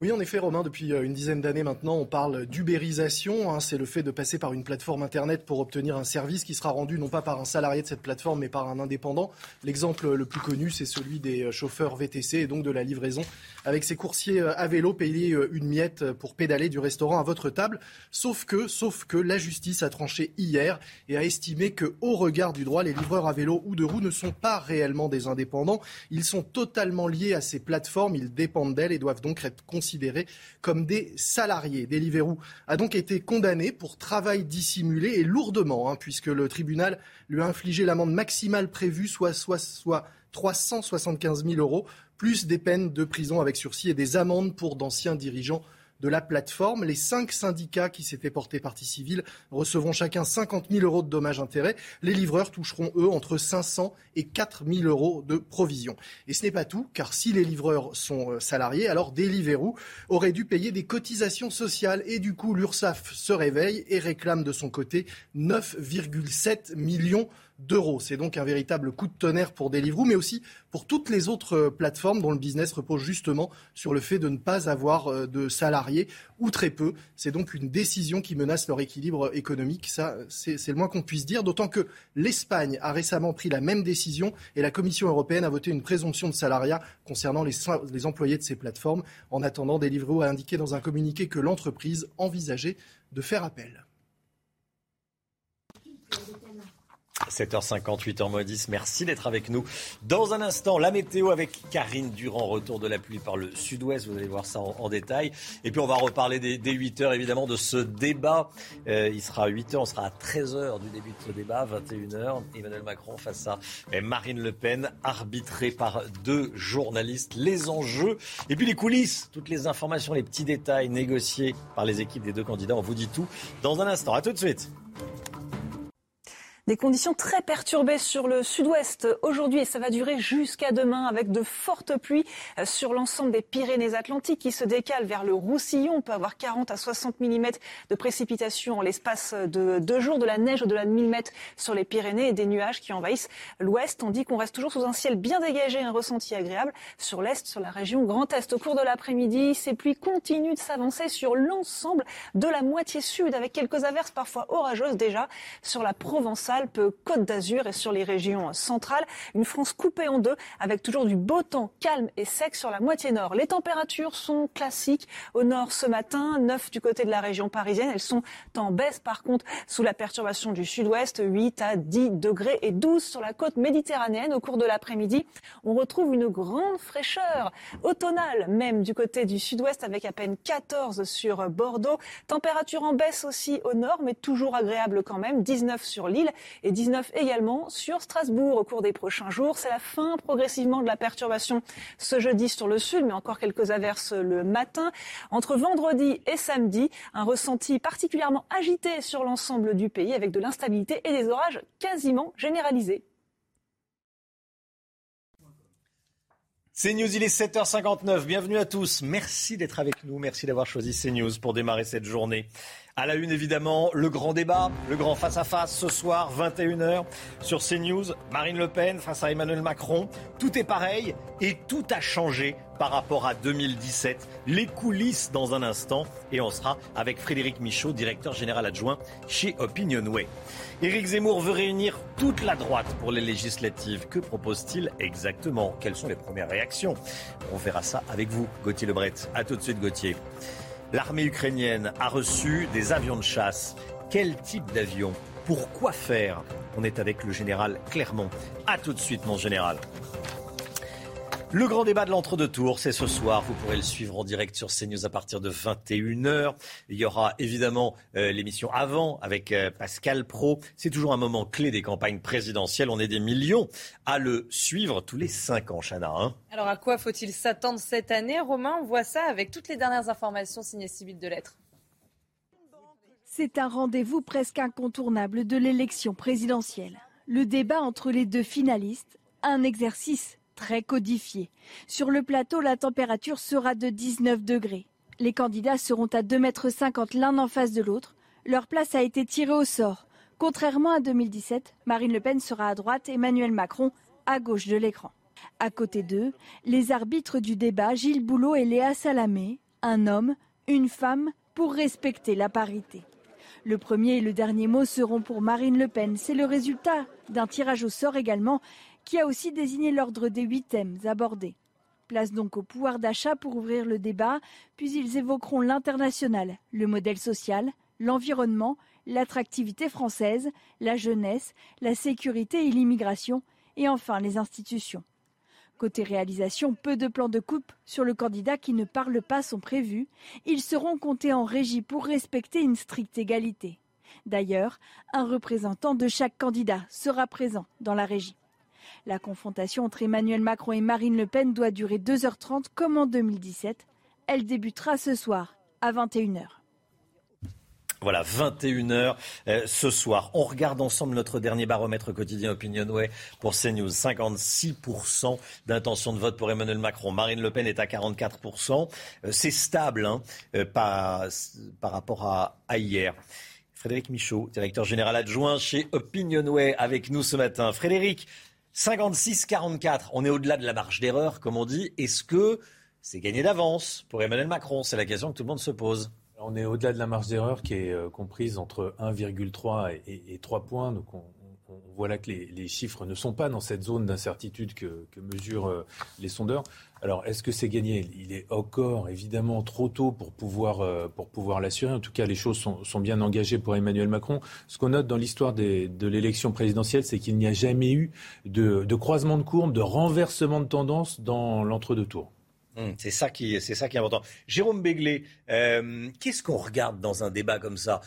Oui, en effet, Romain, depuis euh, une dizaine d'années maintenant, on parle d'ubérisation. Hein. c'est le fait de passer par une plateforme Internet pour obtenir un service qui sera rendu non pas par un salarié de cette plateforme, mais par un indépendant. L'exemple le plus connu, c'est celui des euh, chauffeurs VTC et donc de la livraison avec ces coursiers euh, à vélo payés une miette pour pédaler du restaurant à votre table. Sauf que, sauf que la justice a tranché hier et a estimé que, au regard du droit, les livreurs à vélo ou de roues ne sont pas réellement des indépendants. Ils sont totalement liés à ces plateformes. Ils dépendent d'elles et doivent donc être considérés considérés comme des salariés. Deliveroo a donc été condamné pour travail dissimulé et lourdement, hein, puisque le tribunal lui a infligé l'amende maximale prévue, soit, soit, soit 375 000 euros, plus des peines de prison avec sursis et des amendes pour d'anciens dirigeants de la plateforme. Les cinq syndicats qui s'étaient portés partie civile recevront chacun 50 000 euros de dommages-intérêts. Les livreurs toucheront, eux, entre 500 et 4 000 euros de provision. Et ce n'est pas tout, car si les livreurs sont euh, salariés, alors Deliveroo aurait dû payer des cotisations sociales. Et du coup, l'URSSAF se réveille et réclame de son côté 9,7 millions. C'est donc un véritable coup de tonnerre pour Deliveroo, mais aussi pour toutes les autres euh, plateformes dont le business repose justement sur le fait de ne pas avoir euh, de salariés ou très peu. C'est donc une décision qui menace leur équilibre économique. C'est le moins qu'on puisse dire. D'autant que l'Espagne a récemment pris la même décision et la Commission européenne a voté une présomption de salariat concernant les, les employés de ces plateformes. En attendant, Deliveroo a indiqué dans un communiqué que l'entreprise envisageait de faire appel. 7h58 en mode 10. Merci d'être avec nous. Dans un instant, la météo avec Karine Durand. Retour de la pluie par le sud-ouest. Vous allez voir ça en, détail. Et puis, on va reparler des, 8h, évidemment, de ce débat. Euh, il sera à 8h. On sera à 13h du début de ce débat, 21h. Emmanuel Macron face à Marine Le Pen, arbitrée par deux journalistes. Les enjeux et puis les coulisses. Toutes les informations, les petits détails négociés par les équipes des deux candidats. On vous dit tout dans un instant. À tout de suite. Des conditions très perturbées sur le sud-ouest aujourd'hui et ça va durer jusqu'à demain avec de fortes pluies sur l'ensemble des Pyrénées-Atlantiques qui se décalent vers le Roussillon. On peut avoir 40 à 60 mm de précipitations en l'espace de deux jours, de la neige au-delà de 1000 mètres sur les Pyrénées et des nuages qui envahissent l'ouest. On dit qu'on reste toujours sous un ciel bien dégagé, un ressenti agréable sur l'est, sur la région Grand Est. Au cours de l'après-midi, ces pluies continuent de s'avancer sur l'ensemble de la moitié sud avec quelques averses parfois orageuses déjà sur la Provence Alpes, Côte d'Azur et sur les régions centrales. Une France coupée en deux avec toujours du beau temps calme et sec sur la moitié nord. Les températures sont classiques au nord ce matin, 9 du côté de la région parisienne. Elles sont en baisse par contre sous la perturbation du sud-ouest, 8 à 10 degrés et 12 sur la côte méditerranéenne au cours de l'après-midi. On retrouve une grande fraîcheur automnale même du côté du sud-ouest avec à peine 14 sur Bordeaux. Température en baisse aussi au nord mais toujours agréable quand même, 19 sur l'île et 19 également sur Strasbourg au cours des prochains jours. C'est la fin progressivement de la perturbation ce jeudi sur le sud, mais encore quelques averses le matin. Entre vendredi et samedi, un ressenti particulièrement agité sur l'ensemble du pays avec de l'instabilité et des orages quasiment généralisés. CNews, il est 7h59. Bienvenue à tous. Merci d'être avec nous. Merci d'avoir choisi CNews pour démarrer cette journée. À la une, évidemment, le grand débat, le grand face-à-face ce soir, 21h, sur CNews. Marine Le Pen face à Emmanuel Macron. Tout est pareil et tout a changé par rapport à 2017. Les coulisses dans un instant. Et on sera avec Frédéric Michaud, directeur général adjoint chez Opinionway. Éric Zemmour veut réunir toute la droite pour les législatives. Que propose-t-il exactement? Quelles sont les premières réactions? On verra ça avec vous, Gauthier Lebret. A tout de suite, Gauthier. L'armée ukrainienne a reçu des avions de chasse. Quel type d'avion? Pourquoi faire? On est avec le général Clermont. A tout de suite, mon général. Le grand débat de l'entre-deux tours, c'est ce soir. Vous pourrez le suivre en direct sur CNews à partir de 21h. Il y aura évidemment euh, l'émission avant avec euh, Pascal Pro. C'est toujours un moment clé des campagnes présidentielles. On est des millions à le suivre tous les cinq ans, Chana. Hein. Alors à quoi faut-il s'attendre cette année, Romain On voit ça avec toutes les dernières informations signées civiles de lettres. C'est un rendez-vous presque incontournable de l'élection présidentielle. Le débat entre les deux finalistes, un exercice très codifié. Sur le plateau, la température sera de 19 degrés. Les candidats seront à 2,50 mètres l'un en face de l'autre. Leur place a été tirée au sort. Contrairement à 2017, Marine Le Pen sera à droite, Emmanuel Macron à gauche de l'écran. À côté d'eux, les arbitres du débat, Gilles Boulot et Léa Salamé, un homme, une femme, pour respecter la parité. Le premier et le dernier mot seront pour Marine Le Pen. C'est le résultat d'un tirage au sort également qui a aussi désigné l'ordre des huit thèmes abordés. Place donc au pouvoir d'achat pour ouvrir le débat, puis ils évoqueront l'international, le modèle social, l'environnement, l'attractivité française, la jeunesse, la sécurité et l'immigration, et enfin les institutions. Côté réalisation, peu de plans de coupe sur le candidat qui ne parle pas sont prévus. Ils seront comptés en régie pour respecter une stricte égalité. D'ailleurs, un représentant de chaque candidat sera présent dans la régie. La confrontation entre Emmanuel Macron et Marine Le Pen doit durer 2h30 comme en 2017. Elle débutera ce soir à 21h. Voilà, 21h euh, ce soir. On regarde ensemble notre dernier baromètre quotidien Opinionway pour CNews. 56% d'intention de vote pour Emmanuel Macron. Marine Le Pen est à 44%. Euh, c'est stable hein, euh, par, rapport à, à hier. Frédéric Michaud, directeur général adjoint chez Opinionway, avec nous ce matin. Frédéric, 56-44, on est au-delà de la marge d'erreur, comme on dit. Est-ce que c'est gagné d'avance pour Emmanuel Macron? C'est la question que tout le monde se pose. On est au-delà de la marge d'erreur qui est euh, comprise entre 1,3 et, 3 points. Donc on, voit là que les, chiffres ne sont pas dans cette zone d'incertitude que, mesurent euh, les sondeurs. Alors est-ce que c'est gagné? Il est encore évidemment trop tôt pour pouvoir, euh, l'assurer. En tout cas, les choses sont, bien engagées pour Emmanuel Macron. Ce qu'on note dans l'histoire de l'élection présidentielle, c'est qu'il n'y a jamais eu de, croisement de courbe, de renversement de tendance dans l'entre-deux tours. C'est ça qui, c'est ça qui est important. Jérôme Béglé, euh, qu'est-ce qu'on regarde dans un débat comme ça?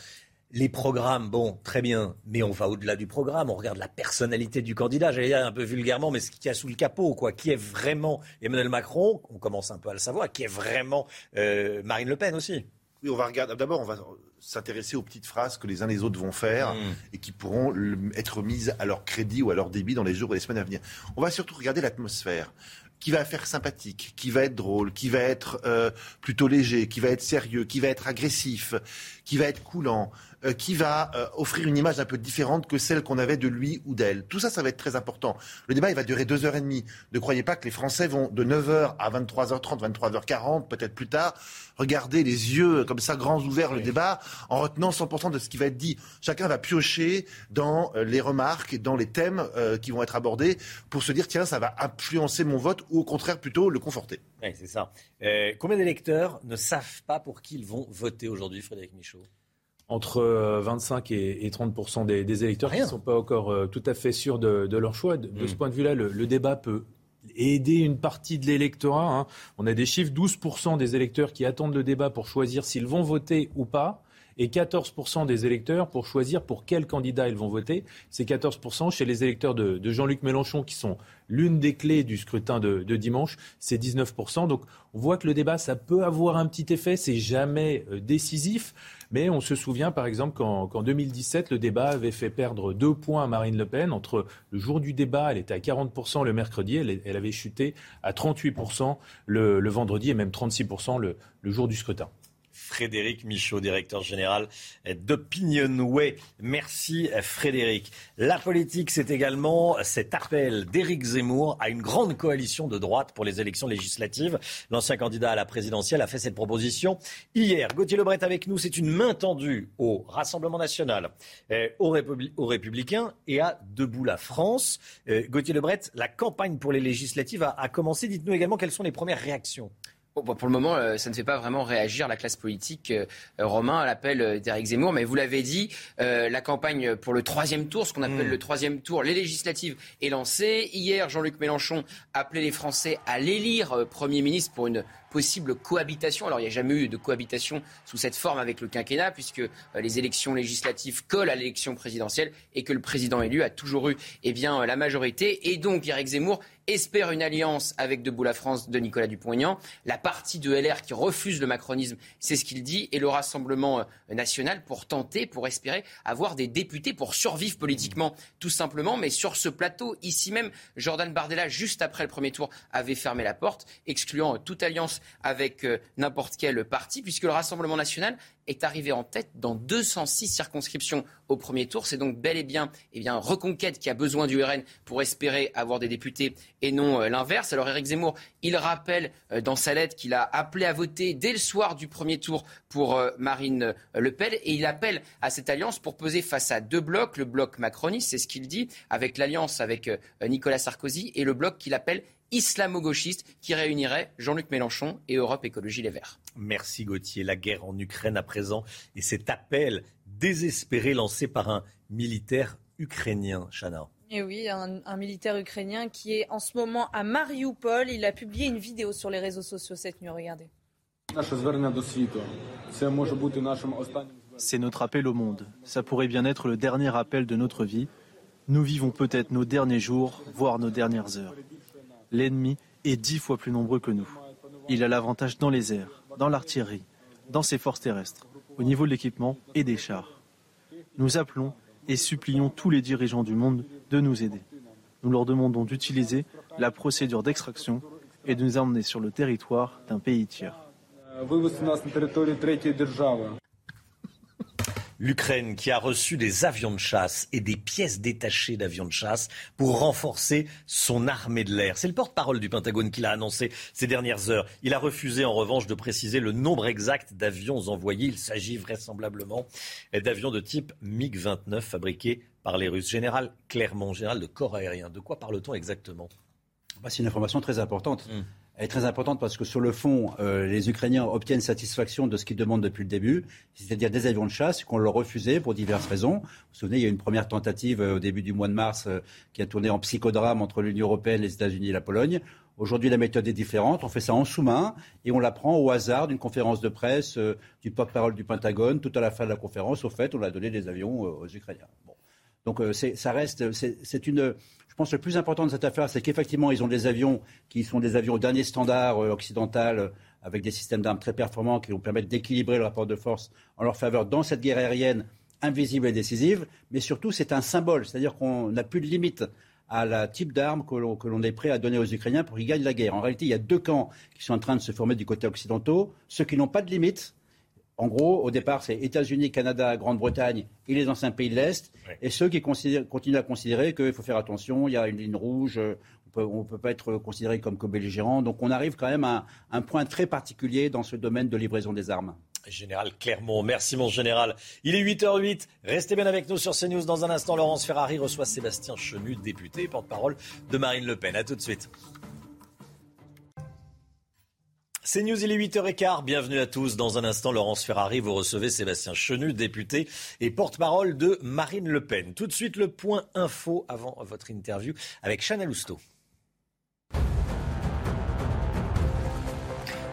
Les programmes, bon, très bien, mais on va au-delà du programme, on regarde la personnalité du candidat, j'allais dire un peu vulgairement, mais ce qu'il y a sous le capot, quoi. Qui est vraiment Emmanuel Macron, on commence un peu à le savoir, qui est vraiment euh, Marine Le Pen aussi. Oui, on va regarder. D'abord, on va s'intéresser aux petites phrases que les uns les autres vont faire hum. et qui pourront être mises à leur crédit ou à leur débit dans les jours et les semaines à venir. On va surtout regarder l'atmosphère qui va faire sympathique, qui va être drôle, qui va être euh, plutôt léger, qui va être sérieux, qui va être agressif, qui va être coulant, euh, qui va euh, offrir une image un peu différente que celle qu'on avait de lui ou d'elle. Tout ça, ça va être très important. Le débat, il va durer deux heures et demie. Ne croyez pas que les Français vont de 9h à 23h30, 23h40, peut-être plus tard, regarder les yeux comme ça, grands ouverts, le débat, en retenant 100% de ce qui va être dit. Chacun va piocher dans euh, les remarques, dans les thèmes qui vont être abordés pour se dire, tiens, ça va influencer mon vote ou au contraire plutôt le conforter. Oui, c'est ça. combien d'électeurs ne savent pas pour qui ils vont voter aujourd'hui, Frédéric Michaud? Entre 25 euh, et, 30 des, électeurs qui ne sont pas encore euh, tout à fait sûrs de, leur choix. De, ce mm. point de vue-là, le, débat peut aider une partie de l'électorat. Hein. On a des chiffres, 12 des électeurs qui attendent le débat pour choisir s'ils vont voter ou pas et 14% des électeurs pour choisir pour quel candidat ils vont voter. C'est 14% chez les électeurs de, Jean-Luc Mélenchon qui sont l'une des clés du scrutin de, dimanche, c'est 19%. Donc on voit que le débat, ça peut avoir un petit effet, c'est jamais euh, décisif. Mais on se souvient par exemple qu'en 2017, le débat avait fait perdre deux points à Marine Le Pen. Entre le jour du débat, elle était à 40% le mercredi, elle, avait chuté à 38% le, vendredi et même 36% le jour du scrutin. Frédéric Michaud, directeur général d'Opinionway. Merci Frédéric. La politique, c'est également cet appel d'Éric Zemmour à une grande coalition de droite pour les élections législatives. L'ancien candidat à la présidentielle a fait cette proposition hier. Gauthier Lebret avec nous, c'est une main tendue au Rassemblement national, euh, aux, Républicains et à Debout la France. Euh, Gauthier Lebret, la campagne pour les législatives a commencé. Dites-nous également quelles sont les premières réactions. Pour le moment, euh, ça ne fait pas vraiment réagir la classe politique euh, romain à l'appel euh, d'Éric Zemmour. Mais vous l'avez dit, la campagne pour le troisième tour, ce qu'on appelle hmm. le troisième tour, les législatives, est lancée. Hier, Jean-Luc Mélenchon appelait les Français à l'élire Premier ministre pour une possible cohabitation. Alors il n'y a jamais eu de cohabitation sous cette forme avec le quinquennat, puisque euh, les élections législatives collent à l'élection présidentielle et que le président élu a toujours eu eh bien, la majorité. Et donc Eric Zemmour espère une alliance avec Debout la France de Nicolas Dupont-Aignan. La partie de LR qui refuse le macronisme, c'est ce qu'il dit, et le Rassemblement euh, national pour tenter, pour espérer avoir des députés pour survivre politiquement, tout simplement. Mais sur ce plateau, ici même, Jordan Bardella, juste après le premier tour, avait fermé la porte, excluant toute alliance avec euh, n'importe quel parti, puisque le Rassemblement national est arrivé en tête dans 206 circonscriptions au premier tour. C'est donc bel et bien, eh bien Reconquête qui a besoin du RN pour espérer avoir des députés et non euh, l'inverse. Alors Éric Zemmour, il rappelle euh, dans sa lettre qu'il a appelé à voter dès le soir du premier tour pour Marine Le Pen et il appelle à cette alliance pour peser face à deux blocs. Le bloc macroniste, c'est ce qu'il dit, avec l'alliance avec Nicolas Sarkozy et le bloc qu'il appelle islamo-gauchiste qui réunirait Jean-Luc Mélenchon et Europe Écologie Les Verts. Merci Gauthier. La guerre en Ukraine à présent et cet appel désespéré lancé par un militaire ukrainien, Chana. Et oui, un, militaire ukrainien qui est en ce moment à Mariupol. Il a publié une vidéo sur les réseaux sociaux cette nuit. Regardez. C'est notre appel au monde. Ça pourrait bien être le dernier appel de notre vie. Nous vivons peut-être nos derniers jours, voire nos dernières heures. L'ennemi est dix fois plus nombreux que nous. Il a l'avantage dans les airs, dans l'artillerie, dans ses forces terrestres, au niveau de l'équipement et des chars. Nous appelons et supplions tous les dirigeants du monde de nous aider. Nous leur demandons d'utiliser la procédure d'extraction et de nous emmener sur le territoire d'un pays tiers. L'Ukraine qui a reçu des avions de chasse et des pièces détachées d'avions de chasse pour renforcer son armée de l'air. C'est le porte-parole du Pentagone qui l'a annoncé ces dernières heures. Il a refusé en revanche de préciser le nombre exact d'avions envoyés. Il s'agit vraisemblablement d'avions de type MiG-29 fabriqués par les Russes. Général Clermont, général de corps aérien, de quoi parle-t-on exactement? Bah, C'est une information très importante. Hmm. Elle est très importante parce que sur le fond, euh, les Ukrainiens obtiennent satisfaction de ce qu'ils demandent depuis le début, c'est-à-dire des avions de chasse qu'on leur refusait pour diverses raisons. Vous vous souvenez, il y a une première tentative euh, au début du mois de mars euh, qui a tourné en psychodrame entre l'Union européenne, les États-Unis et la Pologne. Aujourd'hui, la méthode est différente. On fait ça en sous-main et on la prend au hasard d'une conférence de presse du porte-parole du Pentagone. Tout à la fin de la conférence, au fait, on a donné des avions aux Ukrainiens. Donc ça reste, c'est une je pense que le plus important de cette affaire, c'est qu'effectivement, ils ont des avions qui sont des avions au dernier standard euh, occidental, euh, avec des systèmes d'armes très performants qui vont permettre d'équilibrer le rapport de force en leur faveur dans cette guerre aérienne invisible et décisive. Mais surtout, c'est un symbole, c'est-à-dire qu'on n'a plus de limite à la type d'armes que l'on est prêt à donner aux Ukrainiens pour qu'ils gagnent la guerre. En réalité, il y a deux camps qui sont en train de se former du côté occidental. Ceux qui n'ont pas de limite, en gros, au départ, c'est États-Unis, Canada, Grande-Bretagne et les anciens pays de l'Est. Et ceux qui continuent à considérer qu'il faut faire attention, il y a une ligne rouge, on ne peut pas être considéré comme co-belligérant. Donc on arrive quand même à un point très particulier dans ce domaine de livraison des armes. Général Clermont, merci mon général. Il est 8h08, restez bien avec nous sur CNews. Dans un instant, Laurence Ferrari reçoit Sébastien Chenu, député et porte-parole de Marine Le Pen. A tout de suite. C'est News, il est 8h15. Bienvenue à tous. Dans un instant, Laurence Ferrari, vous recevez Sébastien Chenu, député et porte-parole de Marine Le Pen. Tout de suite, le point info avant votre interview avec Chanel Housteau.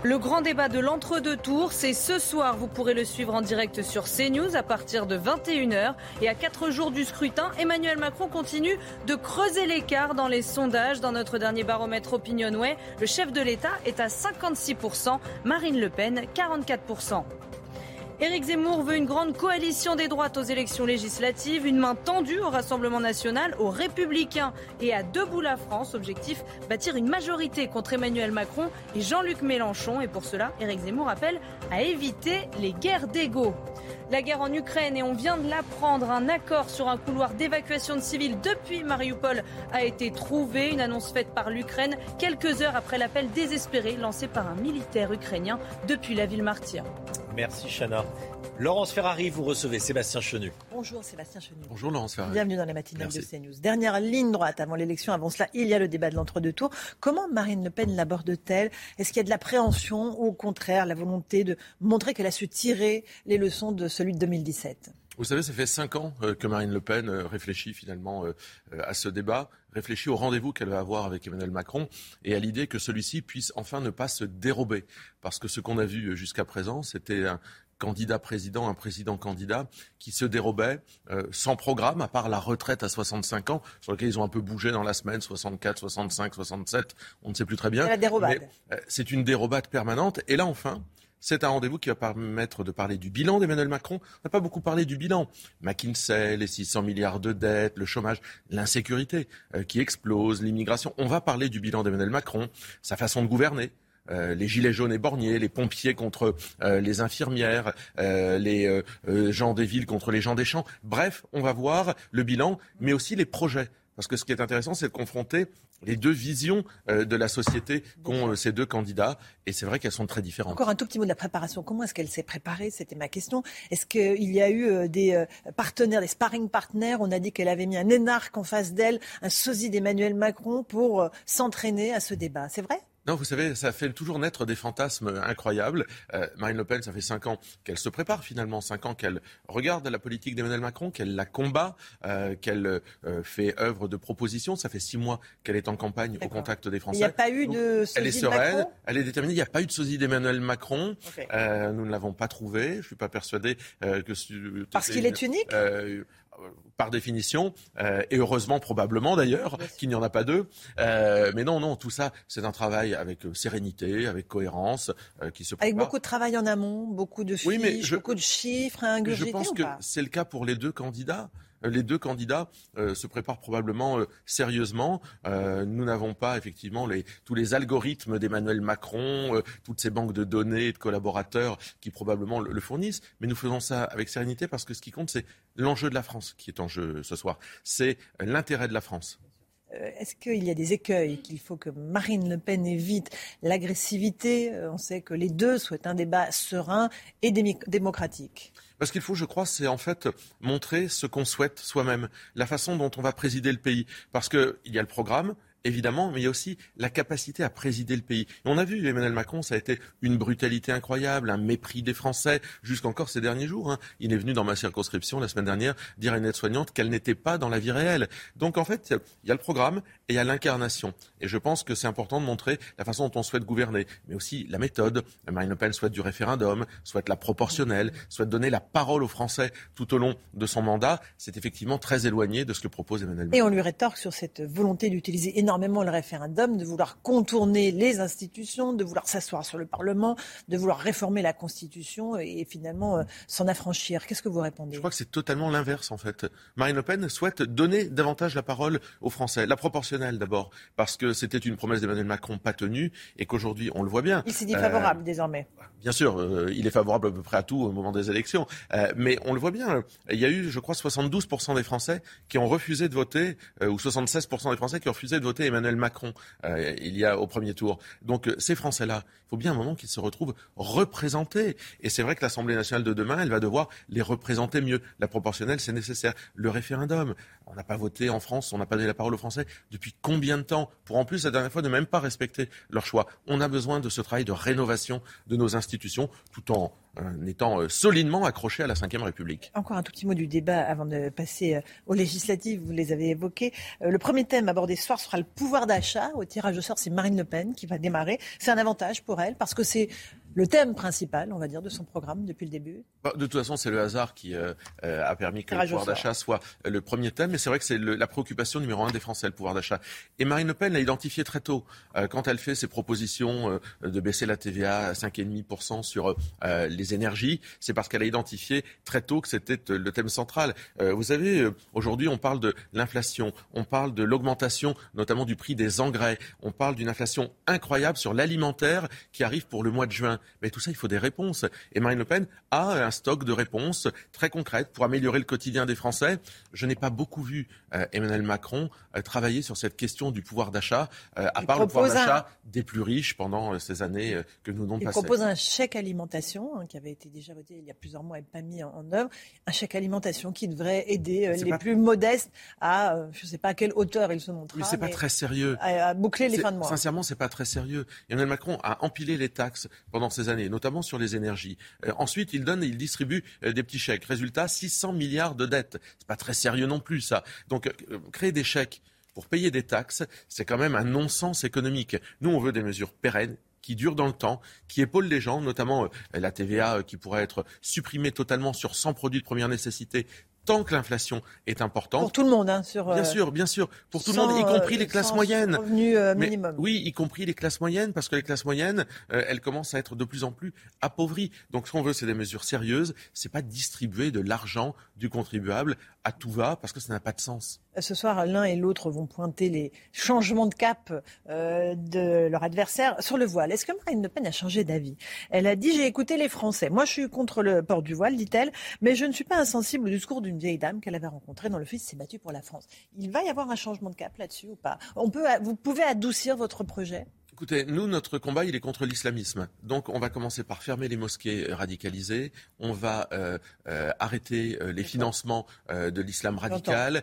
Le grand débat de l'entre-deux tours, c'est ce soir. Vous pourrez le suivre en direct sur CNews à partir de 21h. Et à quatre jours du scrutin, Emmanuel Macron continue de creuser l'écart dans les sondages. Dans notre dernier baromètre Opinionway, le chef de l'État est à 56%, Marine Le Pen 44%. Éric Zemmour veut une grande coalition des droites aux élections législatives, une main tendue au Rassemblement national, aux Républicains et à Debout la France. Objectif bâtir une majorité contre Emmanuel Macron et Jean-Luc Mélenchon. Et pour cela, Éric Zemmour appelle à éviter les guerres d'ego. La guerre en Ukraine, et on vient de l'apprendre, un accord sur un couloir d'évacuation de civils depuis Mariupol a été trouvé. Une annonce faite par l'Ukraine quelques heures après l'appel désespéré lancé par un militaire ukrainien depuis la ville martyre. Merci Chana. Laurence Ferrari, vous recevez Sébastien Chenu. Bonjour Sébastien Chenu. Bonjour Laurence Ferrari. Bienvenue dans les matinales de CNews. Dernière ligne droite avant l'élection. Avant cela, il y a le débat de l'entre-deux tours. Comment Marine Le Pen l'aborde-t-elle? Est-ce qu'il y a de l'appréhension ou au contraire la volonté de montrer qu'elle a su tirer les leçons de celui de 2017 vous savez, ça fait cinq ans euh, que Marine Le Pen euh, réfléchit finalement euh, à ce débat, réfléchit au rendez-vous qu'elle va avoir avec Emmanuel Macron et à l'idée que celui-ci puisse enfin ne pas se dérober. Parce que ce qu'on a vu jusqu'à présent, c'était un, candidat président, un président candidat qui se dérobait sans programme, à part la retraite à 65 ans, sur laquelle ils ont un peu bougé dans la semaine, 64, 65, 67, on ne sait plus très bien. C'est une dérobade permanente. Et là, enfin, c'est un rendez-vous qui va permettre de parler du bilan d'Emmanuel Macron. On n'a pas beaucoup parlé du bilan. McKinsey, les 600 milliards de dettes, le chômage, l'insécurité euh, qui explose, l'immigration. On va parler du bilan d'Emmanuel Macron, sa façon de gouverner. Euh, les gilets jaunes et borniers, les pompiers contre euh, les infirmières, les gens des villes contre les gens des champs. Bref, on va voir le bilan, mais aussi les projets. Parce que ce qui est intéressant, c'est de confronter les deux visions euh, de la société qu'ont euh, ces deux candidats. Et c'est vrai qu'elles sont très différentes. Encore un tout petit mot de la préparation. Comment est-ce qu'elle s'est préparée? C'était ma question. Est-ce qu'il y a eu euh, des partenaires, des sparring partners? On a dit qu'elle avait mis un énarque en face d'elle, un sosie d'Emmanuel Macron pour s'entraîner à ce débat. C'est vrai? Non, vous savez, ça fait toujours naître des fantasmes incroyables. Euh, Marine Le Pen, ça fait cinq ans qu'elle se prépare finalement, cinq ans qu'elle regarde la politique d'Emmanuel Macron, qu'elle la combat, euh, qu'elle euh, fait œuvre de proposition. Ça fait six mois qu'elle est en campagne au contact des Français. Il n'y a pas eu de sosie Elle est sereine, elle est déterminée. Il n'y a pas eu de sosie d'Emmanuel Macron. nous ne l'avons pas trouvé. Je ne suis pas persuadé que... Parce qu'il est unique par définition, euh, et heureusement probablement d'ailleurs qu'il n'y en a pas deux. Euh, mais non, non, tout ça, c'est un travail avec euh, sérénité, avec cohérence, qui se prépare. Avec beaucoup de travail en amont, beaucoup de fiches, beaucoup de chiffres à ingurgiter Je pense que c'est le cas pour les deux candidats les deux candidats se préparent probablement sérieusement. nous n'avons pas effectivement tous les algorithmes d'Emmanuel Macron, toutes ces banques de données de collaborateurs qui probablement le, fournissent, mais nous faisons ça avec sérénité parce que ce qui compte, c'est l'enjeu de la France qui est en jeu ce soir. C'est l'intérêt de la France. Euh, est-ce qu'il y a des écueils qu'il faut que Marine Le Pen évite L'agressivité, euh, on sait que les deux souhaitent un débat serein et démocratique. Parce qu'il faut, je crois, c'est en fait montrer ce qu'on souhaite soi-même, la façon dont on va présider le pays. Parce qu'il y a le programme, évidemment, mais il y a aussi la capacité à présider le pays. on a vu Emmanuel Macron, ça a été une brutalité incroyable, un mépris des Français, jusqu'encore ces derniers jours. Hein. Il est venu dans ma circonscription la semaine dernière dire à une aide-soignante qu'elle n'était pas dans la vie réelle. Donc en fait, il y a le programme et il y a l'incarnation. Et je pense que c'est important de montrer la façon dont on souhaite gouverner, mais aussi la méthode. Marine Le Pen souhaite du référendum, souhaite la proportionnelle, souhaite donner la parole aux Français tout au long de son mandat. C'est effectivement très éloigné de ce que propose Emmanuel Macron. Et on lui rétorque sur cette volonté d'utiliser énormément énormément le référendum, de vouloir contourner les institutions, de vouloir s'asseoir sur le Parlement, de vouloir réformer la Constitution et finalement euh, s'en affranchir. Qu'est-ce que vous répondez? Je crois que c'est totalement l'inverse en fait. Marine Le Pen souhaite donner davantage la parole aux Français. La proportionnelle d'abord, parce que c'était une promesse d'Emmanuel Macron pas tenue et qu'aujourd'hui on le voit bien. Il s'est dit favorable euh, désormais. Bien sûr, euh, il est favorable à peu près à tout au moment des élections. mais on le voit bien. Il y a eu, je crois, 72% des Français qui ont refusé de voter, ou 76% des Français qui ont refusé de voter Emmanuel Macron euh, il y a au premier tour. Donc euh, ces Français-là, il faut bien un moment qu'ils se retrouvent représentés. Et c'est vrai que l'Assemblée nationale de demain, elle va devoir les représenter mieux. La proportionnelle, c'est nécessaire. Le référendum, on n'a pas voté en France, on n'a pas donné la parole aux Français depuis combien de temps Pour en plus, la dernière fois, ne même pas respecter leur choix. On a besoin de ce travail de rénovation de nos institutions, tout en en étant euh, solidement accroché à la Ve République. Encore un tout petit mot du débat avant de passer euh, aux législatives, vous les avez évoqués. Euh, le premier thème abordé ce soir sera le pouvoir d'achat. Au tirage au sort, c'est Marine Le Pen qui va démarrer. C'est un avantage pour elle parce que c'est le thème principal, on va dire, de son programme depuis le début bah, De toute façon, c'est le hasard qui euh, euh, a permis que le pouvoir d'achat soit le premier thème, mais c'est vrai que c'est la préoccupation numéro un des Français, le pouvoir d'achat. Et Marine Le Pen l'a identifié très tôt, euh, quand elle fait ses propositions de baisser la TVA à 5,5% sur les énergies, c'est parce qu'elle a identifié très tôt que c'était le thème central. vous savez, aujourd'hui, on parle de l'inflation, on parle de l'augmentation notamment du prix des engrais, on parle d'une inflation incroyable sur l'alimentaire qui arrive pour le mois de juin. Mais tout ça, il faut des réponses. Et Marine Le Pen a un stock de réponses très concrètes pour améliorer le quotidien des Français. Je n'ai pas beaucoup vu euh, Emmanuel Macron euh, travailler sur cette question du pouvoir d'achat, euh, à part le pouvoir d'achat des plus riches pendant ces années que nous n'avons pas. Il propose un chèque alimentation hein, qui avait été déjà voté il y a plusieurs mois et pas mis en, œuvre. Un chèque alimentation qui devrait aider les plus modestes à, je ne sais pas à quelle hauteur il se montrera. Mais c'est pas très sérieux. À, boucler les fins de mois. Sincèrement, c'est pas très sérieux. Emmanuel Macron a empilé les taxes pendant ces années, notamment sur les énergies. Euh, ensuite, il donne il distribue euh, des petits chèques. Résultat, 600 milliards de dettes. C'est pas très sérieux non plus, ça. Donc, euh, créer des chèques pour payer des taxes, c'est quand même un non-sens économique. Nous, on veut des mesures pérennes qui durent dans le temps, qui épaulent les gens, notamment la TVA qui pourrait être supprimée totalement sur 100 produits de première nécessité tant que l'inflation est importante. Pour tout le monde, hein, sur. Bien sûr, bien sûr, pour tout le monde, y compris les classes moyennes. Revenu minimum. oui, y compris les classes moyennes, parce que les classes moyennes, elles commencent à être de plus en plus appauvries. Donc, ce qu'on veut, c'est des mesures sérieuses. C'est pas distribuer de l'argent du contribuable à tout va, parce que ça n'a pas de sens. Ce soir, l'un et l'autre vont pointer les changements de cap de leur adversaire sur le voile. Est-ce que Marine Le Pen a changé d'avis? Elle a dit j'ai écouté les Français. Moi, je suis contre le port du voile, dit-elle, mais je ne suis pas insensible au discours d'une vieille dame qu'elle avait rencontrée dans le fils s'est battu pour la France. Il va y avoir un changement de cap là-dessus ou pas? On peut, Vous pouvez adoucir votre projet? Écoutez, nous, notre combat, il est contre l'islamisme. Donc, on va commencer par fermer les mosquées radicalisées. On va euh, euh, arrêter euh, les financements de l'islam radical.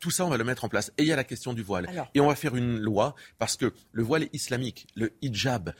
tout ça, on va le mettre en place. Et il y a la question du voile. Et on va faire une loi parce que le voile islamique, le hijab,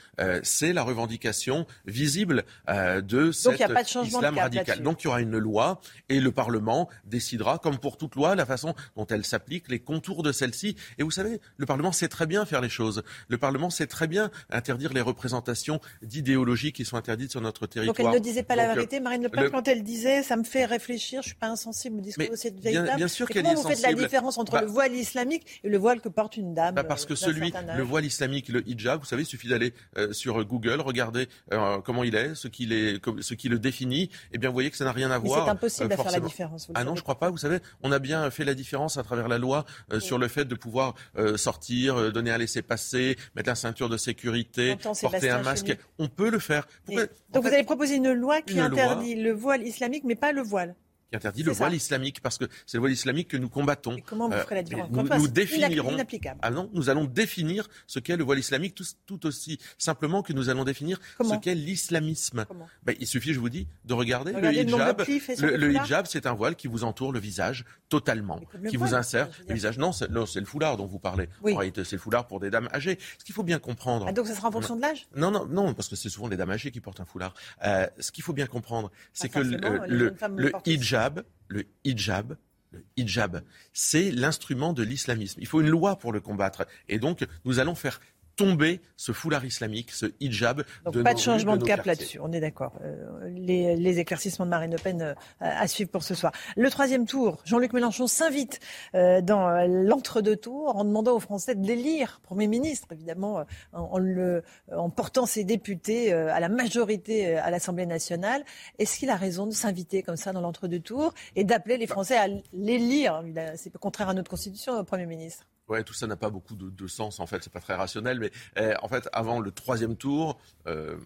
c'est la revendication visible de cet islam radical. Donc, il y aura une loi et le Parlement décidera, comme pour toute loi, la façon dont elle s'applique, les contours de celle-ci. Et vous savez, le Parlement sait très bien faire les choses. Le Parlement sait très bien interdire les représentations d'idéologies qui sont interdites sur notre territoire. Donc elle ne disait pas la vérité, Marine Le Pen, quand elle disait ça me fait réfléchir, je ne suis pas insensible au discours de cette vieille bien, Bien sûr qu'elle Comment vous faites la différence entre bah le voile islamique et le voile que porte une dame bah Parce que celui, le voile islamique, le hijab, vous savez, il suffit d'aller euh, sur Google, regarder euh, comment il est, ce qui, est, ce qui le définit, et bien vous voyez que ça n'a rien à voir. C'est impossible de faire la différence. ah non, je crois pas. Vous savez, on a bien fait la différence à travers la loi sur le fait de pouvoir sortir, donner un laisser-passer, mettre la ceinture de sécurité, porter un masque. On peut le faire. Donc vous avez proposé une loi qui interdit le voile islamique, mais pas le voile interdit le voile islamique parce que c'est le voile islamique que nous combattons. comment vous ferez la différence Nous, définirons. Ah non, nous allons définir ce qu'est le voile islamique tout, aussi simplement que nous allons définir ce qu'est l'islamisme. Ben, il suffit, je vous dis, de regarder, le hijab. Le, hijab, c'est un voile qui vous entoure le visage totalement, qui vous insère le visage. Non, c'est le foulard dont vous parlez. c'est le foulard pour des dames âgées. Ce qu'il faut bien comprendre. Ah, donc ça sera en fonction de l'âge Non, non, non, parce que c'est souvent les dames âgées qui portent un foulard. Euh, ce qu'il faut bien comprendre, c'est que le, le hijab le hijab, le hijab, c'est l'instrument de l'islamisme. Il faut une loi pour le combattre. Et donc, nous allons faire tomber ce foulard islamique, ce hijab. Donc pas de changement de, cap là-dessus, on est d'accord. Euh, les, éclaircissements de Marine Le Pen euh, à suivre pour ce soir. Le troisième tour, Jean-Luc Mélenchon s'invite euh, dans l'entre-deux tours en demandant aux Français de l'élire Premier ministre, évidemment, en, le, en portant ses députés à la majorité à l'Assemblée nationale. Est-ce qu'il a raison de s'inviter comme ça dans l'entre-deux tours et d'appeler les Français à l'élire? C'est contraire à notre Constitution, Premier ministre. Ouais, tout ça n'a pas beaucoup de, sens en fait, c'est pas très rationnel, mais eh, en fait, avant le troisième tour, euh,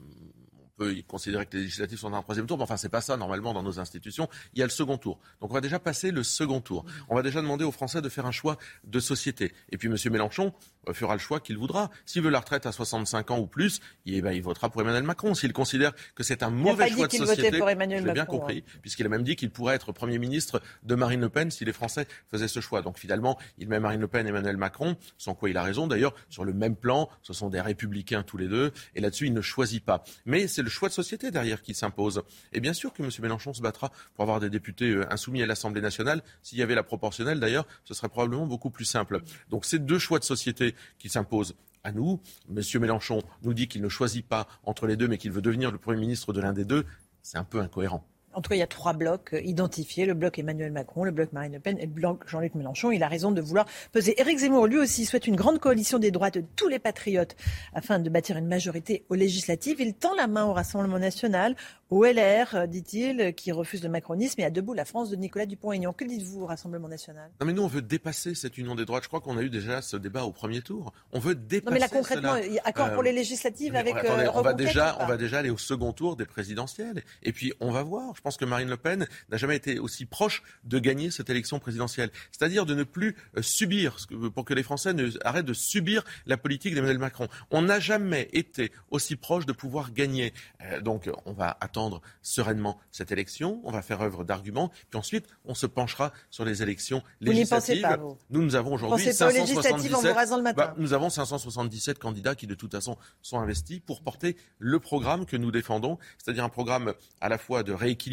peut considérer que les législatives sont dans un troisième tour, mais enfin, c'est pas ça normalement dans nos institutions. Il y a le second tour. Donc, on va déjà passer le second tour. On va déjà demander aux Français de faire un choix de société. Et puis, M. Mélenchon fera le choix qu'il voudra. S'il veut la retraite à 65 ans ou plus, eh ben, il votera pour Emmanuel Macron. S'il considère que c'est un mauvais choix de société, pour Emmanuel je bien compris, hein. puisqu'il a même dit qu'il pourrait être Premier ministre de Marine Le Pen si les Français faisaient ce choix. Donc, finalement, il met Marine Le Pen et Emmanuel Macron, sans quoi il a raison. D'ailleurs, sur le même plan, ce sont des républicains tous les deux, et là-dessus, il ne choisit pas. Mais c'est le choix de société derrière qui s'impose. Et bien sûr que M. Mélenchon se battra pour avoir des députés euh, insoumis à l'Assemblée nationale. S'il y avait la proportionnelle, d'ailleurs, ce serait probablement beaucoup plus simple. Donc c'est deux choix de société qui s'imposent à nous. M. Mélenchon nous dit qu'il ne choisit pas entre les deux, mais qu'il veut devenir le Premier ministre de l'un des deux. C'est un peu incohérent. En tout cas, il y a trois blocs euh, identifiés le bloc Emmanuel Macron, le bloc Marine Le Pen et le bloc Jean-Luc Mélenchon. Il a raison de vouloir peser. Éric Zemmour, lui aussi, souhaite une grande coalition des droites de tous les patriotes afin de bâtir une majorité aux législatives. Il tend la main au Rassemblement national, au LR, euh, dit-il, qui refuse le macronisme et à debout la France de Nicolas Dupont-Aignan. Que dites-vous au Rassemblement national? Non, mais nous, on veut dépasser cette union des droites. Je crois qu'on a eu déjà ce débat au premier tour. On veut dépasser. Non, mais là, concrètement, accord pour les euh, législatives avec. on, va déjà, on va déjà aller au second tour des présidentielles. Et puis, on va voir. Je pense que Marine Le Pen n'a jamais été aussi proche de gagner cette élection présidentielle. C'est-à-dire de ne plus euh, subir, pour que les Français ne, arrêtent de subir la politique d'Emmanuel Macron. On n'a jamais été aussi proche de pouvoir gagner. Euh, donc on va attendre sereinement cette élection, on va faire œuvre d'arguments, puis ensuite on se penchera sur les élections législatives. Vous pensez pas, vous Nous, nous avons aujourd'hui 577, bah, nous avons 577 candidats qui de toute façon sont investis pour porter le programme que nous défendons, c'est-à-dire un programme à la fois de rééquilibrage,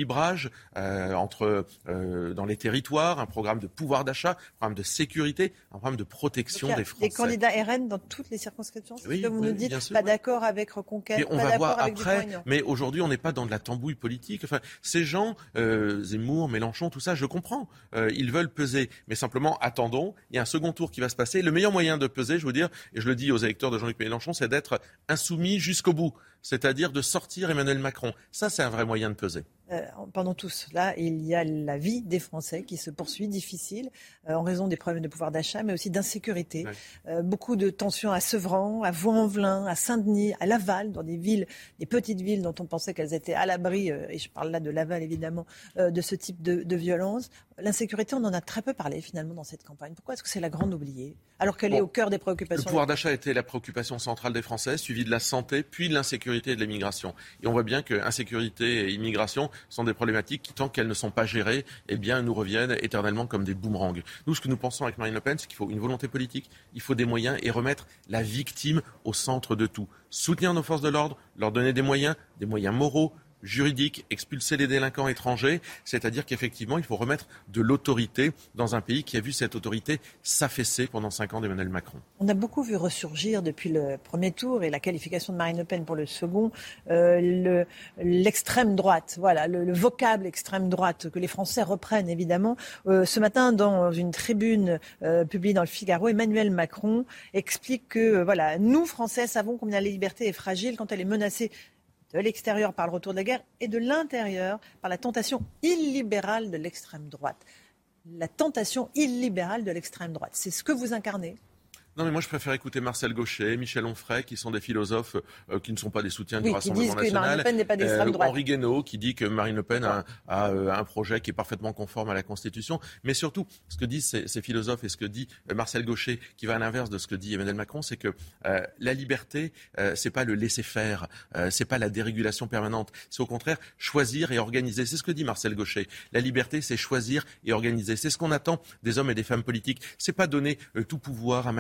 euh, entre, euh, dans les territoires, un programme de pouvoir d'achat, un programme de sécurité, un programme de protection des Français. Des candidats RN dans toutes les circonscriptions, ce que vous nous dites, pas d'accord avec Reconquête, on pas va voir après, mais aujourd'hui on n'est pas dans de la tambouille politique. Enfin, ces gens, euh, Zemmour, Mélenchon, tout ça, je comprends. ils veulent peser, mais simplement attendons. Il y a un second tour qui va se passer. Le meilleur moyen de peser, je veux dire, et je le dis aux électeurs de Jean-Luc Mélenchon, c'est d'être insoumis jusqu'au bout, c'est-à-dire de sortir Emmanuel Macron. Ça, c'est un vrai moyen de peser. Euh, pendant tout cela, il y a la vie des Français qui se poursuit difficile euh, en raison des problèmes de pouvoir d'achat, mais aussi d'insécurité. Euh, beaucoup de tensions à Sevran, à Vaux-en-Velin, à Saint-Denis, à Laval, dans des villes, des petites villes dont on pensait qu'elles étaient à l'abri, et je parle là de Laval évidemment, de ce type de, de violence. L'insécurité, on en a très peu parlé finalement dans cette campagne. Pourquoi est-ce que c'est la grande oubliée alors qu'elle est au cœur des préoccupations Le pouvoir d'achat était la préoccupation centrale des Français, suivi de la santé, puis de l'insécurité et de l'immigration. Et on voit bien que insécurité et immigration sont des problématiques qui, tant qu'elles ne sont pas gérées, eh nous reviennent éternellement comme des boomerangs. Nous, ce que nous pensons avec Marine Le Pen, c'est qu'il faut une volonté politique, il faut des moyens et remettre la victime au centre de tout. Soutenir nos forces de l'ordre, leur donner des moyens, des moyens moraux, juridique, expulser les délinquants étrangers, c'est-à-dire qu'effectivement, il faut remettre de l'autorité dans un pays qui a vu cette autorité s'affaisser pendant cinq ans d'Emmanuel Macron. On a beaucoup vu ressurgir depuis le premier tour et la qualification de Marine Le Pen pour le second euh, l'extrême droite, voilà, le, vocable extrême droite que les Français reprennent évidemment. Euh, ce matin, dans une tribune euh, publiée dans le Figaro, Emmanuel Macron explique que voilà, nous Français savons combien la liberté est fragile quand elle est menacée de l'extérieur par le retour de la guerre et de l'intérieur par la tentation illibérale de l'extrême droite. La tentation illibérale de l'extrême droite, c'est ce que vous incarnez non, mais moi, je préfère écouter Marcel Gauchet, Michel Onfray, qui sont des philosophes euh, qui ne sont pas des soutiens du Rassemblement national. Marine Le Pen n'est pas d'extrême euh, droite. Henri Guénaud, qui dit que Marine Le Pen a, euh, un projet qui est parfaitement conforme à la Constitution. Mais surtout, ce que disent ces, philosophes et ce que dit Marcel Gauchet, qui va à l'inverse de ce que dit Emmanuel Macron, c'est que la liberté, c'est pas le laisser faire, c'est pas la dérégulation permanente. C'est au contraire choisir et organiser. C'est ce que dit Marcel Gauchet. La liberté, c'est choisir et organiser. C'est ce qu'on attend des hommes et des femmes politiques. C'est pas donner tout pouvoir à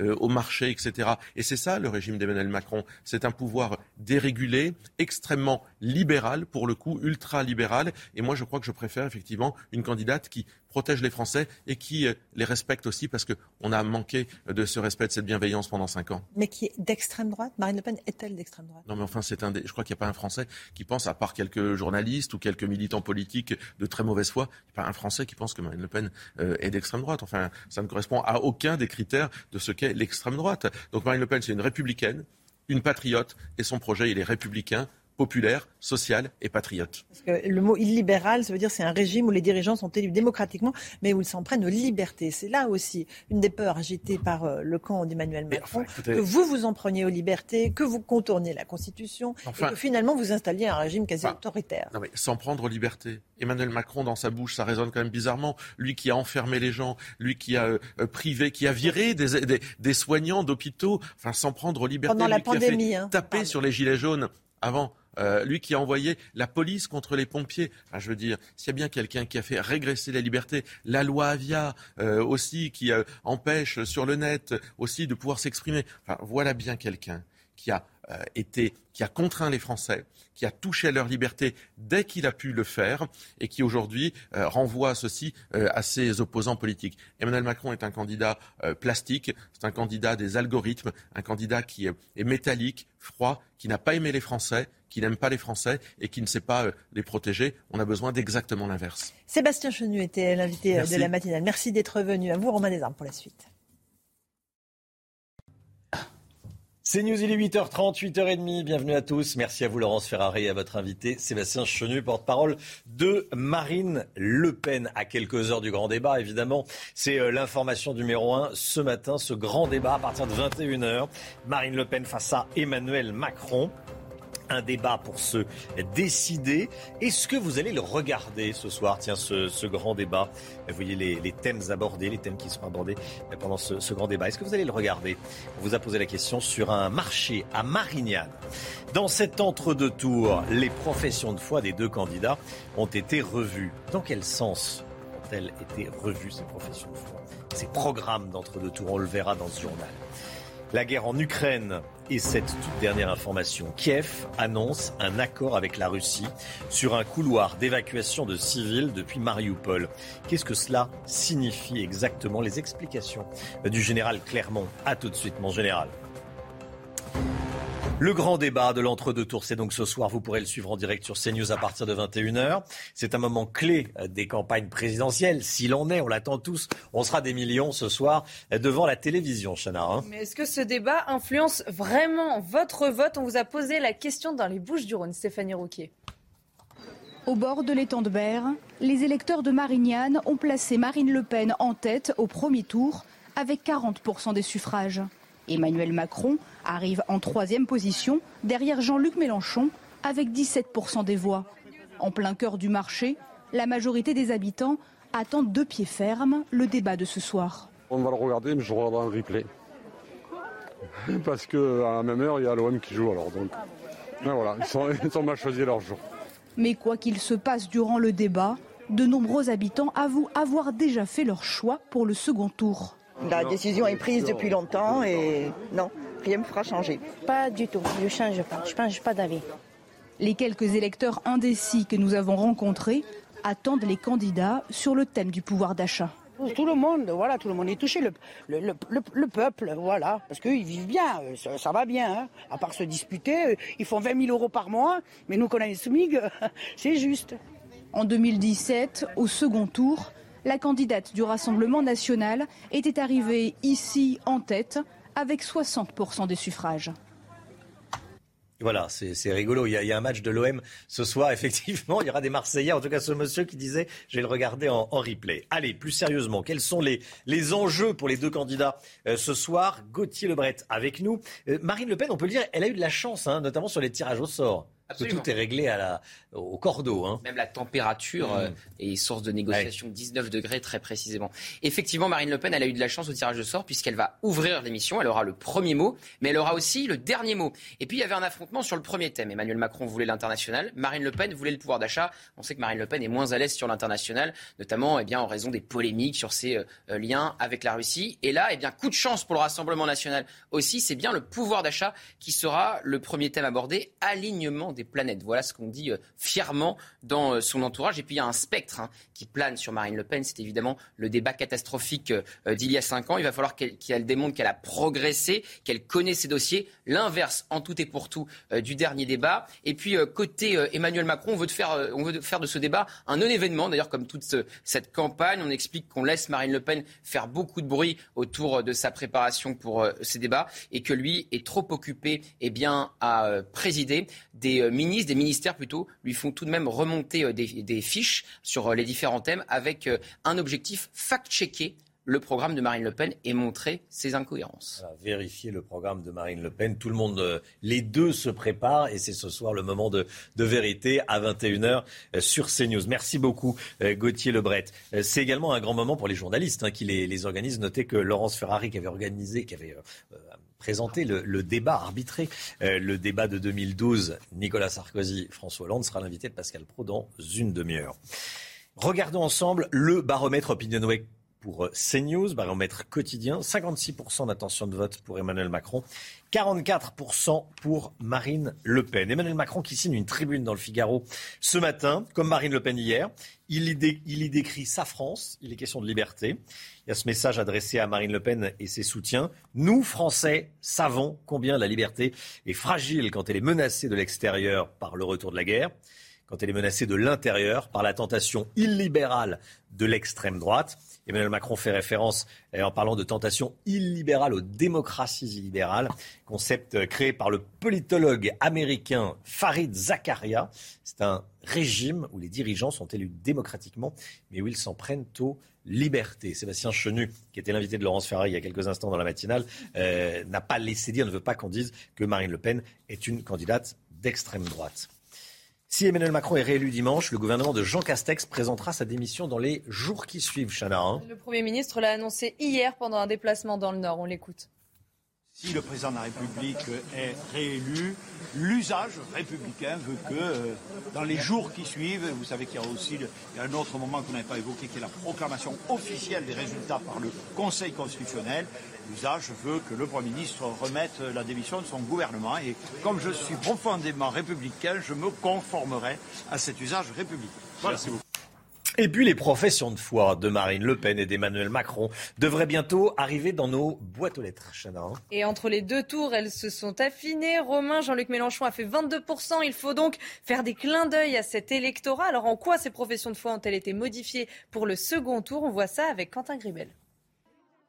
Euh, au marché, etc. Et c'est ça le régime d'Emmanuel Macron. C'est un pouvoir dérégulé, extrêmement libéral, pour le coup, ultra-libéral. Et moi, je crois que je préfère effectivement une candidate qui protège les Français et qui euh, les respecte aussi parce qu'on a manqué de ce respect, de cette bienveillance pendant cinq ans. Mais qui est d'extrême droite? Marine Le Pen est-elle d'extrême droite? Non, mais enfin, c'est un des... je crois qu'il n'y a pas un Français qui pense, à part quelques journalistes ou quelques militants politiques de très mauvaise foi, il n'y a pas un Français qui pense que Marine Le Pen euh, est d'extrême droite. Enfin, ça ne correspond à aucun des critères de ce qu'est l'extrême droite. Donc Marine Le Pen, c'est une républicaine, une patriote, et son projet, il est républicain, populaire, social et patriote. Parce que le mot illibéral, ça veut dire c'est un régime où les dirigeants sont élus démocratiquement, mais où ils s'en prennent aux libertés. C'est là aussi une des peurs agitées par euh, le camp d'Emmanuel Macron, que vous vous en preniez aux libertés, que vous contourniez la Constitution, et que finalement vous installiez un régime quasi autoritaire. Non mais s'en prendre aux libertés. Emmanuel Macron, dans sa bouche, ça résonne quand même bizarrement. Lui qui a enfermé les gens, lui qui a euh, privé, qui a viré des, des, soignants d'hôpitaux, enfin s'en prendre aux libertés. Pendant la pandémie, qui a fait hein, taper sur les gilets jaunes avant. Euh, lui qui a envoyé la police contre les pompiers. je veux dire, s'il y a bien quelqu'un qui a fait régresser la liberté, la loi Avia euh, aussi qui euh, empêche sur le net aussi de pouvoir s'exprimer. Voilà bien quelqu'un qui a été, qui a contraint les Français, qui a touché à leur liberté dès qu'il a pu le faire et qui aujourd'hui renvoie ceci à ses opposants politiques. Emmanuel Macron est un candidat plastique, c'est un candidat des algorithmes, un candidat qui est métallique, froid, qui n'a pas aimé les Français, qui n'aime pas les Français et qui ne sait pas euh, les protéger. On a besoin d'exactement l'inverse. Sébastien Chenu était l'invité euh, de la matinale. Merci d'être venu. À vous, Romain Desarmes, pour la suite. C'est News, il est 8h30, 8h30. Bienvenue à tous. Merci à vous, Laurence Ferrari, et à votre invité, Sébastien Chenu, porte-parole de Marine Le Pen. À quelques heures du grand débat, évidemment. C'est euh, l'information numéro un ce matin, ce grand débat à partir de 21h. Marine Le Pen face à Emmanuel Macron un débat pour se décider. Est-ce que vous allez le regarder ce soir, tiens, ce, grand débat Vous voyez les, thèmes abordés, les thèmes qui seront abordés pendant ce, grand débat. Est-ce que vous allez le regarder? On vous a posé la question sur un marché à Marignane. Dans cet entre-deux tours, les professions de foi des deux candidats ont été revues. Dans quel sens ont-elles été revues, ces professions de foi? Ces programmes d'entre-deux tours, on le verra dans ce journal. La guerre en Ukraine et cette toute dernière information. Kiev annonce un accord avec la Russie sur un couloir d'évacuation de civils depuis Mariupol. Qu'est-ce que cela signifie exactement? Les explications du général Clermont. A tout de suite, mon général. Le grand débat de l'entre-deux tours, c'est donc ce soir. Vous pourrez le suivre en direct sur CNews à partir de 21h. C'est un moment clé des campagnes présidentielles. S'il en est, on l'attend tous. On sera des millions ce soir devant la télévision, Chana. Hein. Mais est-ce que ce débat influence vraiment votre vote? On vous a posé la question dans les Bouches du Rhône, Stéphanie Rouquier. Au bord de l'étang de Berre, les électeurs de Marignane ont placé Marine Le Pen en tête au premier tour avec 40% des suffrages. Emmanuel Macron arrive en troisième position derrière Jean-Luc Mélenchon avec 17% des voix. En plein cœur du marché, la majorité des habitants attendent de pied ferme le débat de ce soir. On va le regarder, mais je regarderai un replay. Parce qu'à la même heure, il y a l'OM qui joue alors. Donc, voilà, ils sont, ils ont mal choisi leur jour. Mais quoi qu'il se passe durant le débat, de nombreux habitants avouent avoir déjà fait leur choix pour le second tour. La décision est prise depuis longtemps et non, rien ne fera changer. Pas du tout, je ne change pas, je ne change pas d'avis. Les quelques électeurs indécis que nous avons rencontrés attendent les candidats sur le thème du pouvoir d'achat. Tout le monde, voilà, tout le monde est touché, le, le, peuple, voilà, parce qu'ils vivent bien, euh, ça, va bien, hein. à part se disputer, euh, ils font 20 000 euros par mois, mais nous qu'on a les SMIG, c'est juste. En 2017, au second tour, la candidate du Rassemblement national était arrivée ici en tête avec 60% des suffrages. Voilà, c'est rigolo. Il y, a, un match de l'OM ce soir. Effectivement, il y aura des Marseillais. En tout cas, ce monsieur qui disait, je vais le regarder en, replay. Allez, plus sérieusement, quels sont les, enjeux pour les deux candidats euh, ce soir? Gauthier Lebret avec nous. Euh, Marine Le Pen, on peut le dire, elle a eu de la chance, hein, notamment sur les tirages au sort. Absolument. tout est réglé à la, au cordeau. Hein. Même la température mmh. euh, est source de négociation, 19 degrés très précisément. Effectivement, Marine Le Pen, elle a eu de la chance au tirage de sort puisqu'elle va ouvrir l'émission. Elle aura le premier mot, mais elle aura aussi le dernier mot. Et puis il y avait un affrontement sur le premier thème. Emmanuel Macron voulait l'international, Marine Le Pen voulait le pouvoir d'achat. On sait que Marine Le Pen est moins à l'aise sur l'international, notamment eh bien, en raison des polémiques sur ses euh, liens avec la Russie. Et là, eh bien, coup de chance pour le Rassemblement national aussi, c'est bien le pouvoir d'achat qui sera le premier thème abordé, alignement des planètes. Voilà ce qu'on dit euh, fièrement dans euh, son entourage. Et puis il y a un spectre hein, qui plane sur Marine Le Pen. C'est évidemment le débat catastrophique euh, d'il y a cinq ans. Il va falloir qu'elle démontre qu'elle a progressé, qu'elle connaît ses dossiers. L'inverse en tout et pour tout du dernier débat. Et puis côté Emmanuel Macron, on veut, faire, de ce débat un non-événement. D'ailleurs, comme toute cette campagne, on explique qu'on laisse Marine Le Pen faire beaucoup de bruit autour de sa préparation pour ces débats et que lui est trop occupé eh bien, à présider des ministres, des ministères plutôt, lui font tout de même remonter euh, des, fiches sur euh, les différents thèmes avec euh, un objectif fact-checker le programme de Marine Le Pen et montrer ses incohérences. vérifier le programme de Marine Le Pen. Tout le monde, les deux se préparent et c'est ce soir le moment de, vérité à 21h sur CNews. Merci beaucoup Gauthier Lebret. C'est également un grand moment pour les journalistes hein, qui les, les, organisent. Notez que Laurence Ferrari qui avait organisé, qui avait présenter le, débat arbitré, euh, le débat de 2012. Nicolas Sarkozy, François Hollande sera l'invité de Pascal Pro dans une demi-heure. Regardons ensemble le baromètre Opinionway pour euh, CNews, baromètre quotidien. 56% d'intention de vote pour Emmanuel Macron, 44% pour Marine Le Pen. Emmanuel Macron qui signe une tribune dans le Figaro ce matin, comme Marine Le Pen hier. Il y, décrit sa France, il est question de liberté. Il y a ce message adressé à Marine Le Pen et ses soutiens. Nous, Français, savons combien la liberté est fragile quand elle est menacée de l'extérieur par le retour de la guerre, quand elle est menacée de l'intérieur par la tentation illibérale de l'extrême droite. Emmanuel Macron fait référence, euh, en parlant de tentation illibérale aux démocraties illibérales, concept créé par le politologue américain Farid Zakaria. C'est un régime où les dirigeants sont élus démocratiquement, mais où ils s'en prennent aux libertés. Sébastien Chenu, qui était l'invité de Laurence Ferrari il y a quelques instants dans la matinale, euh, n'a pas laissé dire, ne veut pas qu'on dise que Marine Le Pen est une candidate d'extrême droite. Si Emmanuel Macron est réélu dimanche, le gouvernement de Jean Castex présentera sa démission dans les jours qui suivent, Chana. Hein. le Premier ministre l'a annoncé hier pendant un déplacement dans le Nord. On l'écoute. Si le président de la République est réélu, l'usage républicain veut que euh, dans les jours qui suivent, vous savez qu'il y a aussi un autre moment qu'on n'avait pas évoqué, qui est la proclamation officielle des résultats par le Conseil constitutionnel. L'usage veut que le Premier ministre remette la démission de son gouvernement. Et comme je suis profondément républicain, je me conformerai à cet usage républicain. Merci beaucoup. Et puis les professions de foi de Marine Le Pen et d'Emmanuel Macron devraient bientôt arriver dans nos boîtes aux lettres, Chana. Et entre les deux tours, elles se sont affinées. Romain, Jean-Luc Mélenchon a fait 22%. Il faut donc faire des clins d'œil à cet électorat. Alors en quoi ces professions de foi ont-elles été modifiées pour le second tour? On voit ça avec Quentin Gribel.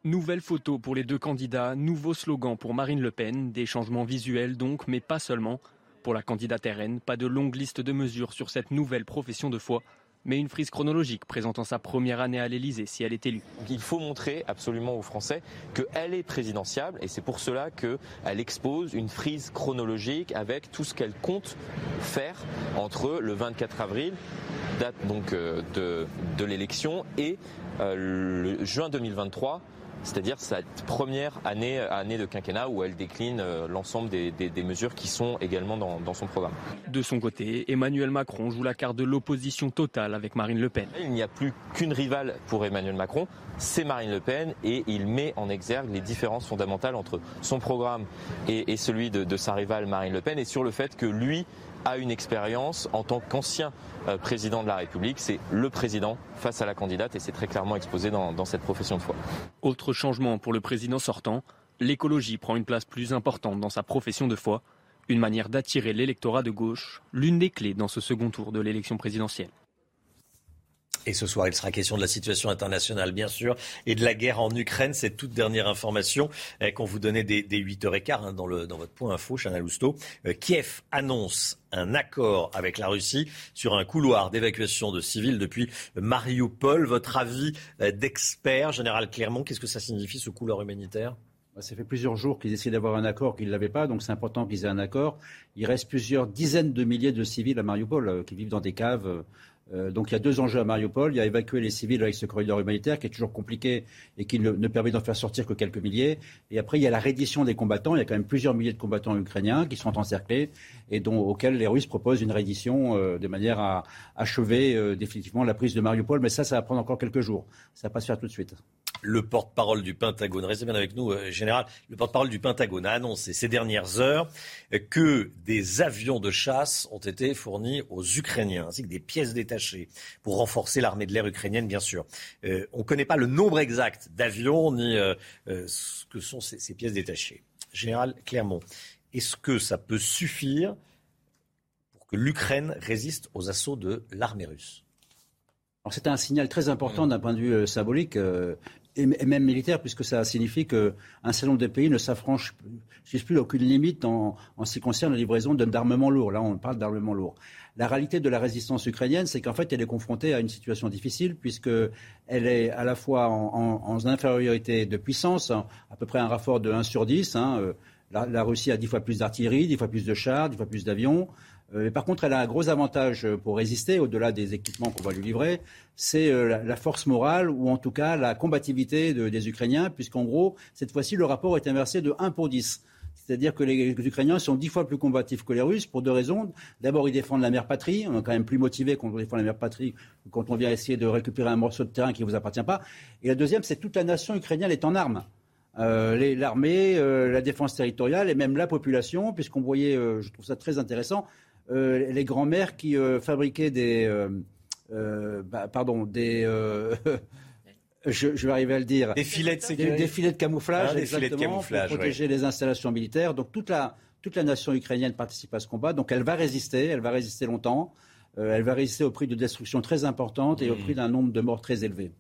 Nouvelle photo pour les deux candidats, nouveau slogan pour Marine Le Pen, des changements visuels donc, mais pas seulement. Pour la candidate RN, pas de longue liste de mesures sur cette nouvelle profession de foi, mais une frise chronologique présentant sa première année à l'Elysée si elle est élue. Il faut montrer absolument aux Français qu'elle est présidentiable et c'est pour cela qu'elle expose une frise chronologique avec tout ce qu'elle compte faire entre le 24 avril, date donc euh, de, l'élection, et euh, le juin 2023 c'est-à-dire cette première année, année de quinquennat où elle décline euh, l'ensemble des, mesures qui sont également dans, son programme. De son côté, Emmanuel Macron joue la carte de l'opposition totale avec Marine Le Pen. Il n'y a plus qu'une rivale pour Emmanuel Macron, c'est Marine Le Pen et il met en exergue les différences fondamentales entre son programme et, celui de, de sa rivale Marine Le Pen et sur le fait que lui a une expérience en tant qu'ancien euh, président de la République. C'est le président face à la candidate et c'est très clairement exposé dans, dans cette profession de foi. Autre changement pour le président sortant, l'écologie prend une place plus importante dans sa profession de foi, une manière d'attirer l'électorat de gauche, l'une des clés dans ce second tour de l'élection présidentielle. Et ce soir, il sera question de la situation internationale, bien sûr, et de la guerre en Ukraine. Cette toute dernière information eh, qu'on vous donnait dès, 8h15 hein, dans, le, dans votre point info, Chana Lousteau. Euh, Kiev annonce un accord avec la Russie sur un couloir d'évacuation de civils depuis Mariupol. Votre avis euh, d'expert, Général Clermont, qu'est-ce que ça signifie, ce couloir humanitaire? Bah, ça fait plusieurs jours qu'ils essaient d'avoir un accord, qu'ils ne l'avaient pas, donc c'est important qu'ils aient un accord. Il reste plusieurs dizaines de milliers de civils à Mariupol euh, qui vivent dans des caves donc il y a deux enjeux à Mariupol. Il y a évacuer les civils avec ce corridor humanitaire qui est toujours compliqué et qui ne, permet d'en faire sortir que quelques milliers. Et après, il y a la reddition des combattants. Il y a quand même plusieurs milliers de combattants ukrainiens qui sont encerclés et dont, auxquels les Russes proposent une reddition euh, de manière à achever euh, définitivement la prise de Mariupol. Mais ça, ça va prendre encore quelques jours. Ça va pas se faire tout de suite le porte-parole du Pentagone, restez bien avec nous, euh, général, le porte-parole du Pentagone a annoncé ces dernières heures que des avions de chasse ont été fournis aux Ukrainiens, ainsi que des pièces détachées pour renforcer l'armée de l'air ukrainienne, bien sûr. Euh, on ne connaît pas le nombre exact d'avions ni euh, ce que sont ces, ces pièces détachées. Général Clermont, est-ce que ça peut suffire pour que l'Ukraine résiste aux assauts de l'armée russe? C'est un signal très important d'un point de vue symbolique et, même militaire, puisque ça signifie qu'un certain nombre de pays ne s'affranchissent plus aucune limite en, ce qui concerne la livraison d'armement lourd. Là, on parle d'armement lourd. La réalité de la résistance ukrainienne, c'est qu'en fait, elle est confrontée à une situation difficile, puisqu'elle est à la fois en, infériorité de puissance, à peu près un rapport de 1 sur 10. Hein, euh, la, la, Russie a dix fois plus d'artillerie, dix fois plus de chars, dix fois plus d'avions. Euh, par contre, elle a un gros avantage pour résister, au-delà des équipements qu'on va lui livrer, c'est euh, la, force morale ou en tout cas la combativité des Ukrainiens, puisqu'en gros, cette fois-ci, le rapport est inversé de 1 pour 10. C'est-à-dire que les, Ukrainiens sont dix fois plus combatifs que les Russes pour deux raisons. D'abord, ils défendent la mère patrie. On est quand même plus motivé quand on défend la mère patrie quand on vient essayer de récupérer un morceau de terrain qui ne vous appartient pas. Et la deuxième, c'est toute la nation ukrainienne est en armes. Euh, l'armée, la défense territoriale et même la population, puisqu'on voyait, je trouve ça très intéressant, euh, les grands-mères qui euh, fabriquaient des, euh, bah, pardon, des je, vais arriver à le dire. Des filets de sécurité. Des, filets de camouflage, ah, exactement, pour protéger les installations militaires. Donc toute la, toute la nation ukrainienne participe à ce combat. Donc elle va résister, elle va résister longtemps. elle va résister au prix de destruction très importante et au mmh. prix d'un nombre de morts très élevé.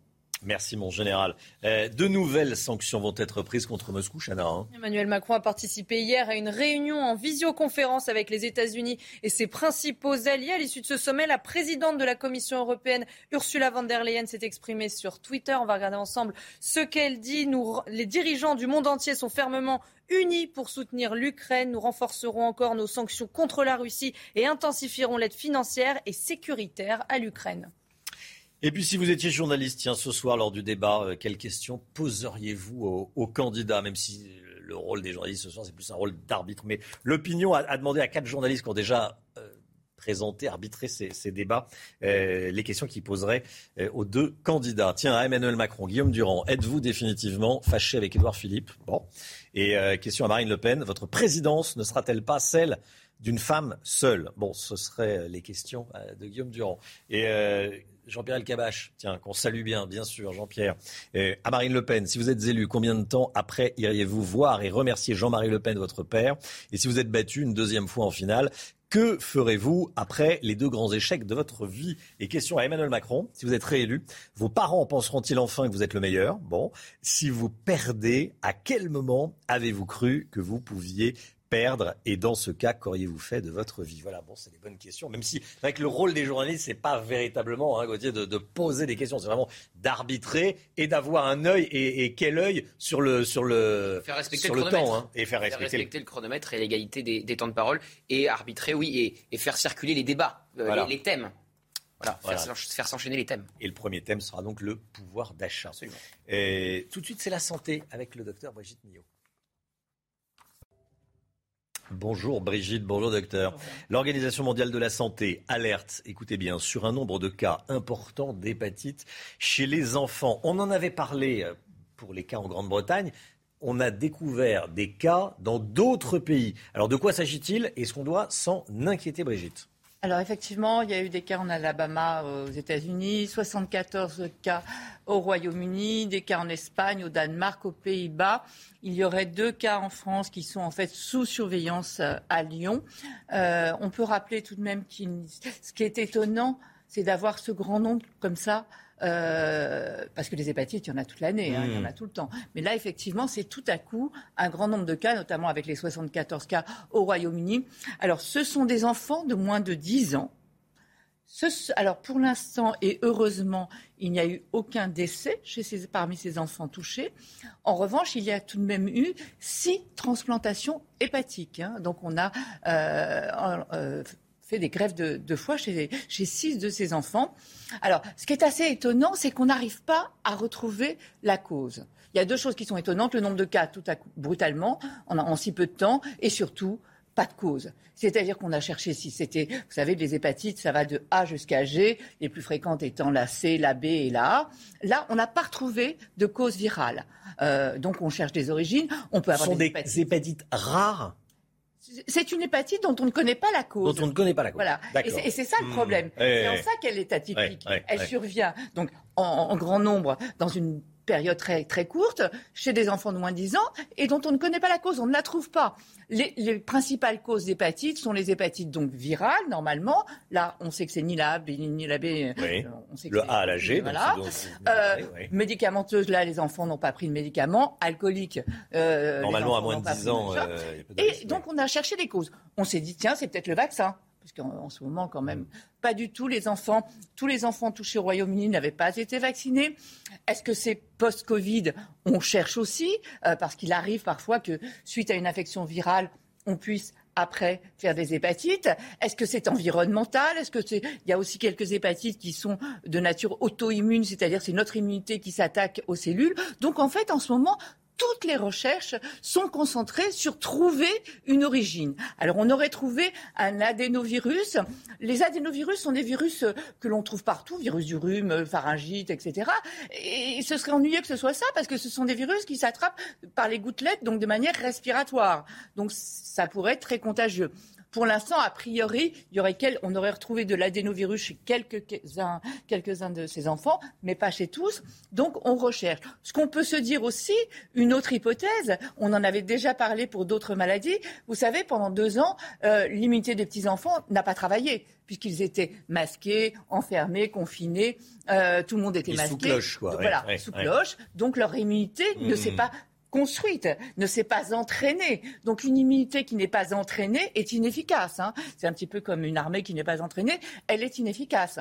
Merci, mon général. Euh, de nouvelles sanctions vont être prises contre Moscou, Chana. Hein. Emmanuel Macron a participé hier à une réunion en visioconférence avec les États-Unis et ses principaux alliés. À l'issue de ce sommet, la présidente de la Commission européenne, Ursula von der Leyen, s'est exprimée sur Twitter. On va regarder ensemble ce qu'elle dit. Les dirigeants du monde entier sont fermement unis pour soutenir l'Ukraine. Nous renforcerons encore nos sanctions contre la Russie et intensifierons l'aide financière et sécuritaire à l'Ukraine. Et puis si vous étiez journaliste, tiens, ce soir lors du débat, euh, quelles questions poseriez-vous aux, candidats Même si le rôle des journalistes ce soir, c'est plus un rôle d'arbitre. Mais l'opinion a, demandé à quatre journalistes qui ont déjà euh, présenté, arbitré ces, débats, euh, les questions qu'ils poseraient aux deux candidats. Tiens, à Emmanuel Macron, Guillaume Durand, êtes-vous définitivement fâché avec Édouard Philippe? Bon. Et question à Marine Le Pen, votre présidence ne sera-t-elle pas celle d'une femme seule Bon, ce seraient les questions de Guillaume Durand. Et Jean-Pierre Elkabach, tiens, qu'on salue bien, bien sûr, Jean-Pierre. à Marine Le Pen, si vous êtes élu, combien de temps après iriez-vous voir et remercier Jean-Marie Le Pen, votre père? Et si vous êtes battu une deuxième fois en finale, que ferez-vous après les deux grands échecs de votre vie? Et question à Emmanuel Macron, si vous êtes réélu, vos parents penseront-ils enfin que vous êtes le meilleur? Bon, si vous perdez, à quel moment avez-vous cru que vous pouviez perdre Et dans ce cas, qu'auriez-vous fait de votre vie? Voilà, bon, c'est des bonnes questions. Même si, avec le rôle des journalistes, c'est pas véritablement, hein, Gauthier, de, poser des questions. C'est vraiment d'arbitrer et d'avoir un œil et, quel œil sur le sur le faire respecter le, temps hein, et faire respecter, le... chronomètre et l'égalité des, temps de parole et arbitrer, oui, et, faire circuler les débats, euh, les, thèmes. Voilà, faire, s'enchaîner les thèmes. Et le premier thème sera donc le pouvoir d'achat. Et tout de suite, c'est la santé avec le docteur Brigitte Millot. Bonjour Brigitte, bonjour docteur. L'Organisation mondiale de la santé alerte, écoutez bien, sur un nombre de cas importants d'hépatite chez les enfants. On en avait parlé euh, pour les cas en Grande-Bretagne. on a découvert des cas dans d'autres pays. Alors de quoi s'agit-il Est-ce qu'on doit s'en inquiéter, Brigitte? Alors effectivement, il y a eu des cas en Alabama aux États-Unis, 74 cas au Royaume-Uni, des cas en Espagne, au Danemark, aux Pays-Bas. Il y aurait deux cas en France qui sont en fait sous surveillance euh, à Lyon. Euh, on peut rappeler tout de même que ce qui est étonnant, c'est d'avoir ce grand nombre comme ça euh, parce que les hépatites, il y en a toute l'année, hein, il y en a mmh. tout le temps. Mais là, effectivement, c'est tout à coup un grand nombre de cas, notamment avec les 74 cas au Royaume-Uni. Alors, ce sont des enfants de moins de 10 ans. alors, pour l'instant, et heureusement, il n'y a eu aucun décès parmi ces enfants touchés. En revanche, il y a tout de même eu six transplantations hépatiques. Hein. Donc, on a euh, euh, fait des grèves de, foie chez, chez six de ces enfants. Alors, ce qui est assez étonnant, c'est qu'on n'arrive pas à retrouver la cause. Il y a deux choses qui sont étonnantes le nombre de cas tout à coup, brutalement en, en si peu de temps, et surtout pas de cause. C'est-à-dire qu'on a cherché si c'était, vous savez, les hépatites, ça va de A jusqu'à G, les plus fréquentes étant la C, la B et la A. Là, on n'a pas retrouvé de cause virale. Euh, donc, on cherche des origines. On peut avoir Ce sont des hépatites rares c'est une hépatite dont on ne connaît pas la cause. Dont on ne connaît pas la cause. Voilà. Et c'est ça le problème. Mmh. c'est en ça qu'elle est atypique. Elle survient donc en, grand nombre dans une période très, très courte chez des enfants de moins de 10 ans et dont on ne connaît pas la cause, on ne la trouve pas. Les, principales causes d'hépatite sont les hépatites donc virales, normalement. Là, on sait que c'est ni la A, ni la B. Euh, on sait que le A à la G. Voilà. Euh, médicamenteuses, là, les enfants n'ont pas pris de médicaments. Alcooliques. Euh, normalement, à moins de 10 ans. et donc, on a cherché les causes. On s'est dit, tiens, c'est peut-être le vaccin puisqu'en ce moment, quand même, pas du tout. Les enfants, tous les enfants touchés au Royaume-Uni n'avaient pas été vaccinés. Est-ce que c'est post-Covid? On cherche aussi, euh, parce qu'il arrive parfois que, suite à une infection virale, on puisse après faire des hépatites Est-ce que c'est environnemental? Est-ce que c'est il y a aussi quelques hépatites qui sont de nature auto-immune, c'est-à-dire c'est notre immunité qui s'attaque aux cellules. Donc en fait en ce moment toutes les recherches sont concentrées sur trouver une origine. Alors on aurait trouvé un adénovirus. Les adénovirus sont des virus que l'on trouve partout, virus du rhume, pharyngite, etc. Et ce serait ennuyeux que ce soit ça parce que ce sont des virus qui s'attrapent par les gouttelettes, donc de manière respiratoire. Donc ça pourrait être très contagieux. Pour l'instant, a priori, il y aurait on aurait retrouvé de l'adénovirus chez quelques-uns, quelques-uns de ces enfants, mais pas chez tous. Donc, on recherche. Ce qu'on peut se dire aussi, une autre hypothèse, on en avait déjà parlé pour d'autres maladies. Vous savez, pendant deux ans, euh, l'immunité des petits-enfants n'a pas travaillé puisqu'ils étaient masqués, enfermés, confinés, euh, tout le monde était masqué. Sous cloche, quoi. voilà, sous cloche. Donc leur immunité ne s'est mmh. pas construite, ne s'est pas entraînée. Donc une immunité qui n'est pas entraînée est inefficace. Hein. C'est un petit peu comme une armée qui n'est pas entraînée, elle est inefficace.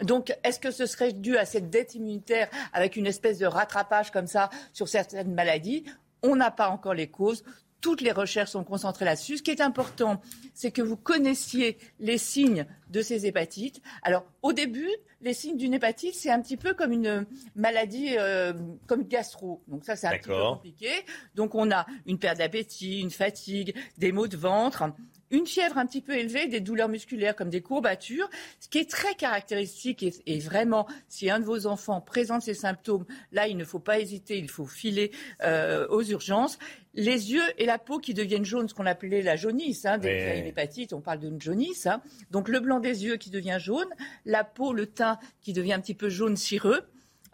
Donc, est-ce que ce serait dû à cette dette immunitaire avec une espèce de rattrapage comme ça sur certaines maladies? On n'a pas encore les causes. Toutes les recherches sont concentrées là-dessus. Ce qui est important, c'est que vous connaissiez les signes de ces hépatites. Alors, au début, les signes d'une hépatite, c'est un petit peu comme une maladie euh, comme gastro. Donc ça, c'est un petit peu compliqué. Donc on a une perte d'appétit, une fatigue, des maux de ventre une fièvre un petit peu élevée, des douleurs musculaires comme des courbatures. Ce qui est très caractéristique et, vraiment, si un de vos enfants présente ces symptômes, là, il ne faut pas hésiter, il faut filer euh, aux urgences. Les yeux et la peau qui deviennent jaunes, ce qu'on appelait la jaunisse. Hein, dès une hépatite, on parle d'une jaunisse. Hein. Donc le blanc des yeux qui devient jaune, la peau, le teint qui devient un petit peu jaune cireux.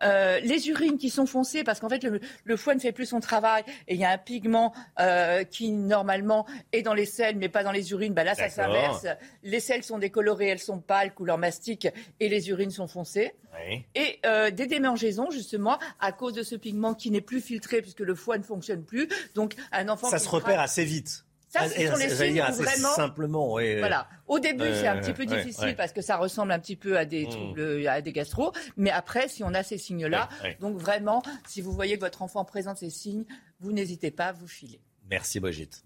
Euh, les urines qui sont foncées, parce qu'en fait, le, foie ne fait plus son travail et il y a un pigment euh, qui, normalement, est dans les selles, mais pas dans les urines. Bah là, ça s'inverse. Les selles sont décolorées, elles sont pâles, couleur mastic, et les urines sont foncées. Et euh, des démangeaisons, justement, à cause de ce pigment qui n'est plus filtré, puisque le foie ne fonctionne plus. Donc, un enfant. Ça se repère assez vite. Ça, ce sont les signes vraiment. Simplement, Voilà. Au début, c'est un petit peu difficile parce que ça ressemble un petit peu à des mmh. troubles, à des gastro. Mais après, si on a ces signes-là, donc vraiment, si vous voyez que votre enfant présente ces signes, vous n'hésitez pas à vous filer. Merci Brigitte.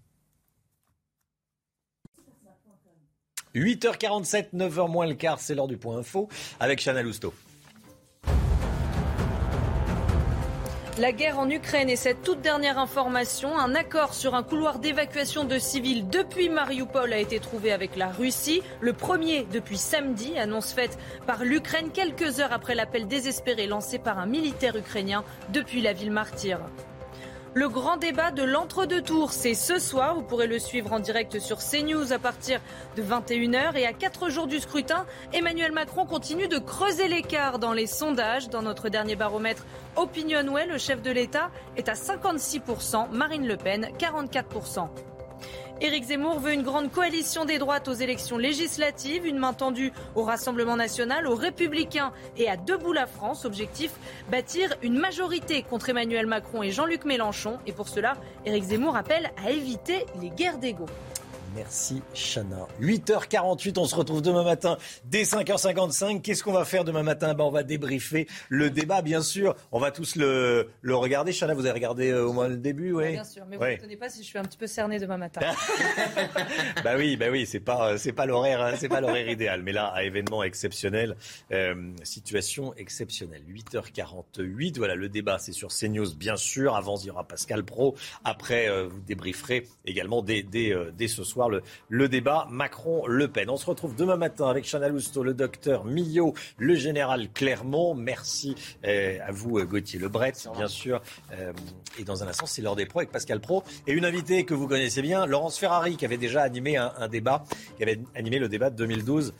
8h47, 9h moins le quart, c'est l'heure du point info avec Chana Lousteau. La guerre en Ukraine et cette toute dernière information, un accord sur un couloir d'évacuation de civils depuis Mariupol a été trouvé avec la Russie. Le premier depuis samedi, annonce faite par l'Ukraine quelques heures après l'appel désespéré lancé par un militaire ukrainien depuis la ville martyre. Le grand débat de l'entre-deux tours, c'est ce soir. Vous pourrez le suivre en direct sur CNews à partir de 21h. Et à 4 jours du scrutin, Emmanuel Macron continue de creuser l'écart dans les sondages. Dans notre dernier baromètre Opinionway, le chef de l'État est à 56%, Marine Le Pen 44%. Éric Zemmour veut une grande coalition des droites aux élections législatives, une main tendue au Rassemblement national, aux Républicains et à Debout la France. Objectif bâtir une majorité contre Emmanuel Macron et Jean-Luc Mélenchon. Et pour cela, Éric Zemmour appelle à éviter les guerres d'ego. Merci Chana. 8h48, on se retrouve demain matin dès 5h55. Qu'est-ce qu'on va faire demain matin? Ben, On va débriefer le débat, bien sûr. On va tous le, le regarder. Chana, vous avez regardé euh, au moins le début oui? Bien sûr, mais vous ne tenez pas si je suis un petit peu cerné demain matin. bah oui, bah oui, c'est pas, c'est pas l'horaire, hein, c'est pas l'horaire idéal. Mais là, à événement exceptionnel, euh, situation exceptionnelle. 8h48, voilà, le débat, c'est sur CNews, bien sûr. Avant, il y aura Pascal Pro. Après, euh, vous débrieferez également dès, dès, dès ce soir le, débat Macron-Le Pen. On se retrouve demain matin avec Chana Lousteau, le docteur Millot, le général Clermont. Merci euh, à vous, euh, Gauthier Lebret, bien sûr. Euh, et dans un instant, c'est l'heure des pros avec Pascal Pro. Et une invitée que vous connaissez bien, Laurence Ferrari, qui avait déjà animé un, un débat, qui avait animé le débat de 2012.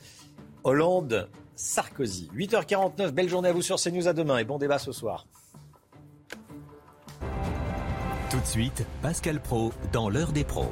Hollande, Sarkozy. 8h49, belle journée à vous sur CNews à demain et bon débat ce soir. Tout de suite, Pascal Pro dans l'heure des pros.